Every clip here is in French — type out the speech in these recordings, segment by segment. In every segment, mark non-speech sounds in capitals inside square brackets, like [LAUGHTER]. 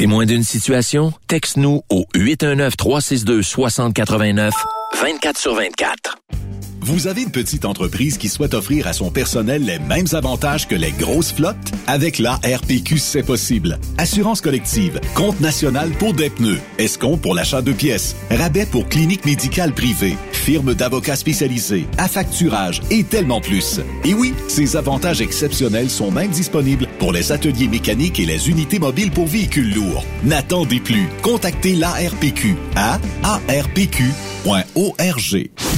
Témoin d'une situation? Texte-nous au 819-362-6089, 24 sur 24. Vous avez une petite entreprise qui souhaite offrir à son personnel les mêmes avantages que les grosses flottes? Avec la RPQ, c'est possible. Assurance collective, compte national pour des pneus, escompte pour l'achat de pièces, rabais pour clinique médicale privée, firme d'avocats spécialisés, affacturage et tellement plus. Et oui, ces avantages exceptionnels sont même disponibles pour les ateliers mécaniques et les unités mobiles pour véhicules lourds. N'attendez plus. Contactez l'ARPQ à arpq.org.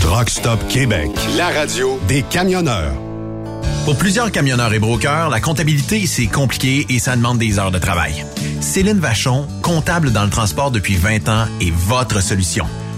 Truck Stop Québec, la radio des camionneurs. Pour plusieurs camionneurs et brokers, la comptabilité, c'est compliqué et ça demande des heures de travail. Céline Vachon, comptable dans le transport depuis 20 ans, est votre solution.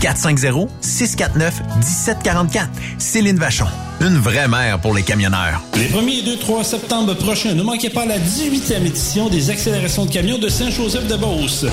450-649-1744. Céline Vachon. Une vraie mère pour les camionneurs. Les 1er et 2, 3 septembre prochains, ne manquez pas la 18e édition des accélérations de camions de Saint-Joseph-de-Beauce.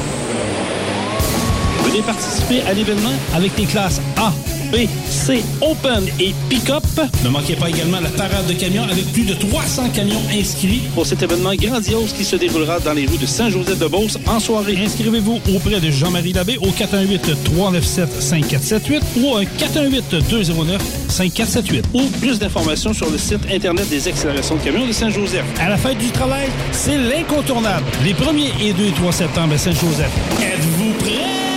Venez participer à l'événement avec les classes A, B, C, Open et Pick-up. Ne manquez pas également la parade de camions avec plus de 300 camions inscrits pour cet événement grandiose qui se déroulera dans les rues de Saint-Joseph-de-Beauce en soirée. Inscrivez-vous auprès de Jean-Marie Labbé au 418-397-5478 ou au 418-209-5478 ou plus d'informations sur le site Internet des accélérations de camions de Saint-Joseph. À la fête du travail, c'est l'incontournable. Les 1er et 2 et 3 septembre à Saint-Joseph. Êtes-vous prêts?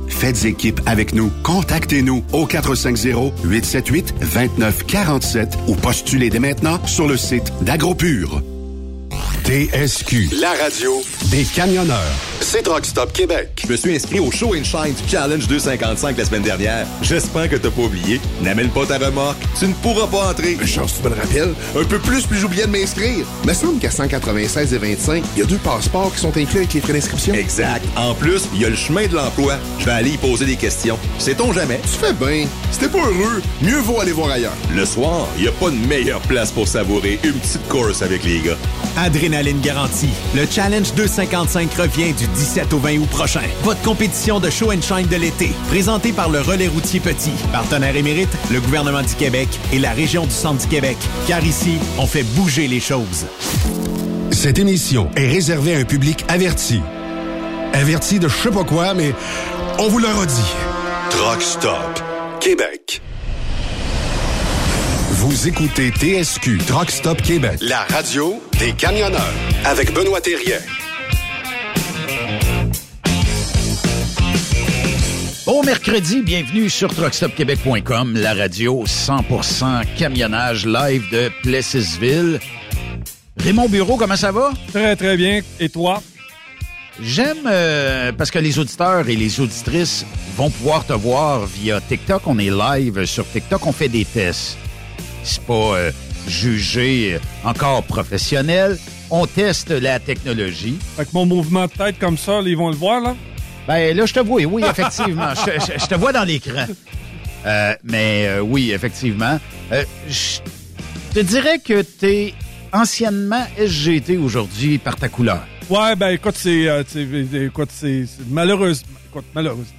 Faites équipe avec nous. Contactez-nous au 450-878-2947 ou postulez dès maintenant sur le site d'AgroPure. TSQ, la radio des camionneurs. C'est Truck Stop Québec. Je me suis inscrit au Show and Shine du Challenge 255 la semaine dernière. J'espère que t'as pas oublié. N'amène pas ta remorque. Tu ne pourras pas entrer. Chance, tu me le rappelles. Un peu plus, puis j'oubliais de m'inscrire. Me semble qu'à 196 et 25, il y a deux passeports qui sont inclus avec les frais d'inscription. Exact. En plus, il y a le chemin de l'emploi. Je vais aller y poser des questions. Sait-on jamais? Tu fais bien. Si t'es pas heureux, mieux vaut aller voir ailleurs. Le soir, il n'y a pas de meilleure place pour savourer une petite course avec les gars. Adrénaline Adrénaline Garantie. Le Challenge 255 revient du 17 au 20 août prochain. Votre compétition de show and shine de l'été, présentée par le Relais routier Petit, partenaire émérite, le gouvernement du Québec et la région du Centre du Québec. Car ici, on fait bouger les choses. Cette émission est réservée à un public averti. Averti de je sais pas quoi, mais on vous le redit. Truck Stop Québec. Vous écoutez TSQ Truck Stop Québec, la radio des camionneurs avec Benoît Thérien. Bon mercredi, bienvenue sur truckstopquebec.com, la radio 100% camionnage live de Plessisville. Raymond Bureau, comment ça va? Très, très bien. Et toi? J'aime euh, parce que les auditeurs et les auditrices vont pouvoir te voir via TikTok. On est live sur TikTok, on fait des tests. C'est pas euh, jugé encore professionnel. On teste la technologie. Fait que mon mouvement de tête comme ça, ils vont le voir, là? Ben là, je te vois, oui, effectivement. [LAUGHS] je, je- je te vois dans l'écran. Euh, mais euh, oui, effectivement. Euh, je te dirais que tu es anciennement SGT aujourd'hui par ta couleur. Ouais, ben écoute, c'est. euh, écoute, c'est. Malheureusement. Écoute, malheureusement.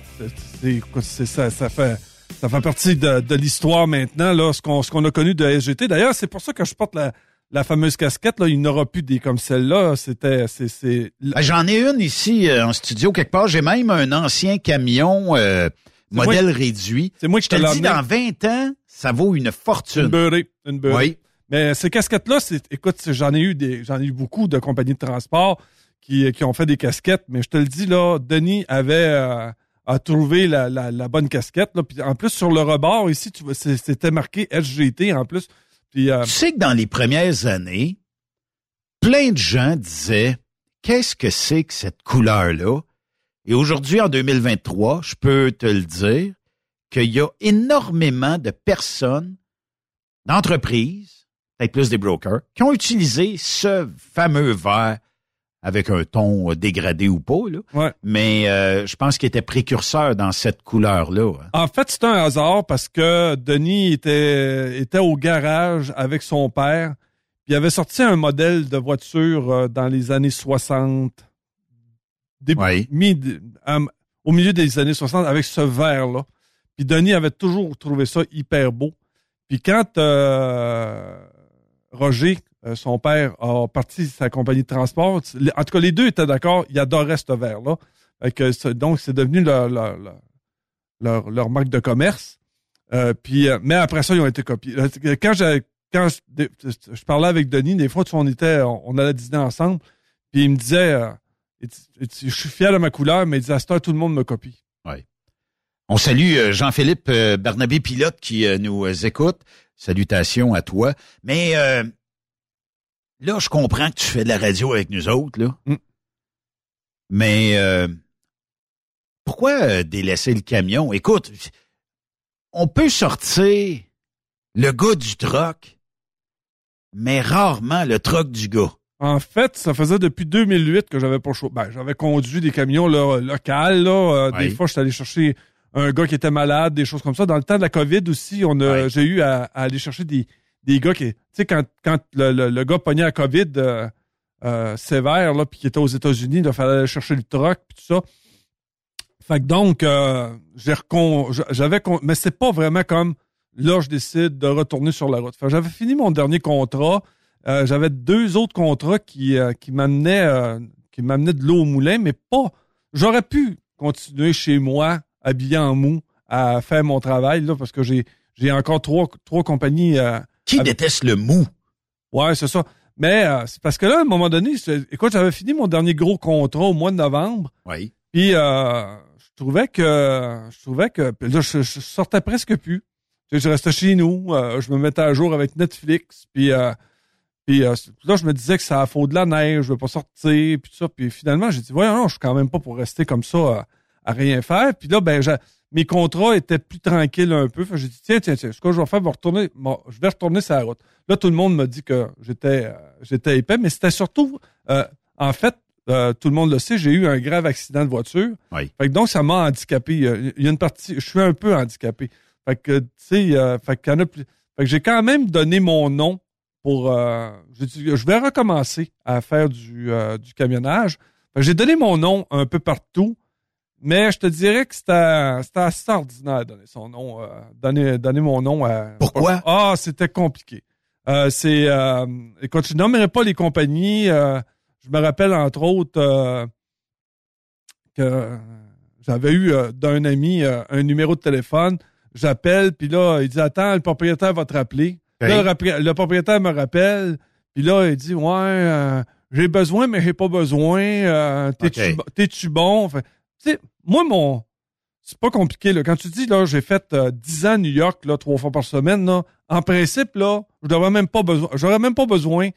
c'est ça, ça fait. Ça fait partie de, de l'histoire maintenant, là, ce qu'on ce qu'on a connu de SGT. D'ailleurs, c'est pour ça que je porte la, la fameuse casquette. Là. Il n'y aura plus des comme celle-là. C'était. c'est- c'est Ben, J'en ai une ici euh, en studio quelque part. J'ai même un ancien camion euh, modèle réduit. C'est moi qui Je te te le dis, dans 20 ans, ça vaut une Une fortune. beurrée. Une beurrée. Oui. Mais ces casquettes-là, c'est, écoute, c'est- j'en ai eu des, j'en ai eu beaucoup de compagnies de transport qui, qui ont fait des casquettes. Mais je te le dis, là, Denis avait, euh, a trouvé la, la, la bonne casquette, là. Puis en plus, sur le rebord, ici, tu c'était marqué SGT, en plus. Euh, Tu sais que dans les premières années, plein de gens disaient qu'est-ce que c'est que cette couleur-là? Et aujourd'hui, en 2023, je peux te le dire qu'il y a énormément de personnes, d'entreprises, peut-être plus des brokers, qui ont utilisé ce fameux vert avec un ton euh, dégradé ou pas, là. ouais. mais euh, je pense qu'il était précurseur dans cette couleur-là. hein. En fait, c'est un hasard parce que Denis était, était au garage avec son père. Puis il avait sorti un modèle de voiture euh, dans les années 60. Début, mi- au milieu des années 60 avec ce verre-là. Puis Denis avait toujours trouvé ça hyper beau. Puis quand euh, Roger, euh, son père, a parti sa compagnie de transport, en tout cas, les deux étaient d'accord, ils adoraient ce verre-là. Donc, c'est devenu leur, marque de commerce. Euh, puis, euh, mais après ça, ils ont été copiés. Quand, je, parlais avec Denis, des fois, on était, on, allait dîner ensemble, puis il me disait, je suis fier de ma couleur, mais il à tout le monde me copie. On salue Jean-Philippe Barnabé Pilote qui nous écoute. Salutations à toi. Mais euh, là, je comprends que tu fais de la radio avec nous autres, là. Mm. Mais euh, pourquoi euh, délaisser le camion? Écoute, on peut sortir le gars du troc, mais rarement le troc du gars. En fait, ça faisait depuis 2008 que j'avais pas choix. Ben, j'avais conduit des camions là, locales. Là. Euh, Des fois, j'étais allé chercher un gars qui était malade, des choses comme ça. Dans le temps de la COVID aussi, on a, j'ai eu à, à aller chercher des, des gars qui... Tu sais, quand, quand le, le, le gars pognait la COVID euh, euh, sévère, là, puis qui était aux États-Unis, il fallait aller chercher le truck, puis tout ça. Fait que donc, euh, j'ai recon... j'avais... con- Mais c'est pas vraiment comme... Là, je décide de retourner sur la route. Fait que j'avais fini mon dernier contrat. Euh, j'avais deux autres contrats qui, euh, qui m'amenaient euh, qui m'amenaient de l'eau au moulin, mais pas. J'aurais pu continuer chez moi, habillé en mou, à faire mon travail, là, parce que j'ai j'ai encore trois, trois compagnies. euh, Qui avec- déteste le mou? Ouais, c'est ça. Mais euh, c'est parce que là, à un moment donné, écoute, j'avais fini mon dernier gros contrat au mois de novembre. Oui. Puis euh, je trouvais que je trouvais que puis là je, je sortais presque plus. Je restais chez nous, je me mettais à jour avec Netflix, puis puis euh, là je me disais que ça a faute de la neige, je veux pas sortir, puis tout ça, puis finalement j'ai dit voyons non, je suis quand même pas pour rester comme ça euh, à rien faire. Puis là ben mes contrats étaient plus tranquilles un peu. Fait J'ai dit tiens tiens tiens, ce que je vais faire, je vais retourner, je vais retourner sur la route. Là tout le monde m'a dit que j'étais euh, j'étais épais, mais c'était surtout euh, en fait euh, tout le monde le sait, j'ai eu un grave accident de voiture. Oui. Fait que donc, ça m'a handicapé. Il y a- une partie, je suis un peu handicapé. Fait que, tu sais, fait qu'il y en a plus. Fait que j'ai quand même donné mon nom pour. dit, je vais recommencer à faire du, du camionnage. Fait que J'ai donné mon nom un peu partout, mais je te dirais que c'était c'était assez ordinaire de donner son nom, euh, donner, donner mon nom à. Pourquoi? Ah, c'était compliqué. Euh, c'est. Euh, écoute, je nommerai pas les compagnies. euh, je me rappelle entre autres euh, que j'avais eu euh, d'un ami euh, un numéro de téléphone. J'appelle, puis là, il dit Attends, le propriétaire va te rappeler. Là, le, propriétaire me rappelle, puis là, il dit Ouais, euh, j'ai besoin, mais j'ai pas besoin. Euh, T'es-tu bon? Fait, sais, moi, mon. C'est pas compliqué, là. Quand tu dis, là, j'ai fait euh, 10 ans à New York, là, trois fois par semaine, là, en principe, là, je n'aurais même pas besoin, j'aurais même pas besoin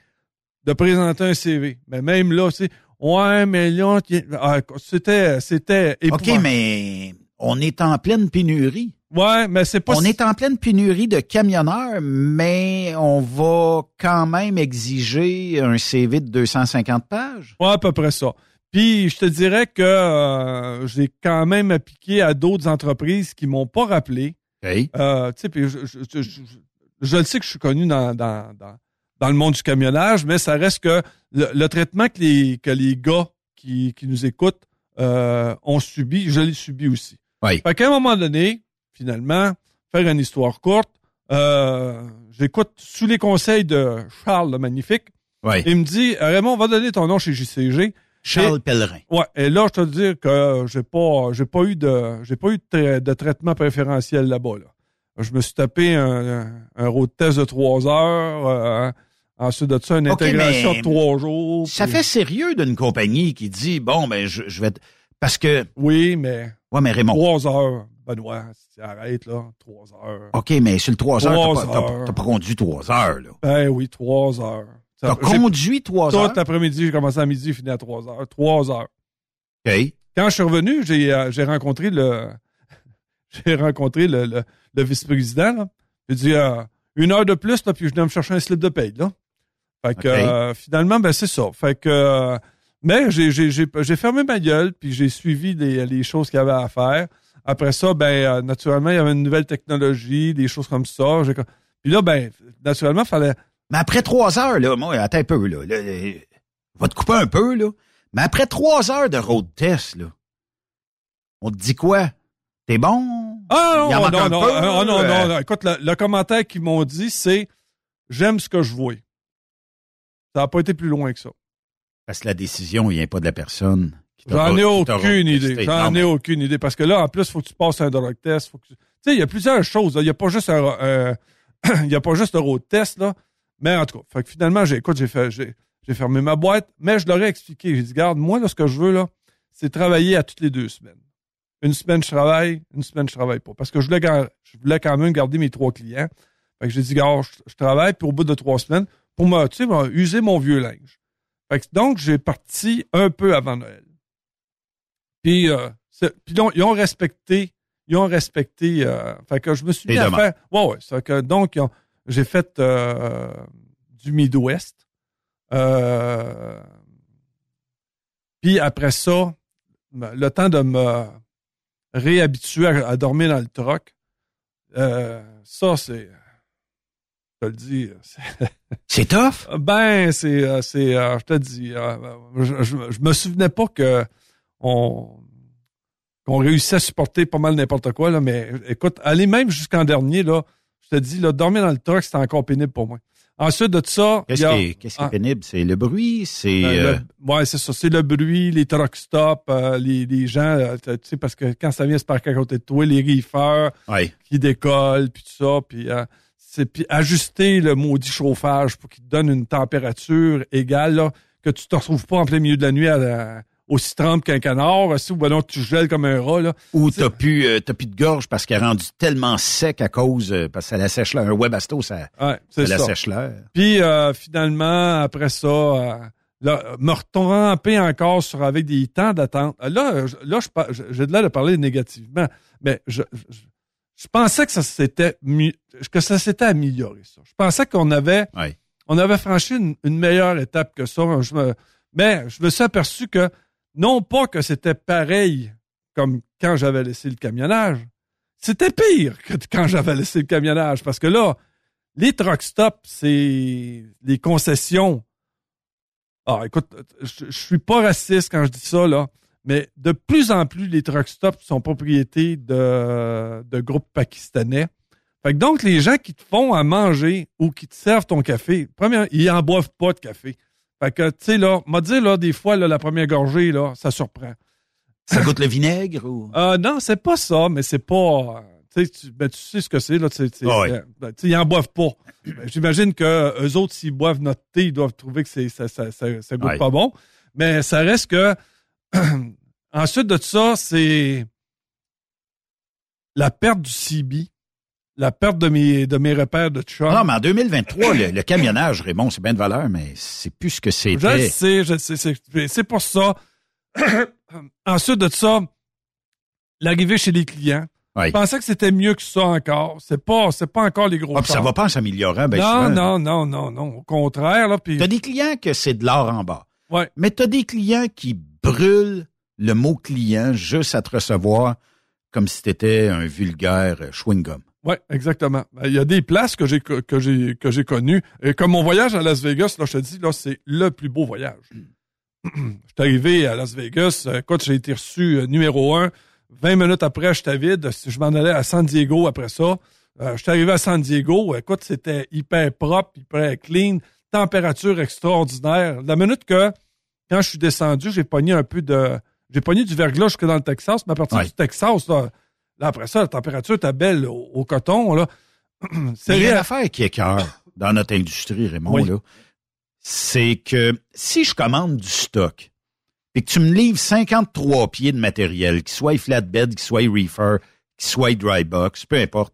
de présenter un CV. Mais même là, c'est, ouais, mais là, ah, c'était, c'était OK, mais on est en pleine pénurie. Ouais, mais c'est pas On si- est en pleine pénurie de camionneurs, mais on va quand même exiger un CV de 250 pages. Ouais, à peu près ça. Puis je te dirais que euh, j'ai quand même appliqué à d'autres entreprises qui m'ont pas rappelé. Euh, puis je, je, je, je- je le sais que je suis connu dans, dans, dans, dans le monde du camionnage, mais ça reste que le, le traitement que les, que les gars qui, qui nous écoutent euh, ont subi, je l'ai subi aussi. Oui. Fait qu'à un moment donné, finalement, faire une histoire courte, euh, j'écoute sous les conseils de Charles le Magnifique. Oui. Il me dit, Raymond, on va donner ton nom chez JCG. Charles Pellerin. Ouais, et là, je te dis que j'ai pas, j'ai pas eu de, j'ai pas eu de, tra- de traitement préférentiel là-bas. Là. Je me suis tapé un, un, road test de trois heures. euh, ensuite de ça, une intégration de trois jours. Ça puis- fait sérieux d'une compagnie qui dit, bon, ben, je, je vais... Parce que... Oui, mais Ouais, mais Raymond, trois heures, Benoît, si tu arrêtes là, trois heures. OK, mais sur le 3 heures, Trois t'as pas- t'as heures. t'as pas conduit 3 heures, là. Ben oui, trois heures. T'as conduit 3 Tout heures? l'après-midi, j'ai commencé à midi, fini à trois heures. Trois heures. OK. quand je suis revenu, j'ai euh, j'ai rencontré le [LAUGHS] j'ai rencontré le, le, le vice-président. là. J'ai dit euh, une heure de plus, là, puis je viens me chercher un slip de paye. Là. Fait que euh, finalement, ben c'est ça. Fait que mais j'ai j'ai j'ai j'ai fermé ma gueule, puis j'ai suivi les, les choses qu'il y avait à faire. Après ça, ben naturellement, il y avait une nouvelle technologie, des choses comme ça. Puis là, ben, naturellement, il fallait. Mais après 3 heures, là, moi, attends un peu, là. là, là, va te couper un peu, là. Mais après 3 heures de road test, là, on te dit quoi? T'es bon? Ah non, non, un non, peu, ah, non, euh, non, non. Écoute, le, le commentaire qu'ils m'ont dit, c'est j'aime ce que je vois. Ça n'a pas été plus loin que ça. Parce que la décision vient pas de la personne. J'en ai aucune idée. J'en ai aucune idée. Parce que là, en plus, il faut que tu passes un drug test. Faut que tu... sais, il y a plusieurs choses. Il n'y a pas juste un, un- [CLEARS THROAT] il y a pas juste un road test, là. Mais en tout cas, fait que finalement, j'ai, écoute, j'ai fait, j'ai, j'ai fermé ma boîte, mais je leur ai expliqué. J'ai dit, garde, moi, là, ce que je veux, là, c'est travailler à toutes les deux semaines. Une semaine, je travaille, une semaine, je travaille pas. Parce que je voulais, je voulais quand même garder mes trois clients. Fait que j'ai dit, garde, je, je travaille, puis au bout de trois semaines, pour me, tu sais, user mon vieux linge. Fait que donc, j'ai parti un peu avant Noël. Puis, euh, puis donc, ils ont respecté, ils ont respecté, euh, fait que je me suis mis à faire, ouais, ouais, que donc, ils ont- j'ai fait euh, du Midwest. Euh, puis après ça, me- le temps de me réhabituer à, à dormir dans le truck, euh, ça, c'est, je te le dis, c'est- [LAUGHS] C'est tough? ben, c'est, euh, c'est, euh, je te dis, je, je, je me souvenais pas que on, qu'on réussissait à supporter pas mal n'importe quoi, là, mais écoute, aller même jusqu'en dernier, là, je te dis, là, dormir dans le truck, c'était encore pénible pour moi. Ensuite de ça, Qu'est-ce qui est, qu'est-ce qui est Ah. pénible? C'est le bruit? C'est... ben, euh, ouais, c'est ça. C'est le bruit, les truck stops, euh, les, les gens, euh, tu sais, parce que quand ça vient se parquer à côté de toi, les riffeurs ouais. qui décollent, puis tout ça, puis c'est puis ajuster le maudit chauffage pour qu'il te donne une température égale, là, que tu te retrouves pas en plein milieu de la nuit à la- aussi trempe qu'un canard, aussi, ou ben non, tu gèles comme un rat, là. Ou t'as plus, euh, t'as plus de gorge parce qu'elle est rendue tellement sec à cause, euh, parce que ça la sèche l'air. Un webasto, ça, Ouais, ça c'est la ça. sèche l'air. Puis euh, finalement, après ça, euh, là, me retremper encore sur avec des temps d'attente. Là, là, j'ai de l'air de parler négativement, mais je, je, je pensais que ça s'était que ça s'était amélioré. Ça. Je pensais qu'on avait Ouais. on avait franchi une, une meilleure étape que ça. Je me- mais je me suis aperçu que non pas que c'était pareil comme quand j'avais laissé le camionnage, c'était pire que quand j'avais laissé le camionnage parce que là, Les truck stops, c'est les concessions. Ah, écoute, je, suis pas raciste quand je dis ça, mais de plus en plus, les truck stops sont propriétés de, groupes pakistanais. Fait donc, les gens qui te font à manger ou qui te servent ton café, premièrement, ils en boivent pas de café. Fait que, tu sais, là, m'a dit, là, des fois, là, la première gorgée, là, ça surprend. Ça goûte le vinaigre ou? Euh, non, c'est pas ça, mais c'est pas. Tu sais, tu, ben, tu sais ce que c'est, là. tu oui. euh, ben, sais, ils en boivent pas. Ben, J'imagine que eux autres, s'ils boivent notre thé, ils doivent trouver que c'est, ça, ça, ça, ça goûte pas bon. Mais ça reste que. [CLEARS THROAT] Ensuite de ça, c'est la perte du CB, la perte de mes, de mes repères de chum. Non, mais en 2023, le, le camionnage, Raymond, c'est bien de valeur, mais c'est plus ce que Je c'était. sais, je sais. C'est, c'est pour ça. [COUGHS] Ensuite de ça, l'arrivée chez les clients. Oui. Je pensais que c'était mieux que ça encore. C'est pas, c'est pas encore les gros Ah, ça va pas en s'améliorant, ben non, souvent. non, non, non, non. Au contraire, là, puis T'as des clients que c'est de l'or en bas. Ouais. Mais t'as des clients qui brûlent le mot client juste à te recevoir comme si t'étais un vulgaire euh, chewing-gum. Ouais, exactement. Ben, Il y a des places que j'ai que j'ai que j'ai connues. Et comme mon voyage à Las Vegas, là, je te dis, là, c'est le plus beau voyage. [CLEARS THROAT] je suis arrivé à Las Vegas. euh, Écoute, j'ai été reçu euh, numéro un. 20 minutes après, j'étais vide. Je m'en allais à San Diego après ça. Euh, je suis arrivé à San Diego. Écoute, c'était hyper propre, hyper clean, température extraordinaire. La minute que, quand je suis descendu, j'ai pogné un peu de... J'ai pogné du verglas jusque dans le Texas, mais à partir Ouais. du Texas, là, là, après ça, la température était belle au, au coton. Là. [CLEARS THROAT] C'est réel. affaire qui est cœur dans notre industrie, Raymond, Oui. là. C'est que si je commande du stock et que tu me livres 53 pieds de matériel, qu'il soit flatbed, qu'il soit reefer, qu'il soit dry box, peu importe,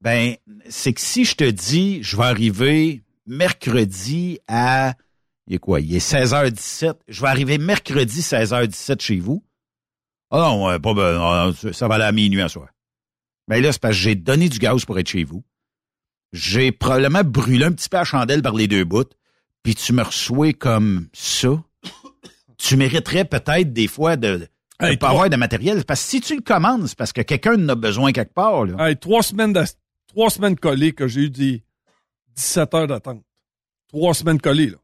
ben, c'est que si je te dis, je vais arriver mercredi à, il est quoi, il est 16h17, je vais arriver mercredi 16h17 chez vous. Ah non, ouais, pas, ben, ça va aller à minuit à soir. Ben là, c'est parce que j'ai donné du gaz pour être chez vous. J'ai probablement brûlé un petit peu la chandelle par les deux bouts, puis tu me reçois comme ça. Tu mériterais peut-être des fois de ne Hey, pas avoir de matériel. Parce que si tu le commandes, c'est parce que quelqu'un en a besoin quelque part. Là. Hey, trois semaines d'as- trois semaines collées que j'ai eu des 17 heures d'attente. Trois semaines collées, là.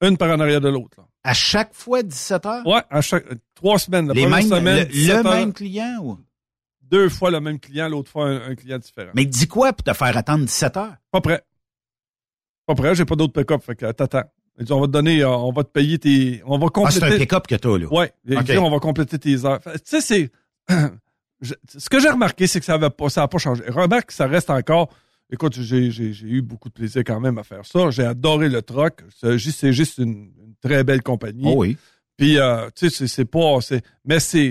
Une par en arrière de l'autre, là. À chaque fois 17 heures? Ouais, à chaque, trois semaines. La Les première mêmes, semaine, le, 17 le heures, même client? Ou? deux fois le même client, l'autre fois un, un client différent. Mais dis quoi pour te faire attendre 17 heures? Pas prêt. Pas prêt, j'ai pas d'autre pick-up, fait que t'attends. On va te donner, euh, on va te payer tes, on va Ah, compléter. c'est un pick-up que t'as, là. Ouais, OK. on va compléter tes heures. Fait, Tu sais, c'est, [CLEARS THROAT] je- ce que j'ai remarqué, c'est que ça n'a pas, ça a pas changé. Remarque que ça reste encore, écoute, j'ai, j'ai, j'ai eu beaucoup de plaisir quand même à faire ça. J'ai adoré le truck. C'est juste, une, une très belle compagnie. Oh oui. Puis, euh, tu sais, c'est, c'est pas, c'est, mais c'est,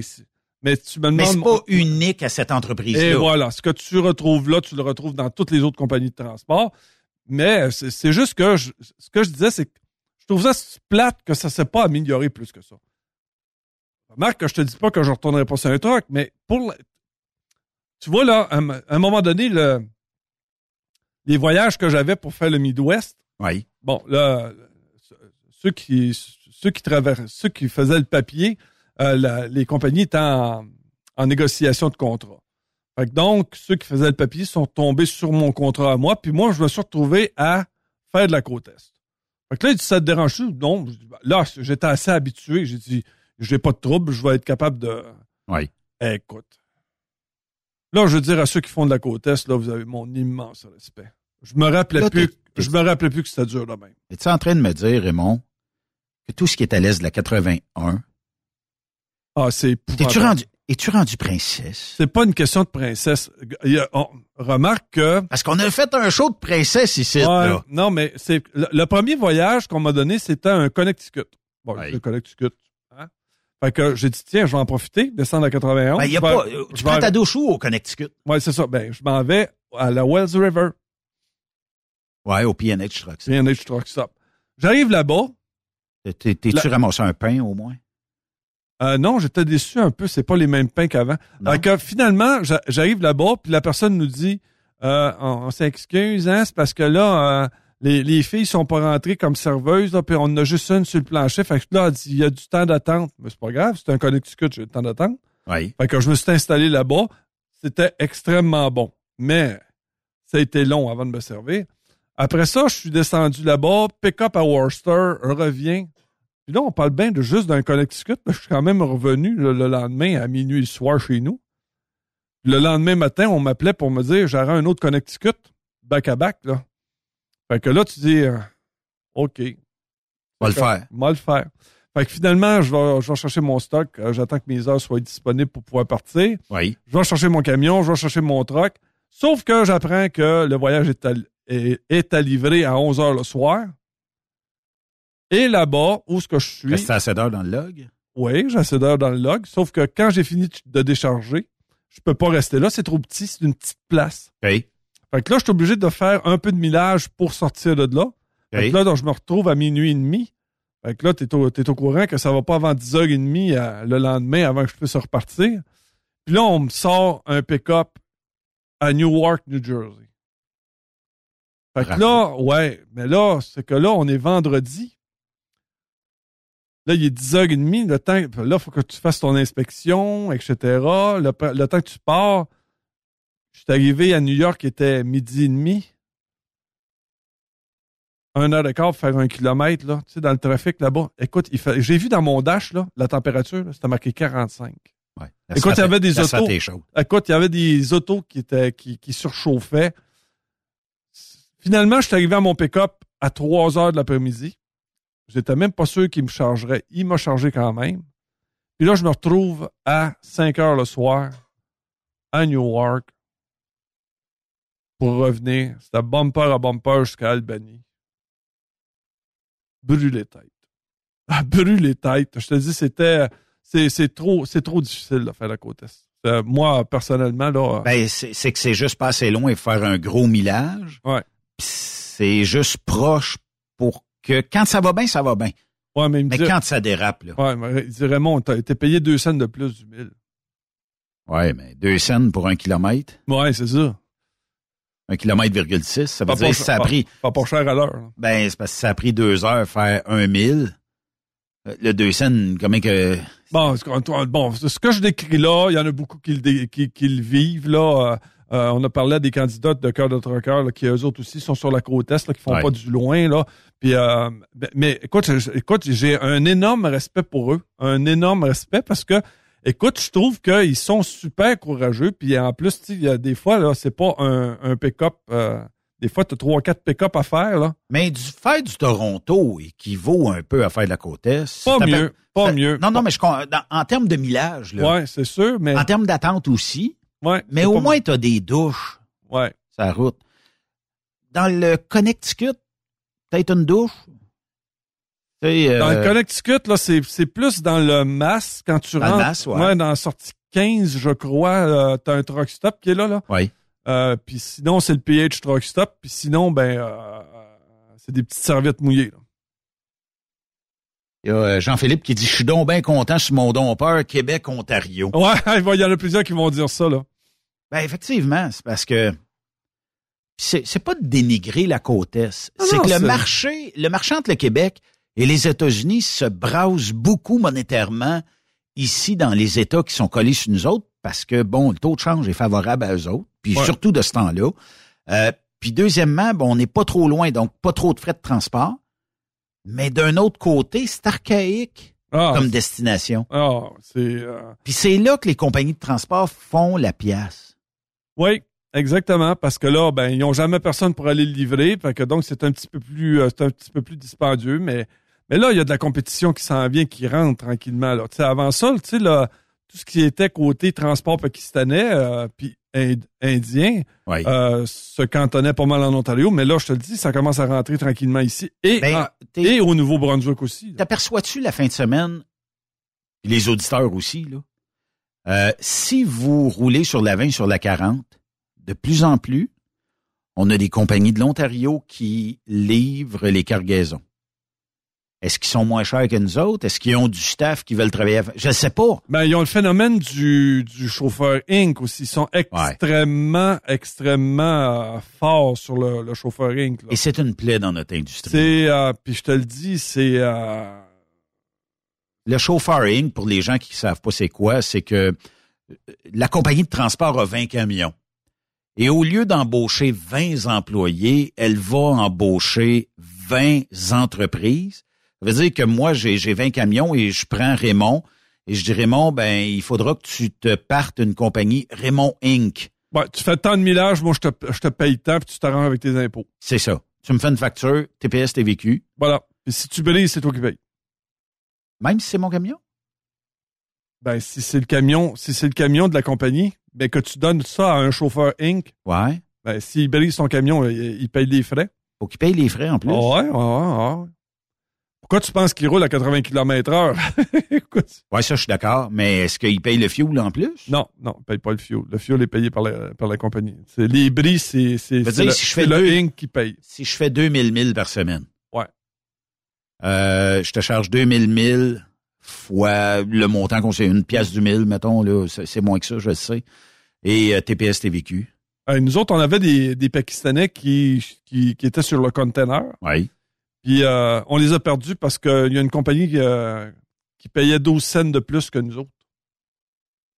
mais tu me Mais demandes. c'est pas unique à cette entreprise-là. Et voilà, ce que tu retrouves là, tu le retrouves dans toutes les autres compagnies de transport. Mais c'est c'est juste que je- ce que je disais, c'est que je trouve ça plate que ça ne s'est pas amélioré plus que ça. Remarque que je te dis pas que je ne retournerai pas sur un truck, mais pour la- tu vois là, à un, à un moment donné, le, les voyages que j'avais pour faire le Midwest, Oui. bon, là, ceux qui, ceux qui travers- ceux qui faisaient le papier, euh, la- les compagnies étaient en, en négociation de contrat. Fait que donc, ceux qui faisaient le papier sont tombés sur mon contrat à moi, puis moi, je me suis retrouvé à faire de la côte est. Fait que là, il dit, ça te dérange Non. Ben, Là, j'étais assez habitué. J'ai dit, j'ai pas de trouble, je vais être capable de... Oui. Écoute. Là, je veux dire à ceux qui font de la côte est, là, vous avez mon immense respect. Je me rappelais Là, plus, je me rappelais plus que c'était dur de même. Es-tu en train de me dire, Raymond, que tout ce qui est à l'est de la 81, Ah, c'est es-tu rendu, es-tu rendu princesse? C'est pas une question de princesse. A- on remarque que. Parce qu'on a fait un show de princesse ici, Ouais, là. non, mais c'est le, le premier voyage qu'on m'a donné, c'était un Connecticut. Bon, Ouais. le Connecticut. Hein? Fait que j'ai dit, tiens, je vais en profiter, descendre à 91. Ben, y a vais- euh, tu vais prends ta douche où au Connecticut? Ouais, c'est ça. Ben, je m'en vais à la Wells River. Ouais, au PNH Trucks. PNH Truck Stop. J'arrive là-bas. T'es- T'es-tu La- ramassé un pain, au moins? Euh, non, j'étais déçu un peu. C'est pas les mêmes pains qu'avant. Que finalement, j'a- j'arrive là-bas, puis la personne nous dit, euh, on, on s'excuse, hein, c'est parce que là, euh, les, les filles sont pas rentrées comme serveuses, là, puis on en a juste une sur le plancher. Fait que là, elle dit, il y a du temps d'attente. Mais c'est pas grave, c'est un Connecticut, j'ai du temps d'attente. Oui. Fait que je me suis installé là-bas. C'était extrêmement bon. Mais Ça a été long avant de me servir. Après ça, je suis descendu là-bas, pick-up à Worcester, reviens. Puis là, on parle bien de juste d'un Connecticut. Je suis quand même revenu le, le lendemain à minuit le soir chez nous. Le lendemain matin, on m'appelait pour me dire j'aurai un autre Connecticut, back à back. Là. Fait que là, tu dis euh, OK. Va le faire. Va le faire. Fait que finalement, je vais, je vais chercher mon stock. Euh, J'attends que mes heures soient disponibles pour pouvoir partir. Oui. Je vais chercher mon camion, je vais chercher mon truck. Sauf que j'apprends que le voyage est est, est à livrer à 11 heures le soir. Et là-bas, où est-ce que je suis? Reste assez d'heures dans le log? Oui, j'ai assez d'heures dans le log. Sauf que quand j'ai fini de décharger, je peux pas rester là. C'est trop petit. C'est une petite place. OK. Fait que là, je suis obligé de faire un peu de millage pour sortir de là. Fait que là, donc, je me retrouve à minuit et demi. Fait que là, t'es au, t'es au courant que ça va pas avant 10h30 euh, le lendemain avant que je puisse repartir. Puis là, on me sort un pick-up à Newark, New Jersey. Fait que là, ouais, mais là, c'est que là, on est vendredi. Là, il est 10h30, le temps, là, il faut que tu fasses ton inspection, etc. Le, le temps que tu pars, je suis arrivé à New York, il était midi et demi. Un heure de quart pour faire un kilomètre, là, tu sais, dans le trafic là-bas. Écoute, fait, j'ai vu dans mon dash, là, la température, c'était marqué 45. Ouais. Écoute, il y avait des autos. Écoute, il y avait des autos qui étaient, qui, qui surchauffaient. Finalement, je suis arrivé à mon pick-up à 3 heures de l'après-midi. J'étais même pas sûr qu'il me chargerait. Il m'a chargé quand même. Puis là, je me retrouve à 5 heures le soir à Newark pour revenir. C'était bumper à bumper jusqu'à Albany. Brûler tête. [LAUGHS] Ah, brûler tête. Je te dis, c'était, c'est, c'est trop, c'est trop difficile de faire la côte est. Euh, moi, personnellement, là. Ben, c'est que c'est juste pas assez loin et faire un gros millage. Ouais. C'est juste proche pour que quand ça va bien, ça va bien. Ouais, mais Mais quand ça dérape, là. Ouais, mais il dit Raymond, t'as été payé deux cents de plus du mille. Ouais, mais deux cents pour un kilomètre. Ouais, c'est ça. Un kilomètre virgule six, ça veut Pas dire pour- que ça a pas- pris. Pas pour cher à l'heure. Ben, c'est parce que ça a pris deux heures faire un mille. Euh, Le deux cents, comment que. Bon, bon, ce que je décris là, il y en a beaucoup qui le, dé- qui, qui le vivent. Là. Euh, on a parlé des candidats de cœur de trucker là, qui eux autres aussi sont sur la côte est, là, qui font Ouais. pas du loin. Là. Puis, euh, mais écoute, écoute, j'ai un énorme respect pour eux. Un énorme respect parce que, écoute, je trouve qu'ils sont super courageux. Puis en plus, il y a des fois, là, c'est pas un, un pick-up. euh, des fois, tu as trois, quatre pick-up à faire. Là. Mais du faire du Toronto équivaut un peu à faire de la côte est. Pas mieux, pas mieux. Non, non, mais je, dans- en termes de millage. Ouais, c'est sûr, mais. En termes d'attente aussi. Ouais, Mais au moins, tu as des douches. Ouais. Sa route. Dans le Connecticut, peut-être une douche? Dans euh, le Connecticut, là, c'est, plus dans le Mass, quand tu Dans rentres. Ouais. dans la sortie 15, je crois, euh, t'as un truck stop qui est là, là. Oui. Euh, puis sinon, c'est le PH truck stop. Puis sinon, ben, euh, c'est des petites serviettes mouillées, là. Il y a euh, Jean-Philippe qui dit Je suis donc bien content sur mon dompeur Québec-Ontario. [LAUGHS] Ouais, il y en a plusieurs qui vont dire ça, là. Ben, effectivement, c'est parce que c'est, pas de dénigrer la côte Est. C'est que le marché, le marché entre le Québec et les États-Unis se brase beaucoup monétairement ici dans les États qui sont collés sur nous autres parce que, bon, le taux de change est favorable à eux autres, puis Ouais. surtout de ce temps-là. Euh, puis deuxièmement, bon, on n'est pas trop loin, donc pas trop de frais de transport. Mais d'un autre côté, c'est archaïque Ah, comme destination. ah, c'est. euh, Puis c'est là que les compagnies de transport font la pièce. Oui, exactement, parce que là, ben, ils n'ont jamais personne pour aller le livrer, fait que donc c'est un petit peu plus, euh, c'est un petit peu plus dispendieux, mais, mais là, il y a de la compétition qui s'en vient, qui rentre tranquillement. Là. Avant ça, tu sais, là, tout ce qui était côté transport pakistanais, euh, puis ind- indien, Oui. euh, se cantonnait pas mal en Ontario, mais là, je te le dis, ça commence à rentrer tranquillement ici et, Ben, et au Nouveau-Brunswick aussi. T'aperçois-tu la fin de semaine, les auditeurs aussi, là, euh, si vous roulez sur la 20, sur la 40, de plus en plus, on a des compagnies de l'Ontario qui livrent les cargaisons. Est-ce qu'ils sont moins chers que nous autres? Est-ce qu'ils ont du staff qui veulent travailler? Je ne sais pas. Ben, ils ont le phénomène du, du chauffeur Inc. aussi. Ils sont extrêmement, extrêmement euh, forts sur le, le chauffeur Inc. là. Et c'est une plaie dans notre industrie. C'est, euh, puis je te le dis, c'est, euh, Le chauffeuring, pour les gens qui ne savent pas c'est quoi, c'est que la compagnie de transport a 20 camions. Et au lieu d'embaucher 20 employés, elle va embaucher 20 entreprises. Ça veut dire que moi, j'ai j'ai 20 camions et je prends Raymond et je dis Raymond, ben il faudra que tu te partes une compagnie Raymond Inc. Ouais, tu fais tant de millage, moi je te, je te paye tant, puis tu t'arranges avec tes impôts. C'est ça. Tu me fais une facture, TPS, TVQ. Voilà. Puis si tu brises, c'est toi qui payes. Même si c'est mon camion? Ben, si c'est le camion, si c'est le camion de la compagnie, ben que tu donnes ça à un chauffeur Inc. Ouais. Ben, s'il brise son camion, il, il paye les frais. Faut qu'il paye les frais en plus. Ouais, ouais, ouais, ouais. Pourquoi tu penses qu'il roule à 80 km heure? [LAUGHS] Ouais, ça, je suis d'accord. Mais est-ce qu'il paye le fuel en plus? non, non, il paye pas le fuel. Le fuel est payé par la, par la compagnie. C'est, les bris, c'est, c'est, c'est dire, le, si je fais c'est le deux- Inc. qui paye. Si je fais 2000 milles par semaine. Ouais. Euh, je te charge 2000 milles fois le montant qu'on sait, une pièce du mille, mettons, là, c'est c'est moins que ça, je le sais. Et euh, TPS, TVQ. Euh, nous autres, on avait des, des Pakistanais qui, qui, qui étaient sur le container. Oui. Puis euh, on les a perdus parce qu'il y a une compagnie qui, euh, qui payait 12 cents de plus que nous autres.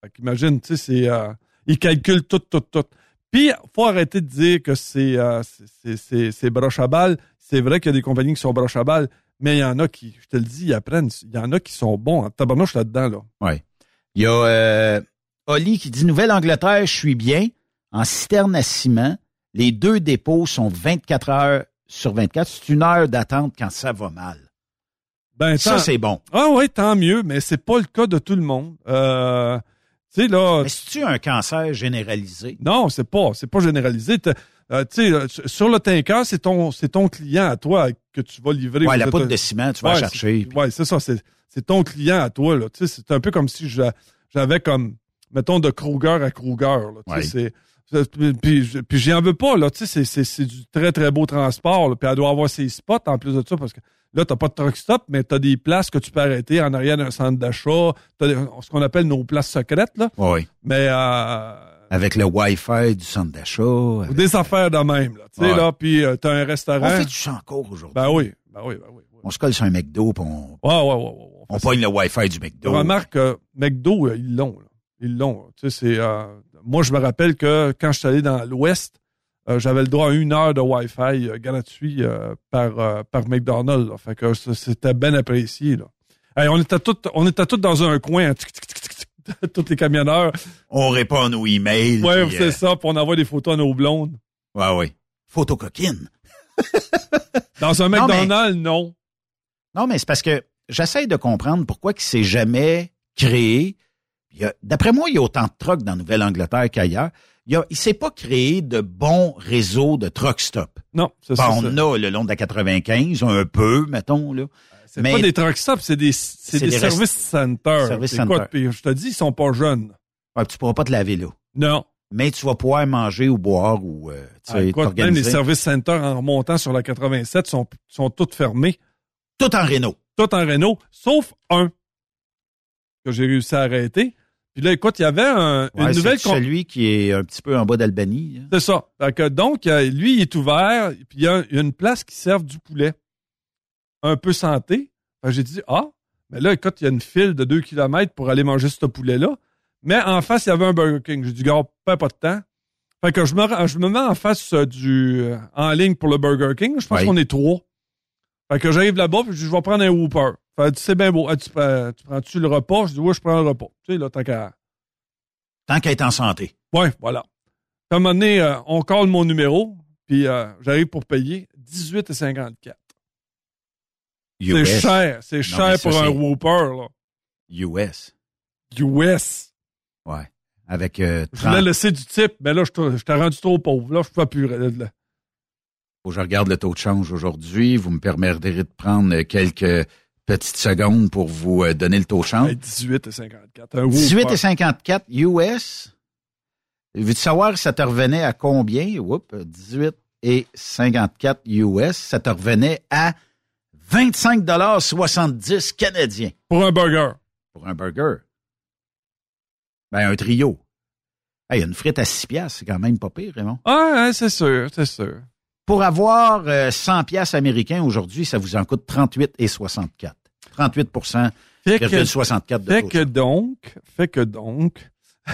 Fait qu'imagine, tu sais, c'est. euh, ils calculent tout, tout, tout. Puis, faut arrêter de dire que c'est c'est- c'est- broche à balle. C'est vrai qu'il y a des compagnies qui sont broche à balle, mais il y en a qui, je te le dis, ils apprennent. Il y en a qui sont bons. En tabarnouche là-dedans, là. Oui. Il y a Oli qui dit Nouvelle-Angleterre, je suis bien. En citerne à ciment, les deux dépôts sont 24 heures sur 24. C'est une heure d'attente quand ça va mal. Ben, Ça, tant- c'est bon. Ah oui, tant mieux, mais c'est pas le cas de tout le monde. Euh, tu sais, là. Mais c'est-tu un cancer généralisé? Non, c'est pas, c'est pas généralisé. Euh, tu sais, euh, sur le tanker, c'est ton, c'est ton client à toi que tu vas livrer. Ouais, la poudre de ciment, tu vas Ouais, chercher. c'est- Ouais, c'est ça. C'est, c'est ton client à toi. Là. Tu sais, c'est un peu comme si j'a- j'avais comme, mettons, de Kruger à Kruger. Là. Tu sais, Ouais. c'est, c'est- puis, puis, j'y en veux pas. Là. Tu sais, c'est, du très, très beau transport. là. Puis elle doit avoir ses spots en plus de ça parce que là, t'as pas de truck stop, mais t'as des places que tu peux arrêter en arrière d'un centre d'achat. T'as ce qu'on appelle nos places secrètes. Là. Oui. Mais... Euh, Avec le Wi-Fi du centre d'achat. avec- des affaires de même, là. Tu sais, Ouais. là, puis euh, t'as un restaurant. On fait du encore aujourd'hui. Ben oui, ben oui, ben oui. On se colle sur un McDo puis on, Ouais, ouais, ouais, ouais. on pogne le Wi-Fi du. McDo. Remarque que McDo, euh, ils l'ont, là. Ils l'ont. Tu sais, c'est... moi, je me rappelle que quand je suis allé dans l'Ouest, euh, j'avais le droit à une heure de Wi-Fi euh, gratuit euh, par, par McDonald's. là. Fait que c'était bien apprécié, là. Hey, on était tous on était tous dans un coin, tic, tic, tic, tic, tic, [LAUGHS] tous les camionneurs. On répond à nos emails. Puis, c'est ça, puis on envoie des photos à nos blondes. Ouais, ouais. Photo coquine. [LAUGHS] Dans un Non, mais- McDonald's, non. Non, mais c'est parce que j'essaie de comprendre pourquoi il s'est jamais créé. D'après moi, il y a autant de trucks dans Nouvelle-Angleterre qu'ailleurs. Il ne s'est pas créé de bons réseaux de truck stop. Non, c'est ça. on c'est- en a le long de la 95, un peu, mettons. Là. C'est Mais- pas des truck stops, c'est des, c'est C'est des, des services rest- centers. Service center. puis je te dis, ils sont pas jeunes. Ouais, tu pourras pas te laver là. Non. Mais tu vas pouvoir manger ou boire ou euh, Ah, sais, écoute, même les services centers en remontant sur la 87 sont, sont tous fermés. Tout en Renault. Tout en Renault, sauf un que j'ai réussi à arrêter. Puis là, écoute, il y avait un- Ouais, une c'est nouvelle... com- celui qui est un petit peu en bas d'Albanie. C'est ça. Fait que donc, euh, lui, il est ouvert, puis il y a, une place qui sert du poulet. Un peu santé. J'ai dit, ah, mais là, écoute, il y a une file de 2 km pour aller manger ce poulet-là. Mais en face, il y avait un Burger King. J'ai dit, gars, pas pas de temps. Fait que je me, rends- je me mets en face euh, du, euh, en ligne pour le Burger King. Je pense Oui. qu'on est trois. Fait que j'arrive là-bas, puis je vais prendre un Whooper. Fait c'est bien beau. Ah, tu, prends, tu prends-tu le repas? Je dis, oui, je prends le repas. Tu sais, là, tant qu'à. Tant qu'à être en santé. Ouais, voilà. À un moment donné, euh, on colle mon numéro, puis euh, j'arrive pour payer 18,54. C'est cher, c'est cher ça, pour un Whopper, là. US. US. Ouais. Avec euh, Je voulais 30 laisser du type, mais là, je t'ai- je t'ai rendu trop pauvre. Là, je peux plus. là. Faut que je regarde le taux de change aujourd'hui. Vous me permettrez de prendre quelques petites secondes pour vous euh, donner le taux de change? Hey, 18,54. Un Whopper. 18 et 54 US. Veux-tu savoir ça te revenait à combien? Oups, 18 et 54 US. Ça te revenait à 25,70 canadiens Pour un burger. pour un burger. Ben, un trio. Hey, une frite à 6 piastres, c'est quand même pas pire, Raymond. Ah, c'est sûr, c'est sûr. Pour avoir euh, 100 piastres américains aujourd'hui, ça vous en coûte 38 et 64. 38 Fait que, 64 de fait que donc, fait que donc, [LAUGHS]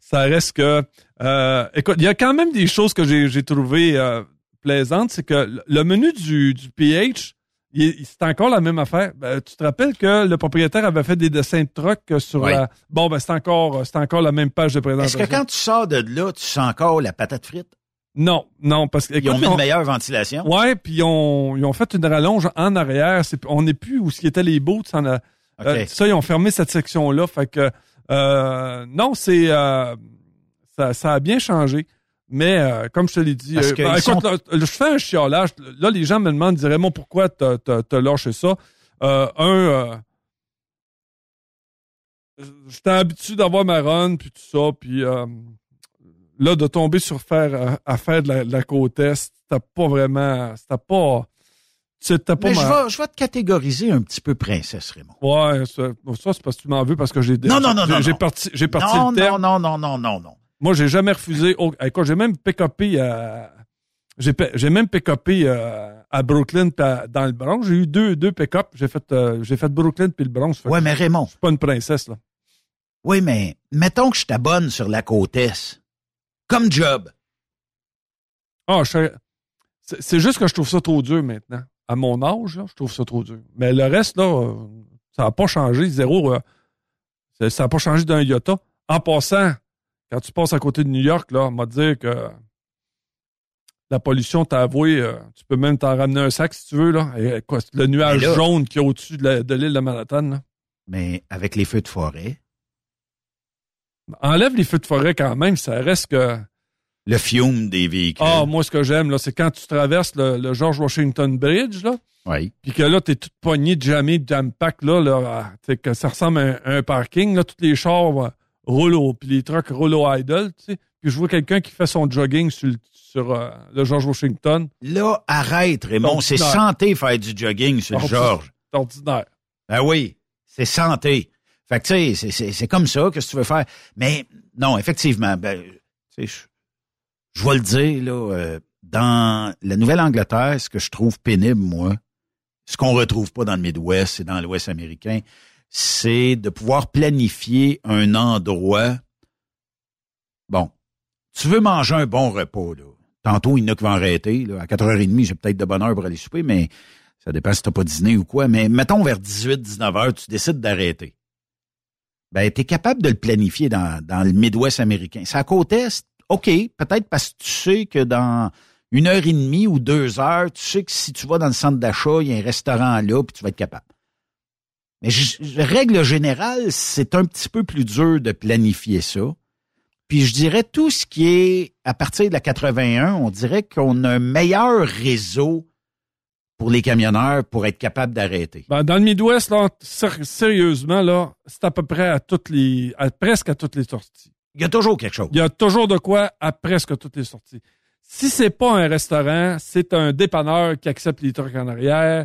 ça reste que... Euh, écoute, il y a quand même des choses que j'ai, trouvées euh, plaisantes. C'est que le menu du, du PH, c'est encore la même affaire. Ben, tu te rappelles que le propriétaire avait fait des dessins de truck sur Oui. la... Bon, ben c'est encore, c'est encore la même page de Est-ce présentation. que quand tu sors de là, tu sens encore la patate frite? Non, non, parce que... Ils ont mis on- une meilleure ventilation? Ouais, puis ils ont, ils ont fait une rallonge en arrière. On n'est plus où ce qui était les boots. En, euh, ça, ils ont fermé cette section-là. Fait que euh, non, c'est euh, ça, ça a bien changé. Mais comme je te l'ai dit, Parce que ben, ils écoute, sont- là, je fais un chiolage. Là, les gens me demandent, diraient, moi, pourquoi t'as, lâché ça? Euh, un, euh, j'étais habitué d'avoir ma run, puis tout ça, puis là, de tomber sur faire euh, à faire de la, de la côte est, c'était pas vraiment, c'était pas, c'était pas Mais je vais, je vais te catégoriser un petit peu princesse, Raymond. Ouais, ça, ça, c'est parce que tu m'en veux parce que j'ai Non, non, non, non, J'ai non. parti, j'ai parti non, le terme. non, non, non, non, non, non. Moi, j'ai jamais refusé. au- écoute, j'ai même pick-upé à. J'ai, pe- j'ai même pick-upé euh, à Brooklyn à- dans le Bronx. J'ai eu deux, deux pick-up. J'ai fait, euh, j'ai fait Brooklyn puis le Bronx. Ouais, mais Raymond. Je suis pas une princesse, là. Oui, mais mettons que je t'abonne sur la côte est. Comme job. Ah, sais- c'est, juste que je trouve ça trop dur maintenant. À mon âge, là, je trouve ça trop dur. Mais le reste, là, euh, ça n'a pas changé. Zéro. euh, ça- n'a pas changé d'un iota. En passant, quand tu passes à côté de New York, là, on m'a dit que la pollution t'a avoué, euh, tu peux même t'en ramener un sac si tu veux, là. Et, quoi, le nuage là- jaune qui est au-dessus de, l'île de Manhattan, là. Mais avec les feux de forêt, Enlève les feux de forêt quand même, ça reste que. le fiume des véhicules. Ah, moi, ce que j'aime, là, c'est quand tu traverses le, le George Washington Bridge, là. oui. Puis que là, t'es tout pogné, jamais, jam pack, là, là, t'sais, que ça ressemble à un, un parking, là, tous les chars roulent au, puis les trucks roulent au idle, tu sais. Puis je vois quelqu'un qui fait son jogging sur, le- sur euh, le George Washington. Là, arrête, Raymond. C'est santé faire du jogging sur le. Georges. C'est ordinaire. Ben oui, c'est santé. Fait que, tu sais, c'est- comme ça que tu veux faire. Mais non, effectivement, ben, tu sais, je, je vais le dire, là, euh, dans la Nouvelle-Angleterre, ce que je trouve pénible, moi, ce qu'on retrouve pas dans le Midwest et dans l'Ouest américain, c'est de pouvoir planifier un endroit. Bon, tu veux manger un bon repas, là. Tantôt, il y en a qui vont arrêter. Là. À 4h30, j'ai peut-être de bonne heure pour aller souper, mais ça dépend si t'as pas dîné ou quoi. Mais mettons vers 18, 19 heures, tu décides d'arrêter. Ben, t'es capable de le planifier dans, le Midwest américain. À côte est, OK, peut-être parce que tu sais que dans une heure et demie ou deux heures, tu sais que si tu vas dans le centre d'achat, il y a un restaurant là, puis tu vas être capable. Mais règle générale, c'est un petit peu plus dur de planifier ça. Puis je dirais tout ce qui est à partir de la 81, on dirait qu'on a un meilleur réseau pour les camionneurs pour être capable d'arrêter. Ben, dans le Midwest, là, sérieusement, là, c'est à peu près à toutes les, à presque à toutes les sorties. Il y a toujours quelque chose. Il y a toujours de quoi à presque toutes les sorties. Si c'est pas un restaurant, c'est un dépanneur qui accepte les trucs en arrière.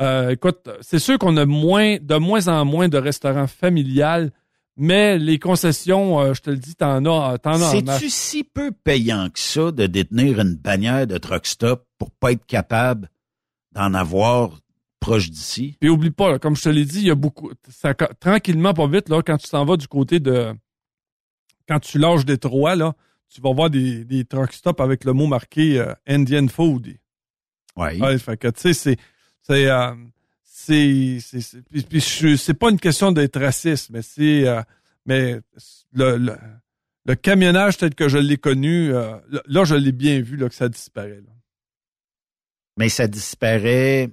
Euh, écoute, c'est sûr qu'on a moins, de moins en moins de restaurants familiales, mais les concessions, euh, je te le dis, t'en as, t'en as. C'est-tu si peu payant que ça de détenir une bannière de truck stop pour pas être capable d'en avoir proche d'ici? Puis oublie pas, là, comme je te l'ai dit, il y a beaucoup. Ça, tranquillement, pas vite, là, quand tu t'en vas du côté de. Quand tu lâches Détroit, là, tu vas voir des, des truck stops avec le mot marqué euh, Indian Food. Oui. Ouais, fait que, tu sais, c'est. C'est. euh, c'est. pas une question d'être raciste, mais c'est. euh, mais le, le, le camionnage tel que je l'ai connu, là, je l'ai bien vu, là, que ça disparaît. là. Mais ça disparaît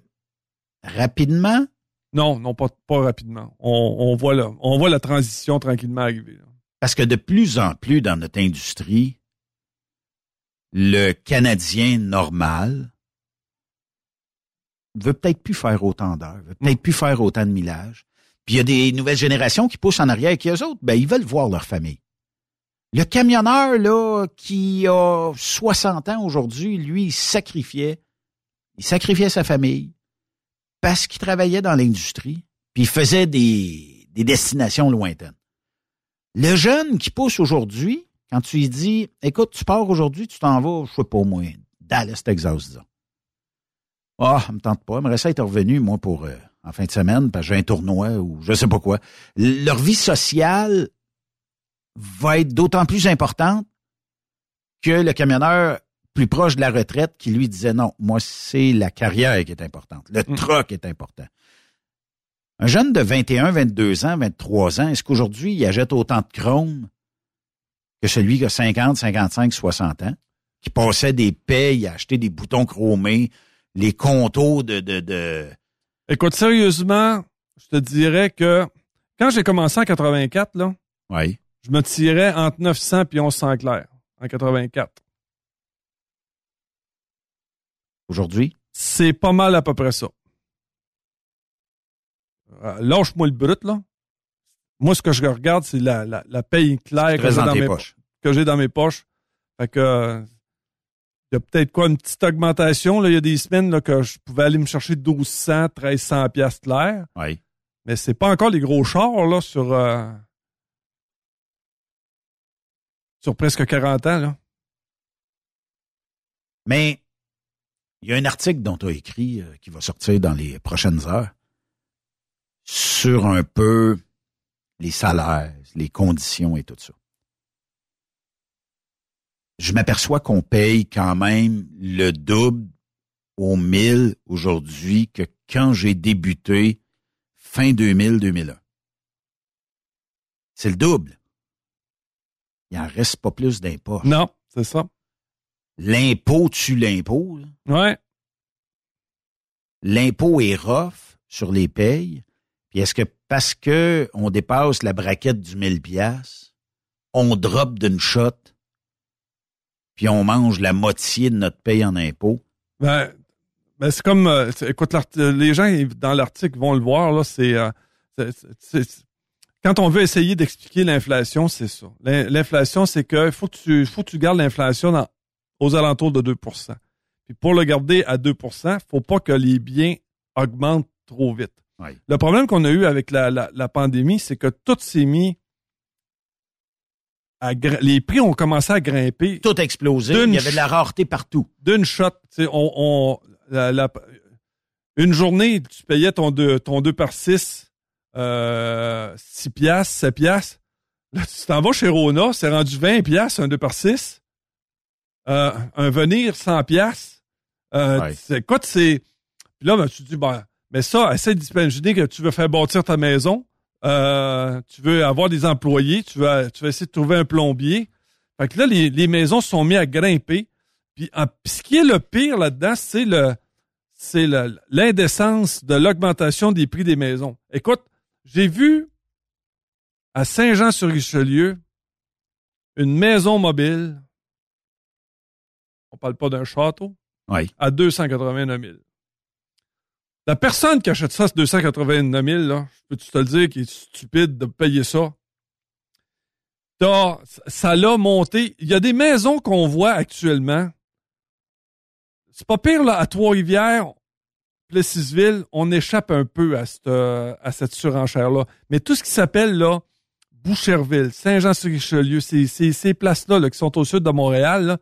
rapidement? Non, non, pas, pas rapidement. On, on, voit là, on voit la transition tranquillement arriver. Parce que de plus en plus dans notre industrie, le Canadien normal veut peut-être plus faire autant d'heures, veut peut-être plus faire autant de millage. Puis il y a des nouvelles générations qui poussent en arrière et qui eux autres, ben, ils veulent voir leur famille. Le camionneur, là, qui a 60 ans aujourd'hui, lui, il sacrifiait. Il sacrifiait sa famille parce qu'il travaillait dans l'industrie, puis il faisait des, des destinations lointaines. Le jeune qui pousse aujourd'hui, quand tu lui dis, écoute, tu pars aujourd'hui, tu t'en vas, je sais pas moi, Dallas, Texas, disons. Ah, ça me tente pas. J'aimerais ça être revenu, moi, pour euh, en fin de semaine, parce que j'ai un tournoi ou je sais pas quoi. Leur vie sociale va être d'autant plus importante que le camionneur plus proche de la retraite qui lui disait non, moi c'est la carrière qui est importante, le Mm. truck est important. Un jeune de 21, 22 ans, 23 ans, est-ce qu'aujourd'hui il achète autant de chrome que celui qui a 50, 55, 60 ans, qui passait des payes à acheter des boutons chromés, les contours de, de, de... Écoute, sérieusement, je te dirais que quand j'ai commencé en 84, là, Oui. je me tirais entre 900 et 1100 clairs en 84. Aujourd'hui? C'est pas mal à peu près ça. Euh, Lâche-moi le brut, là. Moi, ce que je regarde, c'est la, la, la paye claire que j'ai dans, mes poches. que j'ai dans mes poches. Fait que il y a peut-être quoi une petite augmentation. Là. Il y a des semaines là, que je pouvais aller me chercher 1200, 1300 piastres clair. Oui. Mais c'est pas encore les gros chars là, sur, euh, sur presque 40 ans. Là. Mais il y a un article dont tu as écrit euh, qui va sortir dans les prochaines heures sur un peu les salaires, les conditions et tout ça. Je m'aperçois qu'on paye quand même le double au 1000 aujourd'hui que quand j'ai débuté fin 2000-2001. C'est le double. Il en reste pas plus d'impôts. Non, c'est ça. L'impôt tue l'impôt. Ouais. L'impôt est rough sur les payes. Puis est-ce que parce que on dépasse la braquette du 1000 pièces, on drop d'une shot, puis on mange la moitié de notre paye en impôt? Ben, ben c'est comme, euh, écoute, l'art- les gens dans l'article vont le voir, là, c'est, euh, c'est- quand on veut essayer d'expliquer l'inflation, c'est ça. L'in- L'inflation, c'est que faut que tu, faut que tu gardes l'inflation dans- aux alentours de 2 Puis pour le garder à 2% faut pas que les biens augmentent trop vite. Oui. Le problème qu'on a eu avec la, la, la pandémie, c'est que tout s'est mis à les prix ont commencé à grimper Tout a explosé. Il y avait de la rareté partout. d'une shot. On, on- la- la- une journée, tu payais ton 2, ton 2 par 6, euh, 6 piastres, 7 piastres. Là, tu t'en vas chez Rona, c'est rendu 20 piastres, un 2 par 6. Euh, un venir, 100 piastres. Euh, Ouais. Écoute, c'est... Puis là, ben, tu te dis, ben, mais ça, essaie d'imaginer que tu veux faire bâtir ta maison, euh, tu veux avoir des employés, tu veux, tu veux essayer de trouver un plombier. Fait que là, les, les maisons sont mis à grimper. Puis, en- ce qui est le pire là-dedans, c'est le c'est l'indécence de l'augmentation des prix des maisons. Écoute, j'ai vu à Saint-Jean-sur-Richelieu une maison mobile, on parle pas d'un château, Oui. à 289 000. La personne qui achète ça à 289 000, là, peux-tu te le dire qu'il est stupide de payer ça? T'as- ça l'a monté. Il y a des maisons qu'on voit actuellement. C'est pas pire, là, à Trois-Rivières, Plessisville, on échappe un peu à cette, à cette surenchère-là. Mais tout ce qui s'appelle, là, Boucherville, Saint-Jean-sur-Richelieu, ces, ces, ces places-là, là, qui sont au sud de Montréal, là,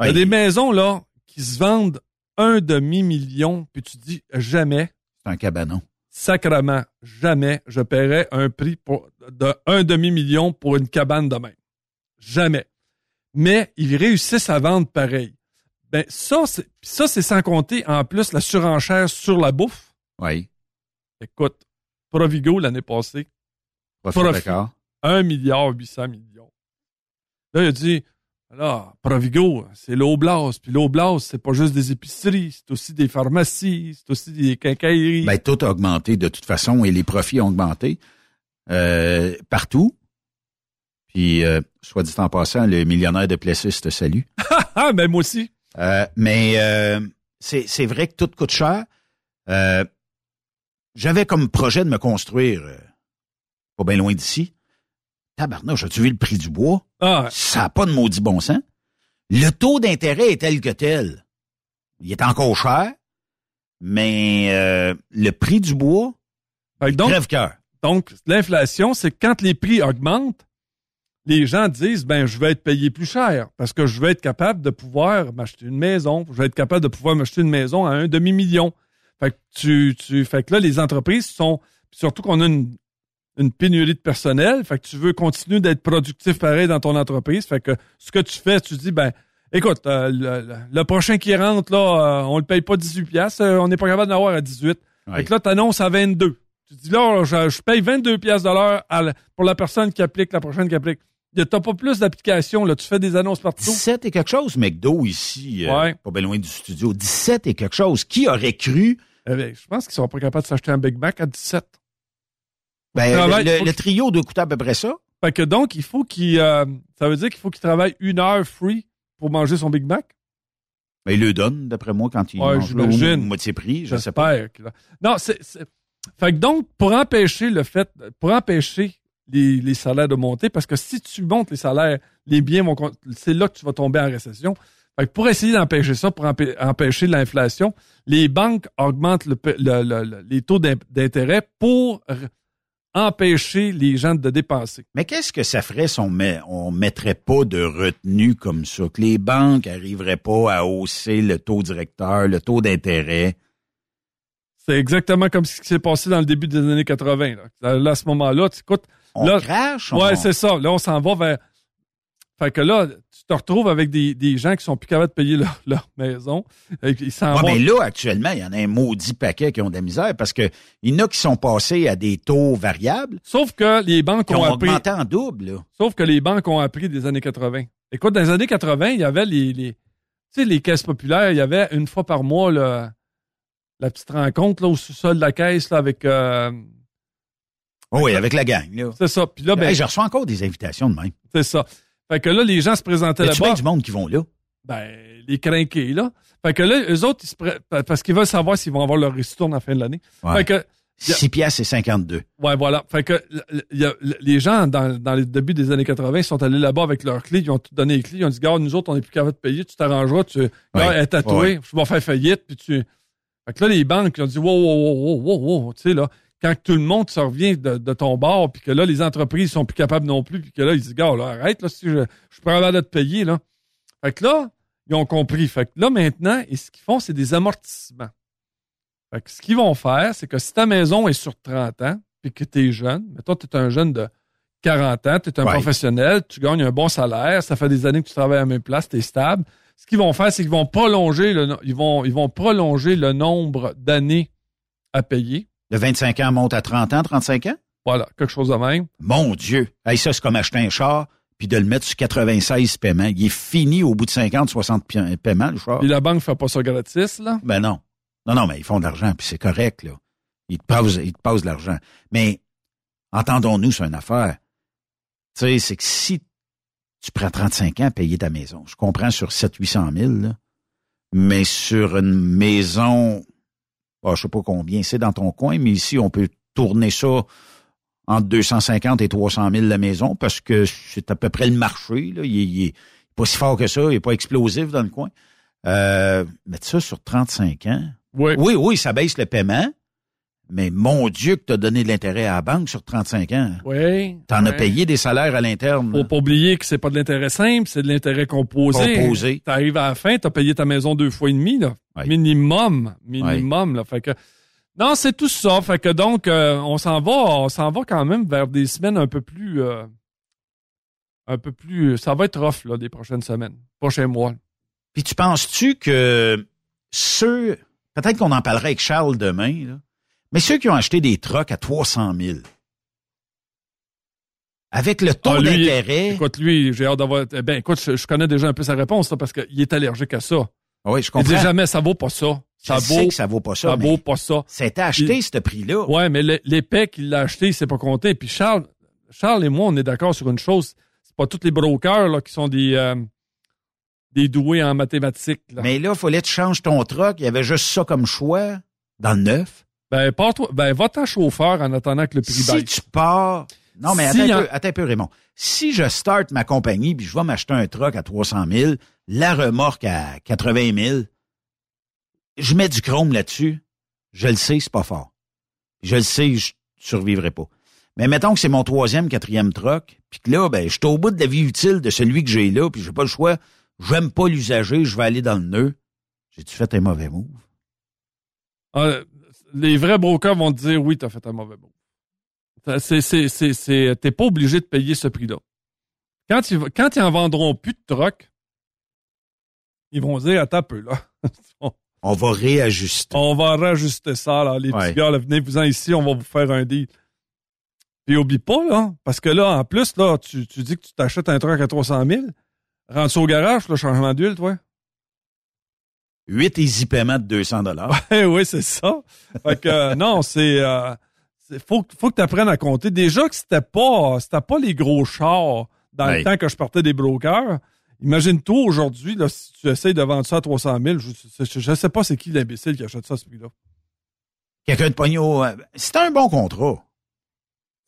il y a des maisons, là, qui se vendent un demi-million, puis tu dis jamais, C'est un cabanon. sacrement, jamais je paierais un prix pour, de un demi-million pour une cabane de même. Jamais. Mais ils réussissent à vendre pareil. Ben, ça, c'est, ça, c'est sans compter, en plus, la surenchère sur la bouffe. Oui. Écoute, Provigo, l'année passée, Profit Profit. d'accord. 1 milliard 800 millions. Là, il a dit, alors, Provigo, c'est l'Oblast. Puis l'Oblast, c'est pas juste des épiceries, c'est aussi des pharmacies, c'est aussi des quincailleries. Ben, tout a augmenté de toute façon et les profits ont augmenté euh, partout. Puis, euh, soit dit en passant, le millionnaire de Plessis te salue. [LAUGHS] ah, ben moi aussi. Euh, mais euh, c'est c'est vrai que tout coûte cher. Euh, J'avais comme projet de me construire, euh, pas bien loin d'ici. Tabarnouche, as-tu vu le prix du bois? Ah, Ça n'a pas de maudit bon sens. Le taux d'intérêt est tel que tel. Il est encore cher, mais euh, le prix du bois, donc, crève-cœur. donc l'inflation, c'est que quand les prix augmentent, les gens disent, ben, je vais être payé plus cher parce que je vais être capable de pouvoir m'acheter une maison. Je vais être capable de pouvoir m'acheter une maison à un demi-million. Fait que tu, tu, fait que là, les entreprises sont, surtout qu'on a une, une pénurie de personnel. Fait que tu veux continuer d'être productif pareil dans ton entreprise. Fait que ce que tu fais, tu dis, ben, écoute, euh, le, le prochain qui rentre, là, euh, on le paye pas 18 pièces, on n'est pas capable d'en avoir à 18. Fait que là, tu annonces à 22. Tu dis, là, je, je paye 22 pièces de l'heure pour la personne qui applique, la prochaine qui applique. Tu n'as pas plus d'applications, là. Tu fais des annonces partout. 17 et quelque chose, McDo, ici, euh, pas bien loin du studio. 17 et quelque chose. Qui aurait cru? Eh bien, je pense qu'ils sont pas capables de s'acheter un Big Mac à 17. Ben, le, le trio doit coûter à peu près ça. Fait que donc, il faut qu'il. euh, ça veut dire qu'il faut qu'il travaille une heure free pour manger son Big Mac? Ben, il le donne, d'après moi, quand il Ouais, mange j'imagine. moitié prix. Je sais pas. Non, c'est. Fait que donc, pour empêcher le fait. Pour empêcher les, les salaires de monter, parce que si tu montes les salaires, les biens vont. C'est là que tu vas tomber en récession. Fait que pour essayer d'empêcher ça, pour empê- empêcher l'inflation, les banques augmentent le le- le- le- les taux d'in- d'intérêt pour empêcher les gens de dépenser. Mais qu'est-ce que ça ferait si on, met, on mettrait pas de retenue comme ça? Que les banques arriveraient pas à hausser le taux directeur, le taux d'intérêt? C'est exactement comme ce qui s'est passé dans le début des années 80. Là, Là, à ce moment-là, tu écoutes. On là, crache? on- Ouais, c'est ça. Là, on s'en va vers. Fait que là, te retrouves avec des, des gens qui sont plus capables de payer leur, [LAUGHS] leur maison. Et Ils s'en Ouais, vont. mais là, actuellement, il y en a un maudit paquet qui ont de la misère parce que il y en a qui sont passés à des taux variables Sauf que les banques ont ont appris. augmenté en double. Là. Sauf que les banques ont appris des années 80. Écoute, dans les années 80, il y avait les, les, tu sais, les caisses populaires, il y avait une fois par mois la petite rencontre là, au sous-sol de la caisse là, avec. euh, oui, avec la gang. C'est ça. Puis là, ben, Hey, je reçois encore des invitations de même. c'est ça. Fait que là, les gens se présentaient Y a-tu bien là-bas. du monde qui vont là? Ben, les crinqués, là. Fait que là, eux autres, ils se pré- parce qu'ils veulent savoir s'ils vont avoir leur ristourne à la fin de l'année. Ouais. Fait que 6 piastres et 52. Ouais, voilà. Fait que il y a- les gens, dans, dans les débuts des années 80, ils sont allés là-bas avec leurs clés, ils ont tout donné les clés, ils ont dit, gars, nous autres, on n'est plus capable de payer, tu t'arrangeras, tu, gars, elle est tatouée, ouais. je vais faire faillite, puis tu... Fait que là, les banques, ils ont dit, wow, wow, wow, wow, wow, wow, tu sais, là, quand tout le monde se revient de, de ton bord, puis que là, les entreprises sont plus capables non plus, puis que là, ils disent, gars, là, arrête, là, si je, je suis pas capable de te payer, là. Fait que là, ils ont compris. Fait que là, maintenant, et ce qu'ils font, c'est des amortissements. Fait que ce qu'ils vont faire, c'est que si ta maison est sur 30 ans, puis que tu es jeune, mais toi, tu es un jeune de 40 ans, tu es un Ouais. professionnel, tu gagnes un bon salaire, ça fait des années que tu travailles à la même place, tu es stable. Ce qu'ils vont faire, c'est qu'ils vont prolonger le, ils vont, ils vont prolonger le nombre d'années à payer. De 25 ans monte à 30 ans, 35 ans? Voilà, quelque chose de même. Mon Dieu! Hey, ça, c'est comme acheter un char puis de le mettre sur 96 paiements. Il est fini au bout de 50, 60 pi- paiements, le char. Puis la banque fait pas ça gratis, là? Ben non. Non, non, mais ils font de l'argent, puis c'est correct, là. Ils te passent, ils te passent de l'argent. Mais entendons-nous sur une affaire. Tu sais, c'est que si tu prends 35 ans à payer ta maison, je comprends sur 700-800 000, là, mais sur une maison, ah, je sais pas combien c'est dans ton coin, mais ici, on peut tourner ça entre 250 et 300 000 la maison parce que c'est à peu près le marché. Là. Il, est, il est pas si fort que ça, il est pas explosif dans le coin. Euh, mettre ça sur 35 ans. Oui. Oui, oui, ça baisse le paiement, mais mon Dieu que tu as donné de l'intérêt à la banque sur 35 ans. Oui. T'en as payé des salaires à l'interne. Faut pas oublier que c'est pas de l'intérêt simple, c'est de l'intérêt composé. Composé. T'arrives à la fin, t'as payé ta maison deux fois et demi, là. Minimum. Minimum, là. Fait que. Non, c'est tout ça. Fait que donc, euh, on s'en va, on s'en va quand même vers des semaines un peu plus. euh, un peu plus. Ça va être rough, là, des prochaines semaines. Prochains mois. Puis tu penses-tu que ceux, peut-être qu'on en parlera avec Charles demain, là, mais ceux qui ont acheté des trucks à 300 000, avec le taux Ah, d'intérêt, Écoute, lui, j'ai hâte d'avoir. eh Ben, écoute, je, je connais déjà un peu sa réponse, là, parce qu'il est allergique à ça. oui, je Il comprends. dit jamais, ça vaut pas ça. Ça Je sais vaut, que ça vaut pas ça, ça vaut pas ça. c'était acheté Il- ce prix-là. Ouais, mais l'épais qu'il l'a acheté, il s'est pas compté. Puis Charles, Charles et moi, on est d'accord sur une chose. C'est pas tous les brokers là, qui sont des, euh, des doués en mathématiques. là. Mais là, il fallait que tu changes ton truck. Il y avait juste ça comme choix dans le neuf. Ben, pars-toi- ben, va t'en chauffeur en attendant que le prix Si tu pars... Non, mais Si attends, un peu, attends un peu, Raymond. Si je start ma compagnie puis je vais m'acheter un truck à 300 000, la remorque à 80 000, je mets du chrome là-dessus, je le sais, c'est pas fort. Je le sais, je survivrai pas. Mais mettons que c'est mon troisième, quatrième truck, puis que là, ben, je suis au bout de la vie utile de celui que j'ai là, puis j'ai pas le choix. J'aime pas l'usager, je vais aller dans le nœud. J'ai-tu fait un mauvais move? Ah, les vrais brokers vont te dire oui, t'as fait un mauvais mot. C'est, c'est, c'est, c'est, t'es pas obligé de payer ce prix-là. Quand ils, quand ils en vendront plus de troc, ils vont dire, attends un peu, là. [LAUGHS] On va réajuster. On va réajuster ça, là. Les petits gars, là, venez-vous-en ici, on va vous faire un deal. Puis oublie pas, là, parce que là, en plus, là, tu, tu dis que tu t'achètes un truck à 300 000. Rentre ça au garage, le changement d'huile, toi? 8 easy paiements de 200 dollars. [LAUGHS] Eh oui, c'est ça. Fait que, euh, non, c'est, euh, faut, faut que tu apprennes à compter. Déjà que c'était pas, c'était pas les gros chars dans Ouais. le temps que je partais des brokers. Imagine-toi aujourd'hui, là, si tu essayes de vendre ça à 300 000, je, je sais pas c'est qui l'imbécile qui achète ça à ce prix-là. Quelqu'un de pognon. euh, C'est un bon contrat.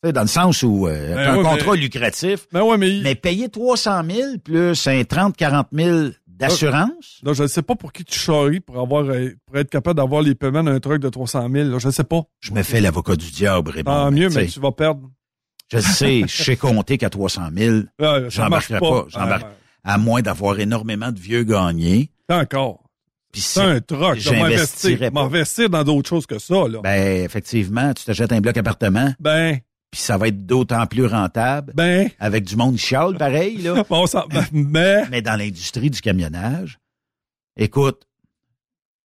Dans le sens où euh, Ben un ouais, contrat mais- lucratif, Mais ouais, mais, mais payer 300 000 plus un 30-40 000 d'assurance, là, je ne sais pas pour qui tu charries pour avoir, euh, pour être capable d'avoir les paiements d'un truck de 300 000. Là, je ne sais pas. je me fais l'avocat du diable, Raymond. Tant mieux, mais tu vas perdre. Je sais, [LAUGHS] je sais compter qu'à 300 000, Ah, ça marche j'embarquerai pas. pas. Ah, à moins d'avoir énormément de vieux gagnés. encore. Puis C'est un m'investir. j'investirais. M'investir dans d'autres choses que ça, là. Ben, effectivement, tu t'achètes un bloc appartement, Ben, puis ça va être d'autant plus rentable, ben, avec du monde chiale, pareil, là. [LAUGHS] bon, ça, ben, mais, dans l'industrie du camionnage, écoute,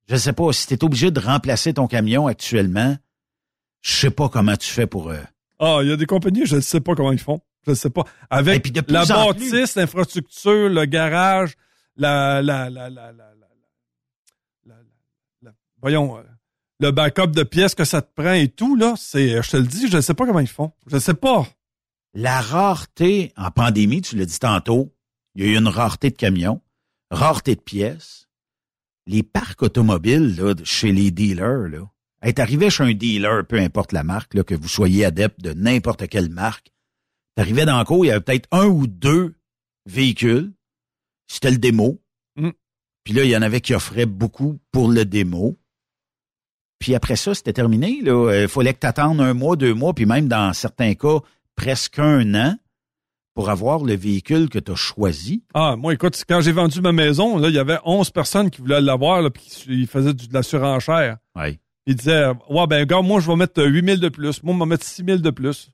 je sais pas, si tu es obligé de remplacer ton camion actuellement, je sais pas comment tu fais pour... euh, ah, il y a des compagnies, je ne sais pas comment ils font. Je ne sais pas. Avec puis la bâtisse, l'infrastructure, le garage, la, la, la, la, la, la, la- la- la- voyons, euh, le backup de pièces que ça te prend et tout, là, c'est, je te le dis, je ne sais pas comment ils font. Je ne sais pas. La rareté, en pandémie, tu l'as dit tantôt, il y a eu une rareté de camions, rareté de pièces. Les parcs automobiles, là, de- chez les dealers, là, est arrivé chez un dealer, peu importe la marque, là, que vous soyez adepte de n'importe quelle marque, t'arrivais dans le cours, il y avait peut-être un ou deux véhicules. C'était le démo. Mm. Puis là, il y en avait qui offraient beaucoup pour le démo. Puis après ça, c'était terminé. là. Il fallait que tu attendes un mois, deux mois, puis même dans certains cas, presque un an pour avoir le véhicule que tu as choisi. Ah, moi, écoute, quand j'ai vendu ma maison, là, il y avait 11 personnes qui voulaient l'avoir, puis ils faisaient de la surenchère. Oui. Ils disaient, ouais, ben, gars, moi, je vais mettre 8 000 de plus. Moi, je vais mettre 6 000 de plus.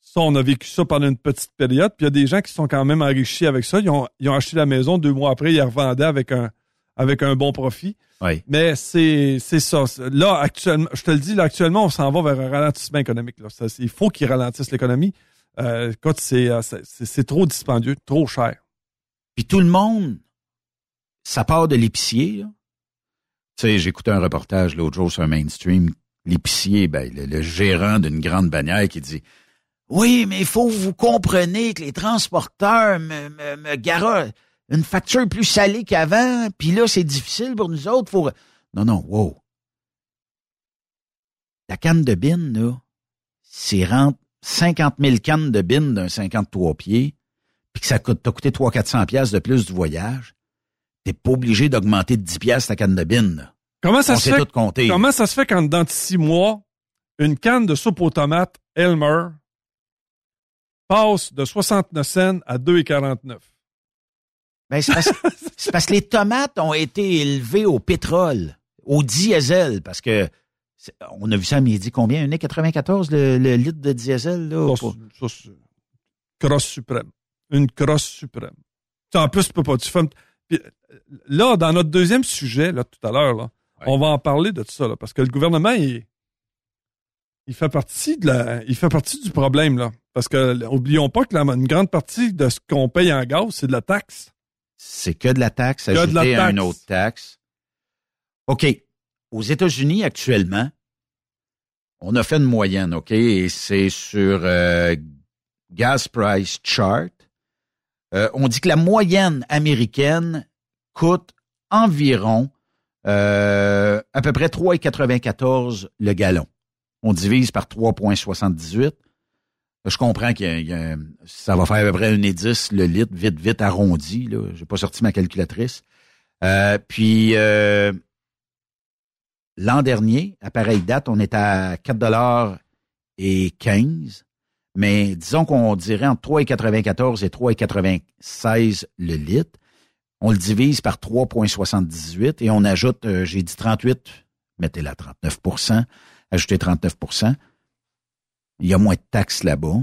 Ça, on a vécu ça pendant une petite période. Puis il y a des gens qui sont quand même enrichis avec ça. Ils ont, ils ont acheté la maison deux mois après, ils la revendaient avec un, avec un bon profit. Oui. Mais c'est, c'est ça. Là, actuellement, je te le dis, là, actuellement, on s'en va vers un ralentissement économique. Là. Ça, il faut qu'ils ralentissent l'économie. Euh, écoute, c'est, euh, c'est, trop dispendieux, trop cher. Puis tout le monde, ça part de l'épicier. là. Tu sais, j'écoutais un reportage l'autre jour sur un mainstream. L'épicier, ben, le, le gérant d'une grande bannière qui dit Oui, mais il faut que vous compreniez que les transporteurs me, me, me une facture plus salée qu'avant, puis là, c'est difficile pour nous autres. Faut... Non, non, wow. La canne de bine, là, c'est rentre 50 000 cannes de bine d'un 53 pieds, puis que ça coûte, coûté 300-400 pièces de plus du voyage, t'es pas obligé d'augmenter de 10 pièces ta canne de bine. là. Comment ça On se fait? tout. Comment ça se fait qu'en dans six mois, une canne de soupe aux tomates Elmer passe de 69 cents à 2,49? Ben, c'est parce, [LAUGHS] parce que les tomates ont été élevées au pétrole, au diesel, parce que on a vu ça à midi. Combien? 1,94 le, le litre de diesel? Là, Ça, ça, crosse suprême. Une crosse suprême. En plus, tu peux pas. Tu fais, puis, là, dans notre deuxième sujet, là, tout à l'heure, on va en parler de tout ça, là, parce que le gouvernement, il, il fait partie de la, il fait partie du problème, là. Parce que, oublions pas que la, une grande partie de ce qu'on paye en gaz, c'est de la taxe. C'est que de la taxe Que de la ajoutée à une autre taxe. OK. Aux États-Unis, actuellement, on a fait une moyenne, OK? Et c'est sur euh, Gas Price Chart. Euh, on dit que la moyenne américaine coûte environ euh, à peu près 3,94 le gallon. On divise par 3,78. Je comprends que ça va faire à peu près 1,10 le litre, vite, vite arrondi. Là. J'ai pas sorti ma calculatrice. Euh, puis euh, l'an dernier, à pareille date, on était à 4 dollars et 15. Mais disons qu'on dirait entre 3,94 et 3,96 le litre. On le divise par 3,78 et on ajoute, euh, j'ai dit 38, mettez-la 39% ajoutez 39 Il y a moins de taxes là-bas.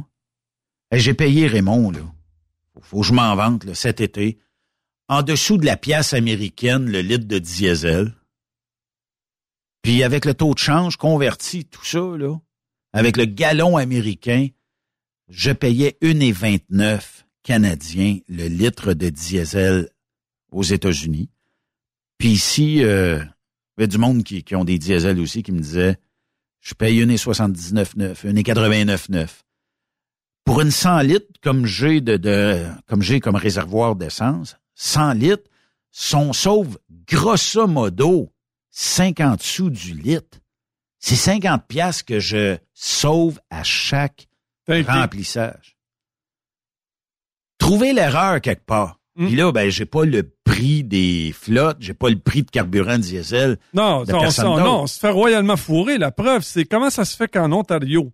J'ai payé Raymond, là. Faut, faut que je m'en vante, là, cet été. En dessous de la pièce américaine, le litre de diesel. Puis avec le taux de change converti, tout ça, là, avec le gallon américain, je payais 1,29 canadiens le litre de diesel aux États-Unis. Puis ici, euh, il y avait du monde qui, ont des diesels aussi qui me disait je paye 1,79,9, 1,89,9. Pour une 100 litres, comme j'ai de, de comme j'ai comme réservoir d'essence, 100 litres, sont sauve grosso modo 50 sous du litre. C'est 50 pièces que je sauve à chaque remplissage. Trouver l'erreur quelque part. Mm. Puis là, ben, j'ai pas le prix des flottes, j'ai pas le prix de carburant diesel. Non, de on, personne on- d'autre. non, on se fait royalement fourrer. La preuve, c'est comment ça se fait qu'en Ontario,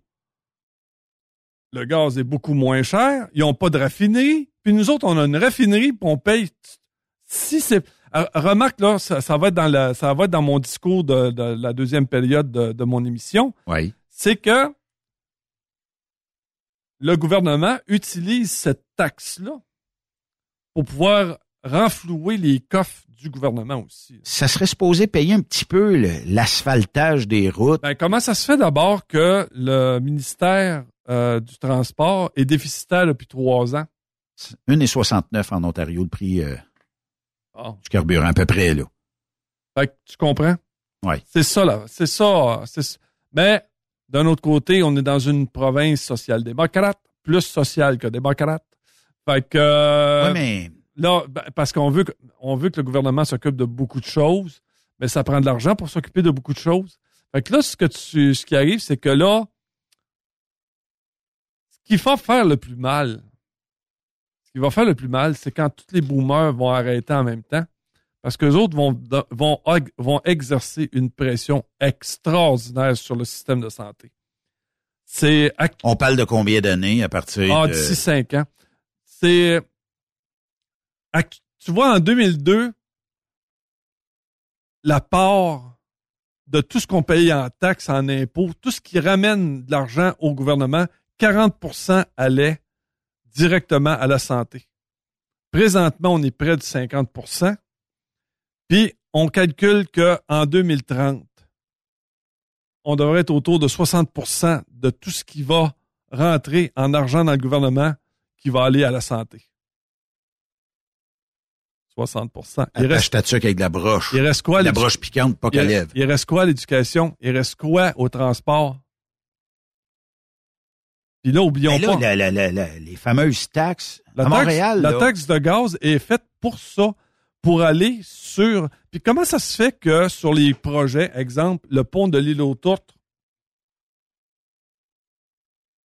le gaz est beaucoup moins cher, ils n'ont pas de raffinerie, puis nous autres, on a une raffinerie, puis on paye. Si c'est. euh, Remarque, là, ça, ça va être dans la, ça va être dans mon discours de, de la deuxième période de, de mon émission. Oui. C'est que le gouvernement utilise cette taxe-là pour pouvoir renflouer les coffres du gouvernement aussi. Ça serait supposé payer un petit peu l'asphaltage des routes. Ben, comment ça se fait d'abord que le ministère euh, du Transport est déficitaire depuis trois ans? 1,69 en Ontario, le prix euh, Ah. du carburant, à peu près, là. Fait que tu comprends? Oui. C'est ça, là. C'est ça. Mais d'un autre côté, on est dans une province social-démocrate, plus sociale que démocrate. Fait que. euh, Oui, mais Là, ben, parce qu'on veut, on veut que le gouvernement s'occupe de beaucoup de choses, mais ça prend de l'argent pour s'occuper de beaucoup de choses. Fait que là, ce, que tu, ce qui arrive, c'est que là, ce qui va faire le plus mal, ce qui va faire le plus mal, c'est quand tous les boomers vont arrêter en même temps, parce que les autres vont, vont, vont exercer une pression extraordinaire sur le système de santé. C'est act- on parle de combien d'années à partir ah, de... d'ici cinq ans. C'est. Tu vois, en 2002, la part de tout ce qu'on paye en taxes, en impôts, tout ce qui ramène de l'argent au gouvernement, 40% allait directement à la santé. Présentement, on est près de 50% Puis, on calcule qu'en 2030, on devrait être autour de 60% de tout ce qui va rentrer en argent dans le gouvernement qui va aller à la santé. 60 Il reste, ta avec la broche. il reste quoi? la broche piquante, pas lèvres. il reste quoi à l'éducation? Il reste quoi au transport? Puis là, oublions là, pas. la- la- la- la- les fameuses taxes La à taxe, Montréal, la là, taxe de gaz est faite pour ça, pour aller sur. Puis comment ça se fait que sur les projets, exemple, le pont de l'île aux Tourtes,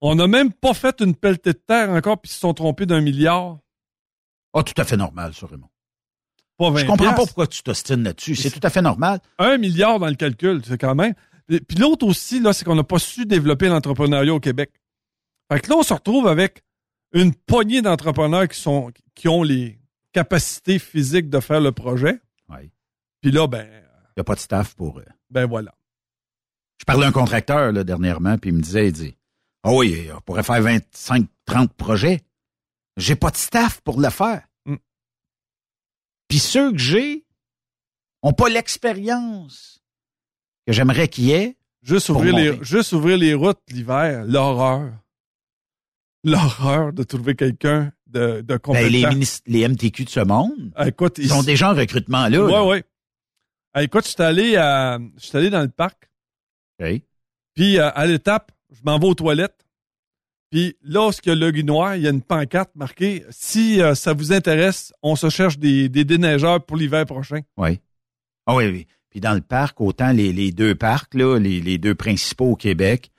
on n'a même pas fait une pelletée de terre encore, puis ils se sont trompés d'un milliard. Ah, tout à fait normal, ça, Raymond. Pas 20 Je comprends pas pourquoi tu t'ostines là-dessus. C'est tout à fait normal. Un milliard dans le calcul, c'est quand même. Et- Puis l'autre aussi, là, c'est qu'on n'a pas su développer l'entrepreneuriat au Québec. Fait que là, on se retrouve avec une poignée d'entrepreneurs qui sont qui ont les capacités physiques de faire le projet. Oui. Puis là, ben, Il n'y a pas de staff pour... euh, ben voilà. Je parlais à un contracteur là, dernièrement, puis il me disait, il dit, ah oui, on pourrait faire 25, 30 projets. J'ai pas de staff pour le faire. Mm. Puis ceux que j'ai ont pas l'expérience que j'aimerais qu'il y ait. Juste ouvrir, les, monter. juste ouvrir les routes l'hiver, l'horreur. L'horreur de trouver quelqu'un de, de Ben, compétent. les, MTQ de ce monde, Ah, écoute, ils sont déjà en recrutement là. Ouais, là. ouais. Ah, écoute, je suis allé, à- je suis allé dans le parc. Puis euh, à l'étape, je m'en vais aux toilettes. Puis a le guinoir, il y a une pancarte marquée Si euh, ça vous intéresse, on se cherche des, déneigeurs pour l'hiver prochain. Oui. Ah oui, oui. Puis dans le parc, autant les, deux parcs, les, deux principaux au Québec,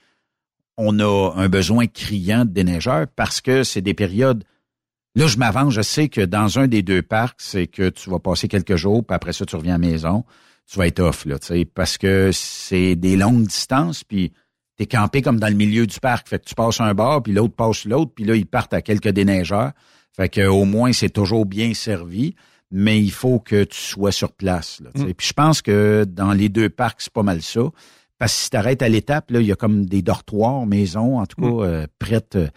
on a un besoin criant de déneigeurs parce que c'est des périodes. Là, je m'avance, je sais que dans un des deux parcs, c'est que tu vas passer quelques jours, puis après ça, tu reviens à la maison. Tu vas être off, là, sais, parce que c'est des longues distances, puis t'es campé comme dans le milieu du parc. Fait que tu passes un bord, puis l'autre passe l'autre, puis là, ils partent à quelques déneigeurs. Fait que au moins, c'est toujours bien servi, mais il faut que tu sois sur place. Là, sais. Puis je pense que dans les deux parcs, c'est pas mal ça. Parce que si t'arrêtes à l'étape, là, il y a comme des dortoirs, maisons, en tout cas, Mm. euh, prêtes. euh,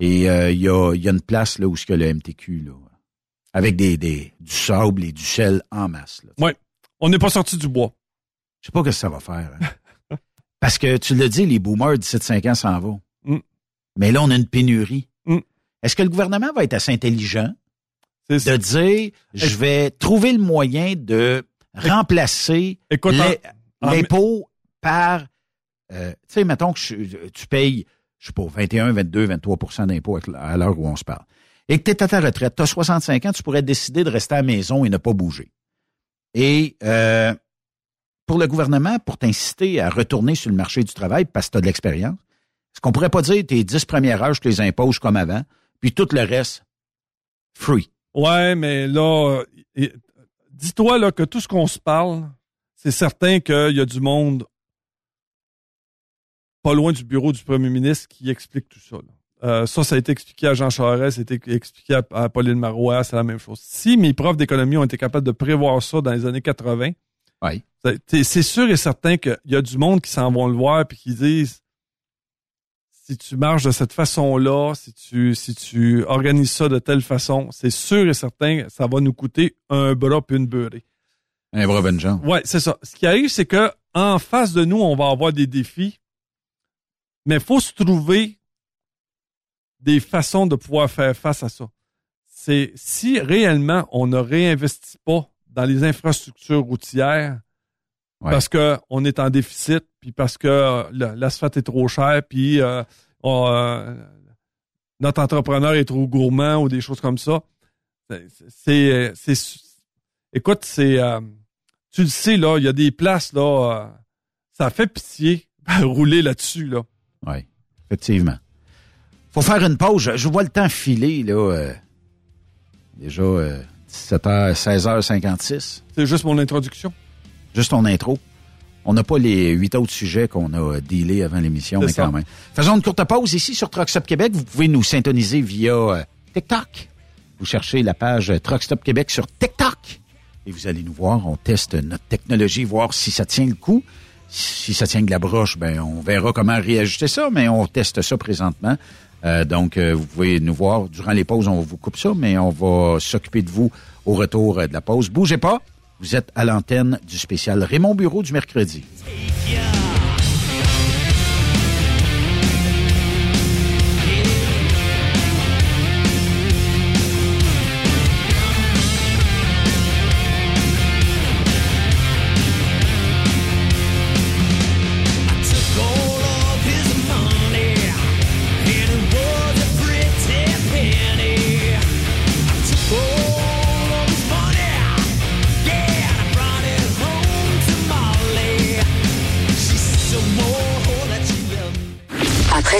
et euh, il y, a, il y a une place là où ce que le MTQ, là, avec des, des, du sable et du sel en masse. Là. Ouais. On n'est pas sorti du bois. Je sais pas ce que ça va faire. hein. [LAUGHS] Parce que tu l'as dit, les boomers d'ici de 5 ans s'en vont. Mm. Mais là, on a une pénurie. Mm. Est-ce que le gouvernement va être assez intelligent ça. de dire je vais trouver le moyen de remplacer l'impôt par euh, tu sais mettons que je- tu payes je sais pas 21 22 23% d'impôt à l'heure où on se parle et que tu es à ta retraite, tu as 65 ans, tu pourrais décider de rester à la maison et ne pas bouger. Et euh, pour le gouvernement, pour t'inciter à retourner sur le marché du travail parce que tu as de l'expérience, est-ce qu'on pourrait pas dire tes 10 premières heures, je te les impose comme avant, puis tout le reste, free? Ouais, mais là, euh, dis-toi là que tout ce qu'on se parle, c'est certain qu'il y a du monde pas loin du bureau du premier ministre qui explique tout ça. Euh, ça, ça a été expliqué à Jean Charest, ça a été expliqué à, à Pauline Marois, c'est la même chose. Si mes profs d'économie ont été capables de prévoir ça dans les années 80, Oui. C'est sûr et certain qu'il y a du monde qui s'en vont le voir puis qui disent si tu marches de cette façon-là, si tu, si tu organises ça de telle façon, c'est sûr et certain que ça va nous coûter un bras puis une beurrée. Un bras vengeance. Ouais, c'est ça. Ce qui arrive, c'est que en face de nous, on va avoir des défis, mais il faut se trouver des façons de pouvoir faire face à ça. C'est si réellement on ne réinvestit pas dans les infrastructures routières Ouais. parce que on est en déficit, puis parce que euh, l'asphalte est trop cher, puis euh, on, euh, notre entrepreneur est trop gourmand ou des choses comme ça. C'est, écoute, c'est, euh, tu le sais là, il y a des places là, euh, ça fait pitié [LAUGHS] rouler là-dessus là. Oui, effectivement. Faut faire une pause. Je, je vois le temps filer, là. euh, déjà euh, 17h, 16h56. C'est juste mon introduction. Juste ton intro. On n'a pas les huit autres sujets qu'on a dealés avant l'émission, mais ça. quand même. Faisons une courte pause ici sur Truck Stop Québec. Vous pouvez nous syntoniser via euh, TikTok. Vous cherchez la page Truck Stop Québec sur TikTok. Et vous allez nous voir. On teste notre technologie, voir si ça tient le coup. Si ça tient de la broche, ben on verra comment réajuster ça, mais on teste ça présentement. Euh, donc, euh, vous pouvez nous voir durant les pauses, on vous coupe ça, mais on va s'occuper de vous au retour de la pause. Bougez pas, vous êtes à l'antenne du spécial Raymond Bureau du mercredi.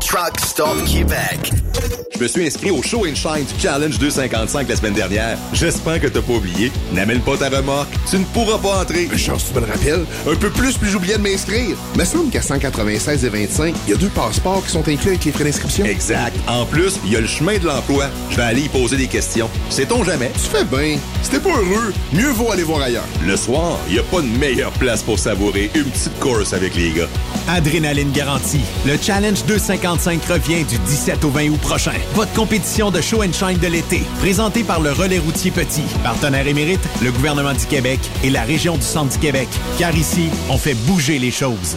Truck Stop Québec. Je me suis inscrit au Show and Shine du Challenge 255 la semaine dernière. J'espère que t'as pas oublié. N'amène pas ta remorque, tu ne pourras pas entrer. Une chance, tu me le rappelles? Un peu plus, puis j'oubliais de m'inscrire. Me semble qu'à 196 et 25, il y a deux passeports qui sont inclus avec les frais d'inscription. Exact. En plus, il y a le chemin de l'emploi. Je vais aller y poser des questions. Sait-on jamais? Tu fais bien. Si t'es pas heureux, mieux vaut aller voir ailleurs. Le soir, il n'y a pas de meilleure place pour savourer une petite course avec les gars. Adrénaline garantie. Le Challenge 255 revient du 17 au 20 août prochain. Votre compétition de show and shine de l'été. Présentée par le Relais routier Petit. Partenaire émérite, le gouvernement du Québec et la région du Centre du Québec. Car ici, on fait bouger les choses.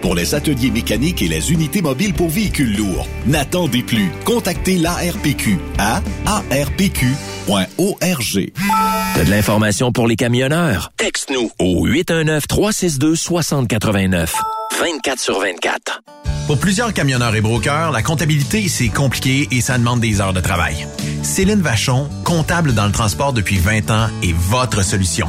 pour les ateliers mécaniques et les unités mobiles pour véhicules lourds. N'attendez plus. Contactez l'ARPQ à arpq.org. T'as de l'information pour les camionneurs? Texte-nous au 819-362-6089. 24 sur 24. Pour plusieurs camionneurs et brokers, la comptabilité, c'est compliqué et ça demande des heures de travail. Céline Vachon, comptable dans le transport depuis 20 ans, est votre solution.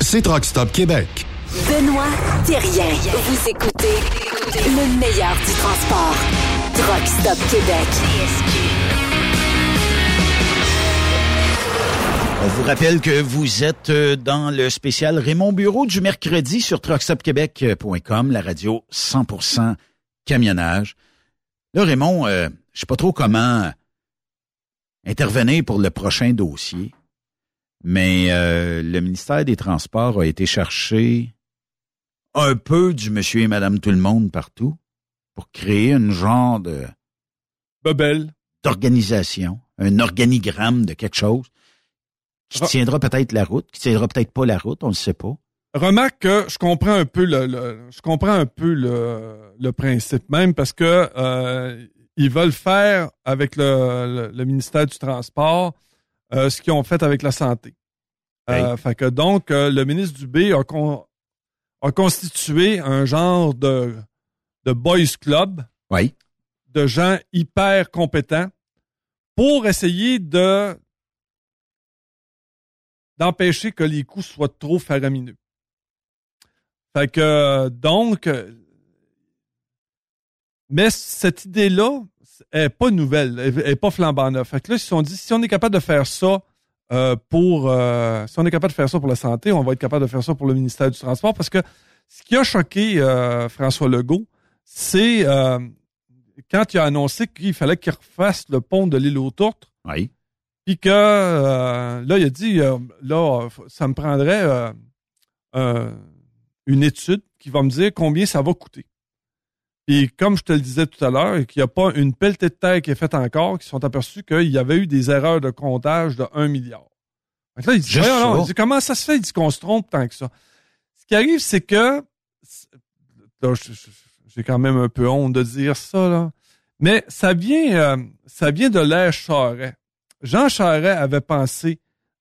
C'est Truck Stop Québec. Benoît Thérien. Vous écoutez le meilleur du transport. Truck Stop Québec. On vous rappelle que vous êtes euh, dans le spécial Raymond Bureau du mercredi sur truckstopquebec.com, la radio 100% camionnage. Là, Raymond, euh, je sais pas trop comment intervenir pour le prochain dossier, mais euh, le ministère des Transports a été chercher un peu du monsieur et madame tout le monde partout pour créer une genre de... Bebel. D'organisation, un organigramme de quelque chose qui tiendra peut-être la route, qui tiendra peut-être pas la route, on ne sait pas. Remarque que je comprends un peu le, je comprends un peu le, le, principe même parce que euh, ils veulent faire avec le, le ministère du Transport euh, ce qu'ils ont fait avec la santé. Euh, fait que donc euh, le ministre Dubé a, con, a constitué un genre de de boys club. Oui. De gens hyper compétents pour essayer de d'empêcher que les coûts soient trop faramineux. Fait que, donc, mais cette idée-là est pas nouvelle, elle est pas flambant neuf. Fait que là, ils se sont dit, si on est capable de faire ça euh, pour, euh, si on est capable de faire ça pour la santé, on va être capable de faire ça pour le ministère du Transport, parce que ce qui a choqué euh, François Legault, c'est quand il a annoncé qu'il fallait qu'il refasse le pont de l'île aux Tourtes. Oui. Puis que là, il a dit là, ça me prendrait une étude qui va me dire combien ça va coûter. Et comme je te le disais tout à l'heure, qu'il n'y a pas une pelletée de terre qui est faite encore, qui sont aperçus qu'il y avait eu des erreurs de comptage de 1 milliard. Donc là, il dit, non, il dit comment ça se fait? Il dit qu'on se trompe tant que ça. Ce qui arrive, c'est que j'ai quand même un peu honte de dire ça, là. Mais ça vient, ça vient de l'ère Charret. Jean Charest avait pensé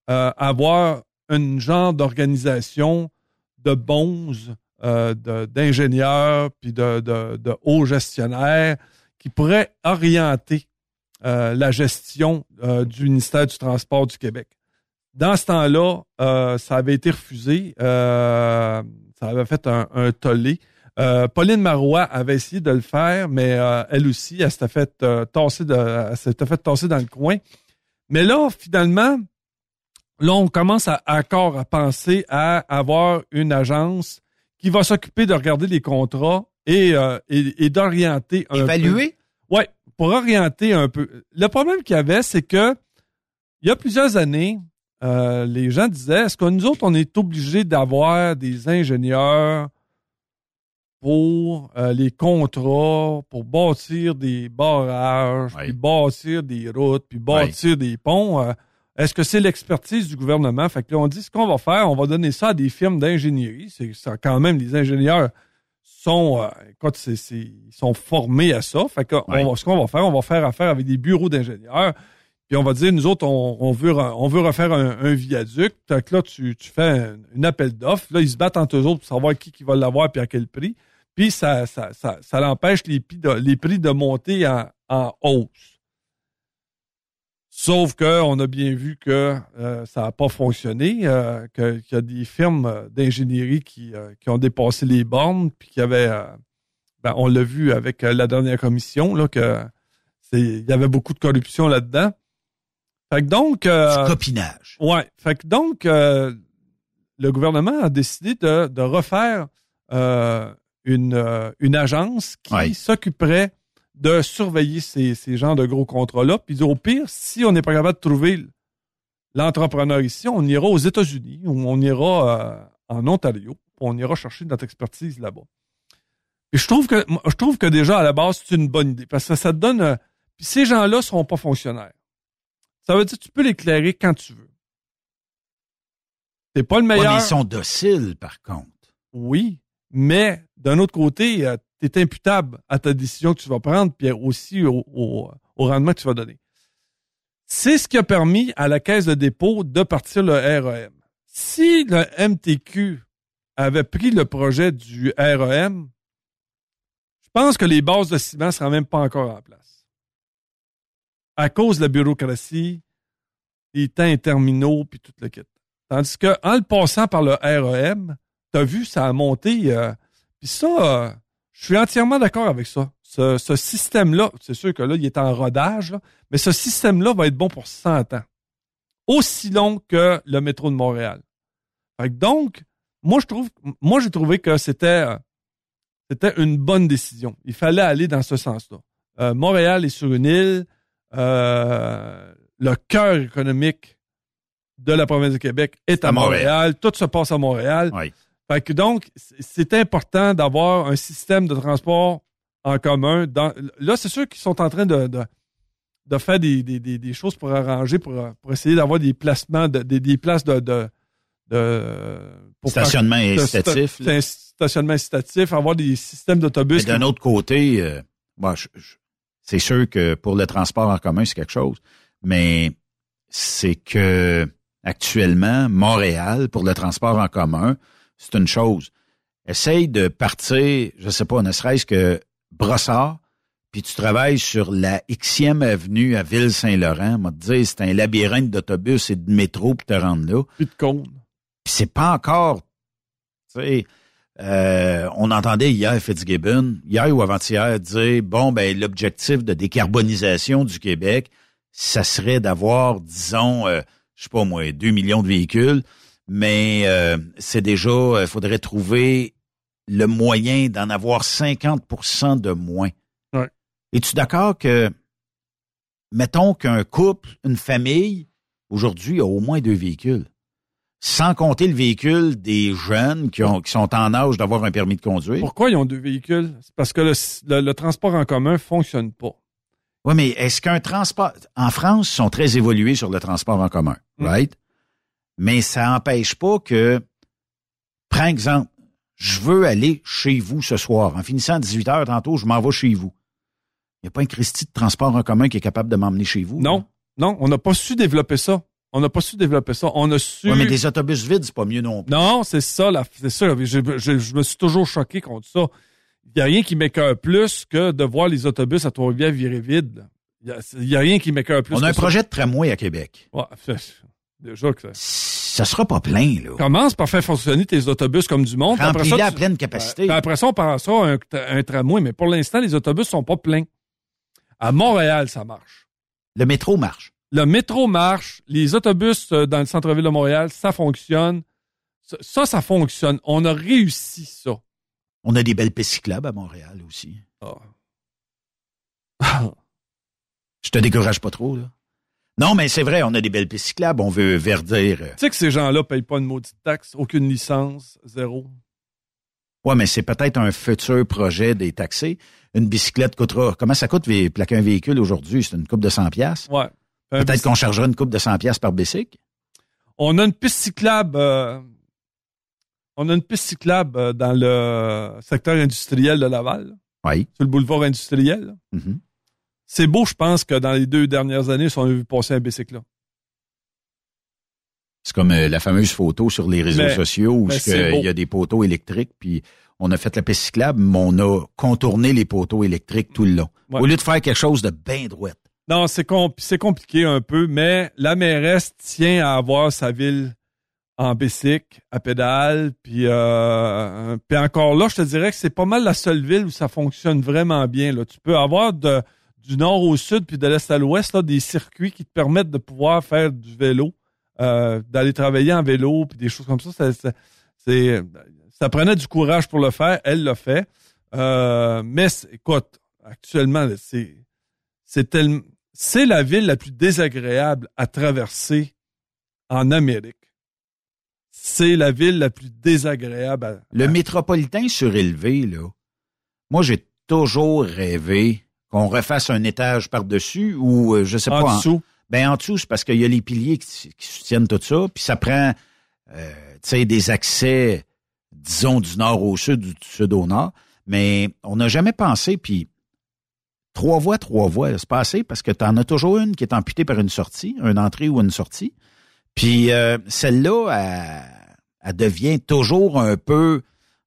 euh, avoir une genre d'organisation de bons, euh, d'ingénieurs, puis de, de, hauts gestionnaires qui pourraient orienter euh, la gestion du ministère du Transport du Québec. Dans ce temps-là, ça avait été refusé. ça avait fait un, tollé. Pauline Marois avait essayé de le faire, mais elle aussi, elle s'était fait tasser de, elle s'était fait tasser dans le coin. Mais là, finalement, là, on commence à encore à penser à avoir une agence qui va s'occuper de regarder les contrats et, euh, et, d'orienter un Évaluer? peu. Ouais, pour orienter un peu. Le problème qu'il y avait, c'est que il y a plusieurs années, euh, les gens disaient est-ce que nous autres, on est obligés d'avoir des ingénieurs pour euh, les contrats, pour bâtir des barrages, puis bâtir des routes, puis bâtir des ponts. Euh, Est-ce que c'est l'expertise du gouvernement? Fait que là, on dit ce qu'on va faire, on va donner ça à des firmes d'ingénierie. C'est ça, quand même, les ingénieurs sont, euh, écoute, ils sont formés à ça. Fait que on va- ce qu'on va faire, on va faire affaire avec des bureaux d'ingénieurs. Puis on va dire, nous autres, on, on veut, on veut refaire un, un viaduc. Fait que là, tu, tu fais un, une appel d'offres. Là, ils se battent entre eux autres pour savoir qui, qui va l'avoir puis à quel prix. Puis ça, ça, ça, ça l'empêche les prix de, les prix de monter en, en hausse. Sauf qu'on a bien vu que euh, ça n'a pas fonctionné, euh, qu'il y a des firmes d'ingénierie qui, euh, qui ont dépassé les bornes, puis qu'il y avait, euh, ben, on l'a vu avec la dernière commission, là, que il y avait beaucoup de corruption là-dedans. Fait que donc, Du copinage. Ouais. Fait que donc, le gouvernement a décidé de, de refaire une, une agence qui s'occuperait de surveiller ces, ces genres de gros contrats-là. Puis au pire, si on n'est pas capable de trouver l'entrepreneur ici, on ira aux États-Unis ou on ira euh, en Ontario. On ira chercher notre expertise là-bas. Et je trouve que je trouve que déjà à la base c'est une bonne idée parce que ça te donne. euh, puis ces gens-là seront pas fonctionnaires. Ça veut dire que tu peux l'éclairer quand tu veux. T'es pas le Ouais, meilleur. mais ils sont dociles, par contre. Oui, mais d'un autre côté, tu es imputable à ta décision que tu vas prendre, puis aussi au, rendement que tu vas donner. C'est ce qui a permis à la caisse de dépôt de partir le REM. Si le MTQ avait pris le projet du REM, je pense que les bases de ciment ne seraient même pas encore en place. À cause de la bureaucratie, les temps interminaux, puis tout le kit. Tandis que en le passant par le REM, t'as vu, ça a monté. euh, Puis ça, euh, je suis entièrement d'accord avec ça. Ce, ce système-là, c'est sûr que là, il est en rodage, là, mais ce système-là va être bon pour 100 ans. Aussi long que le métro de Montréal. Fait que donc, moi, je trouve, moi, j'ai trouvé que c'était, euh, c'était une bonne décision. Il fallait aller dans ce sens-là. Euh, Montréal est sur une île. euh, le cœur économique de la province de Québec est à, à Montréal. Montréal. Tout se passe à Montréal. Fait que donc, c'est important d'avoir un système de transport en commun. Dans, là, c'est sûr qu'ils sont en train de, de, de faire des, des, des, des choses pour arranger, pour, pour essayer d'avoir des placements, de, des, des places de... de, de pour Stationnement faire- de sta- incitatif, stationnement incitatif, avoir des systèmes d'autobus. D'un autre côté, euh, bon, je- je- c'est sûr que pour le transport en commun, c'est quelque chose, mais c'est que actuellement, Montréal, pour le transport en commun, c'est une chose. Essaye de partir, je sais pas, ne serait-ce que Brossard, puis tu travailles sur la Xème avenue à Ville-Saint-Laurent, on va te dire, c'est un labyrinthe d'autobus et de métro pour te rendre là. Puis de cônes. Puis c'est pas encore, tu sais, euh, on entendait hier Fitzgibbon, hier ou avant-hier, dire, bon, ben l'objectif de décarbonisation du Québec, ça serait d'avoir, disons, euh, je sais pas moi, 2 millions de véhicules, mais euh, c'est déjà, il faudrait trouver le moyen d'en avoir 50% de moins. Ouais. Es-tu d'accord que, mettons qu'un couple, une famille, aujourd'hui, a au moins deux véhicules? Sans compter le véhicule des jeunes qui, ont, qui sont en âge d'avoir un permis de conduire. Pourquoi ils ont deux véhicules? C'est parce que le, le- le transport en commun fonctionne pas. Oui, mais est-ce qu'un transport... En France, ils sont très évolués sur le transport en commun, right? Mais ça n'empêche pas que, par exemple, je veux aller chez vous ce soir. En finissant à 18 heures tantôt, je m'en vais chez vous. Il n'y a pas un Christie de transport en commun qui est capable de m'emmener chez vous. Non, non, on n'a pas su développer ça. On n'a pas su développer ça. On a su. Oui, mais des autobus vides, c'est pas mieux non plus. Non, c'est ça, la- c'est ça. Je, je- je me suis toujours choqué contre ça. Il n'y a rien qui m'écoeure plus que de voir les autobus à Trois-Rivières virer vides. Il n'y a, rien qui m'écoeure plus On a un ça. projet de tramway à Québec. Ouais, déjà que ça. Ça sera pas plein, là. Commence par faire fonctionner tes autobus comme du monde. puis après ça, Remplis-les à tu- pleine capacité. Après ça, on pense à un, un tramway, mais pour l'instant, les autobus sont pas pleins. À Montréal, ça marche. Le métro marche. Le métro marche, les autobus euh, dans le centre-ville de Montréal, ça fonctionne. Ça, ça, fonctionne. On a réussi ça. On a des belles pistes cyclables à Montréal aussi. [LAUGHS] Je te décourage pas trop, là. Non, mais c'est vrai, on a des belles pistes cyclables. On veut verdir. euh. Tu sais que ces gens-là payent pas une maudite taxe, aucune licence, zéro. Ouais, mais c'est peut-être un futur projet des taxés. Une bicyclette coûtera. Comment ça coûte plaquer un véhicule aujourd'hui? C'est une coupe de 100 pièces. Ouais. Peut-être qu'on chargera une coupe de 100 pièces par bicycle? On a une piste cyclable. euh, on a une piste cyclable euh, dans le secteur industriel de Laval, Oui. sur le boulevard industriel. Mhm. C'est beau, je pense, que dans les deux dernières années, si on a vu passer un bicycle là. C'est comme euh, la fameuse photo sur les réseaux Mais- sociaux où il y a des poteaux électriques, puis on a fait la piste cyclable, mais on a contourné les poteaux électriques tout le long. Ouais. Au lieu de faire quelque chose de bien droit. Non, c'est compliqué un peu, mais la mairesse tient à avoir sa ville en bicycle, à pédale, puis euh, puis encore là, je te dirais que c'est pas mal la seule ville où ça fonctionne vraiment bien. Là. Tu peux avoir de, du nord au sud puis de l'est à l'ouest là, des circuits qui te permettent de pouvoir faire du vélo, euh, d'aller travailler en vélo puis des choses comme ça. Ça, ça- c'est ça prenait du courage pour le faire, elle l'a fait. Euh, mais écoute, actuellement, c'est tellement c'est la ville la plus désagréable à traverser en Amérique. C'est la ville la plus désagréable à... Le métropolitain surélevé, là, moi, j'ai toujours rêvé qu'on refasse un étage par-dessus ou, euh, je sais En pas. dessous. ben, en dessous, c'est parce qu'il y a les piliers qui, qui soutiennent tout ça, puis ça prend, euh, tu sais, des accès, disons, du nord au sud du sud au nord. Mais on n'a jamais pensé, puis trois voies, trois voies, c'est pas assez parce que tu en as toujours une qui est amputée par une sortie, une entrée ou une sortie. Puis euh, celle-là, elle, elle devient toujours un peu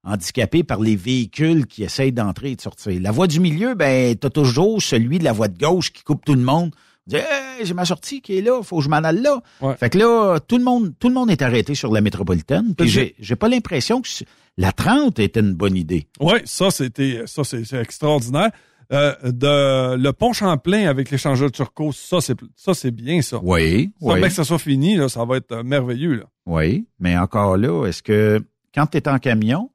handicapée par les véhicules qui essayent d'entrer et de sortir. La voie du milieu, ben, t'as toujours celui de la voie de gauche qui coupe tout le monde. Hey, j'ai ma sortie qui est là, faut que je m'en aille là. Ouais. Fait que là, tout le monde, tout le monde est arrêté sur la métropolitaine. Puis J'ai- j'ai, pas l'impression que la 30 était une bonne idée. Oui, ça, c'était, ça, c'est extraordinaire. Euh, de, le pont Champlain avec l'échangeur turco, ça, c'est, ça, c'est bien, ça. Oui, Ça, oui. que ça soit fini, là, ça va être euh, merveilleux, là. Oui, mais encore là, est-ce que quand tu es en camion,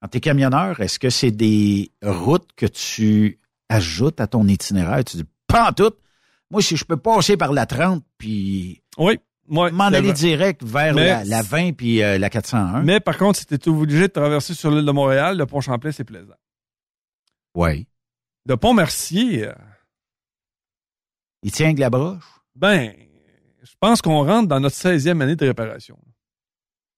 quand tu es camionneur, est-ce que c'est des routes que tu ajoutes à ton itinéraire? Tu dis, pas en tout. Moi, si je peux passer par la 30, puis Oui, m'en aller direct vers Mais- la, la 20 puis euh, la 401. Mais par contre, si tu obligé de traverser sur l'île de Montréal, le pont Champlain, c'est plaisant. Oui. Le pont Mercier, euh, Il tient avec la broche? ben, je pense qu'on rentre dans notre 16e année de réparation.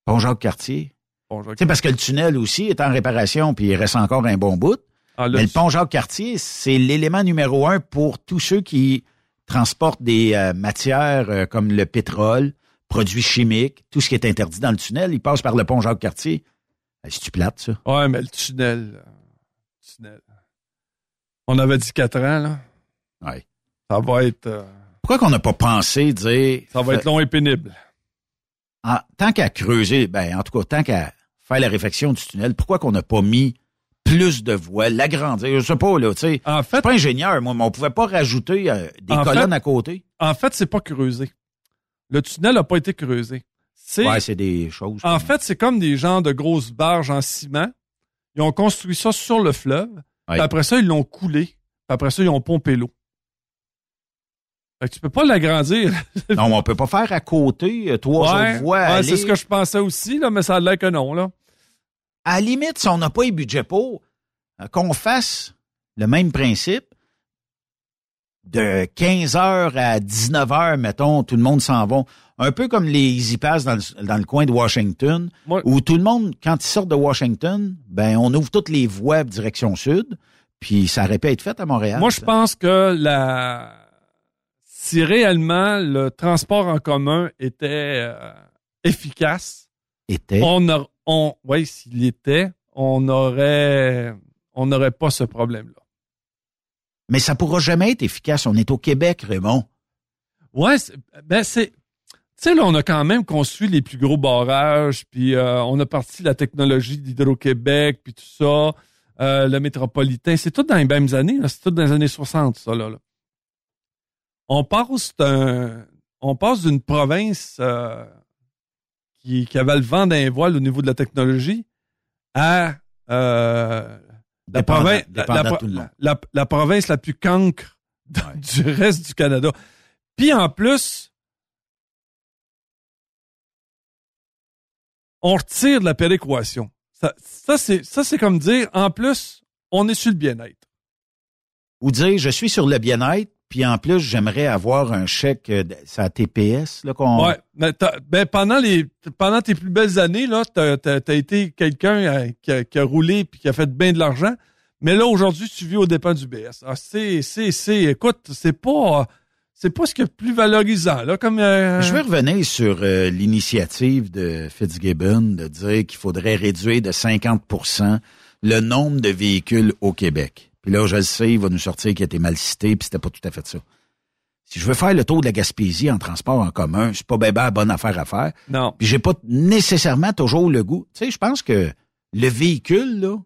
Pont Jacques-Cartier? Pont Jacques- sais, parce que le tunnel aussi est en réparation, puis il reste encore un bon bout. Ah, là, Mais le pont Jacques-Cartier, c'est l'élément numéro un pour tous ceux qui transportent des euh, matières euh, comme le pétrole, produits chimiques, tout ce qui est interdit dans le tunnel. Ils passent par le pont Jacques-Cartier. Euh, C'est-tu plate, ça? Ouais, mais le tunnel. euh, tunnel. On avait dit 4 ans, là. Ouais. Ça va être. euh, Pourquoi qu'on n'a pas pensé dire... ça va être long et pénible. en- tant qu'à creuser, ben, en tout cas, tant qu'à faire la réflexion du tunnel, pourquoi qu'on n'a pas mis plus de voies, l'agrandir? Je sais pas, là, tu sais. En Je suis fait, pas ingénieur, moi, mais on pouvait pas rajouter euh, des colonnes fait- à côté. en fait, c'est pas creusé. Le tunnel n'a pas été creusé. C'est, Ouais, c'est des choses. en fait, c'est comme des gens de grosses barges en ciment. Ils ont construit ça sur le fleuve. Ouais. Puis après ça, ils l'ont coulé. Puis après ça, ils ont pompé l'eau. Fait que tu peux pas l'agrandir. Non, mais on peut pas faire à côté euh, trois autres voies. ouais, aller. c'est ce que je pensais aussi, là, mais ça a l'air que non, là. À la limite, si on n'a pas les budgets pour, euh, qu'on fasse le même principe de 15 heures à 19 heures, mettons, tout le monde s'en va. Un peu comme les Easy Pass dans le, dans le coin de Washington, où tout le monde, quand ils sortent de Washington, ben, on ouvre toutes les voies direction sud, puis ça aurait pu être fait à Montréal. Moi, je pense que la si réellement le transport en commun était euh, efficace, Était. on a, on, ouais, s'il était, on aurait, on n'aurait pas ce problème-là. Mais ça pourra jamais être efficace. On est au Québec, Raymond. Ouais, c'est- ben c'est, tu sais là, on a quand même construit les plus gros barrages, puis euh, on a parti la technologie d'Hydro-Québec, puis tout ça, euh, le métropolitain, c'est tout dans les mêmes années, là, c'est tout dans les années 60, ça là. là. On passe d'un, on passe d'une province euh, qui, qui avait le vent d'un voile au niveau de la technologie à euh, la, province, la, province plus cancre Ouais. [LAUGHS] du reste du Canada. Puis en plus, on retire de la péréquation. Ça, ça c'est comme dire, en plus, on est sur le bien-être. Ou dire, je suis sur le bien-être, Puis en plus, j'aimerais avoir un chèque, euh, à TPS, là, qu'on... Ouais. Mais ben, pendant les pendant tes plus belles années, là, t'as as, été quelqu'un euh, qui, a, qui a roulé puis qui a fait bien de l'argent. Mais là, aujourd'hui, tu vis aux dépens du BS. Ah, c'est, c'est, c'est, écoute, c'est pas, c'est pas ce qui est plus valorisant, là, comme, euh, Je vais revenir sur euh, l'initiative de Fitzgibbon de dire qu'il faudrait réduire de 50% le nombre de véhicules au Québec. Puis là, je le sais, il va nous sortir qu'il a été mal cité, puis c'était pas tout à fait ça. Si je veux faire le tour de la Gaspésie en transport en commun, c'est pas bien ben bonne affaire à faire. Non. Puis j'ai pas nécessairement toujours le goût. Tu sais, je pense que le véhicule, là,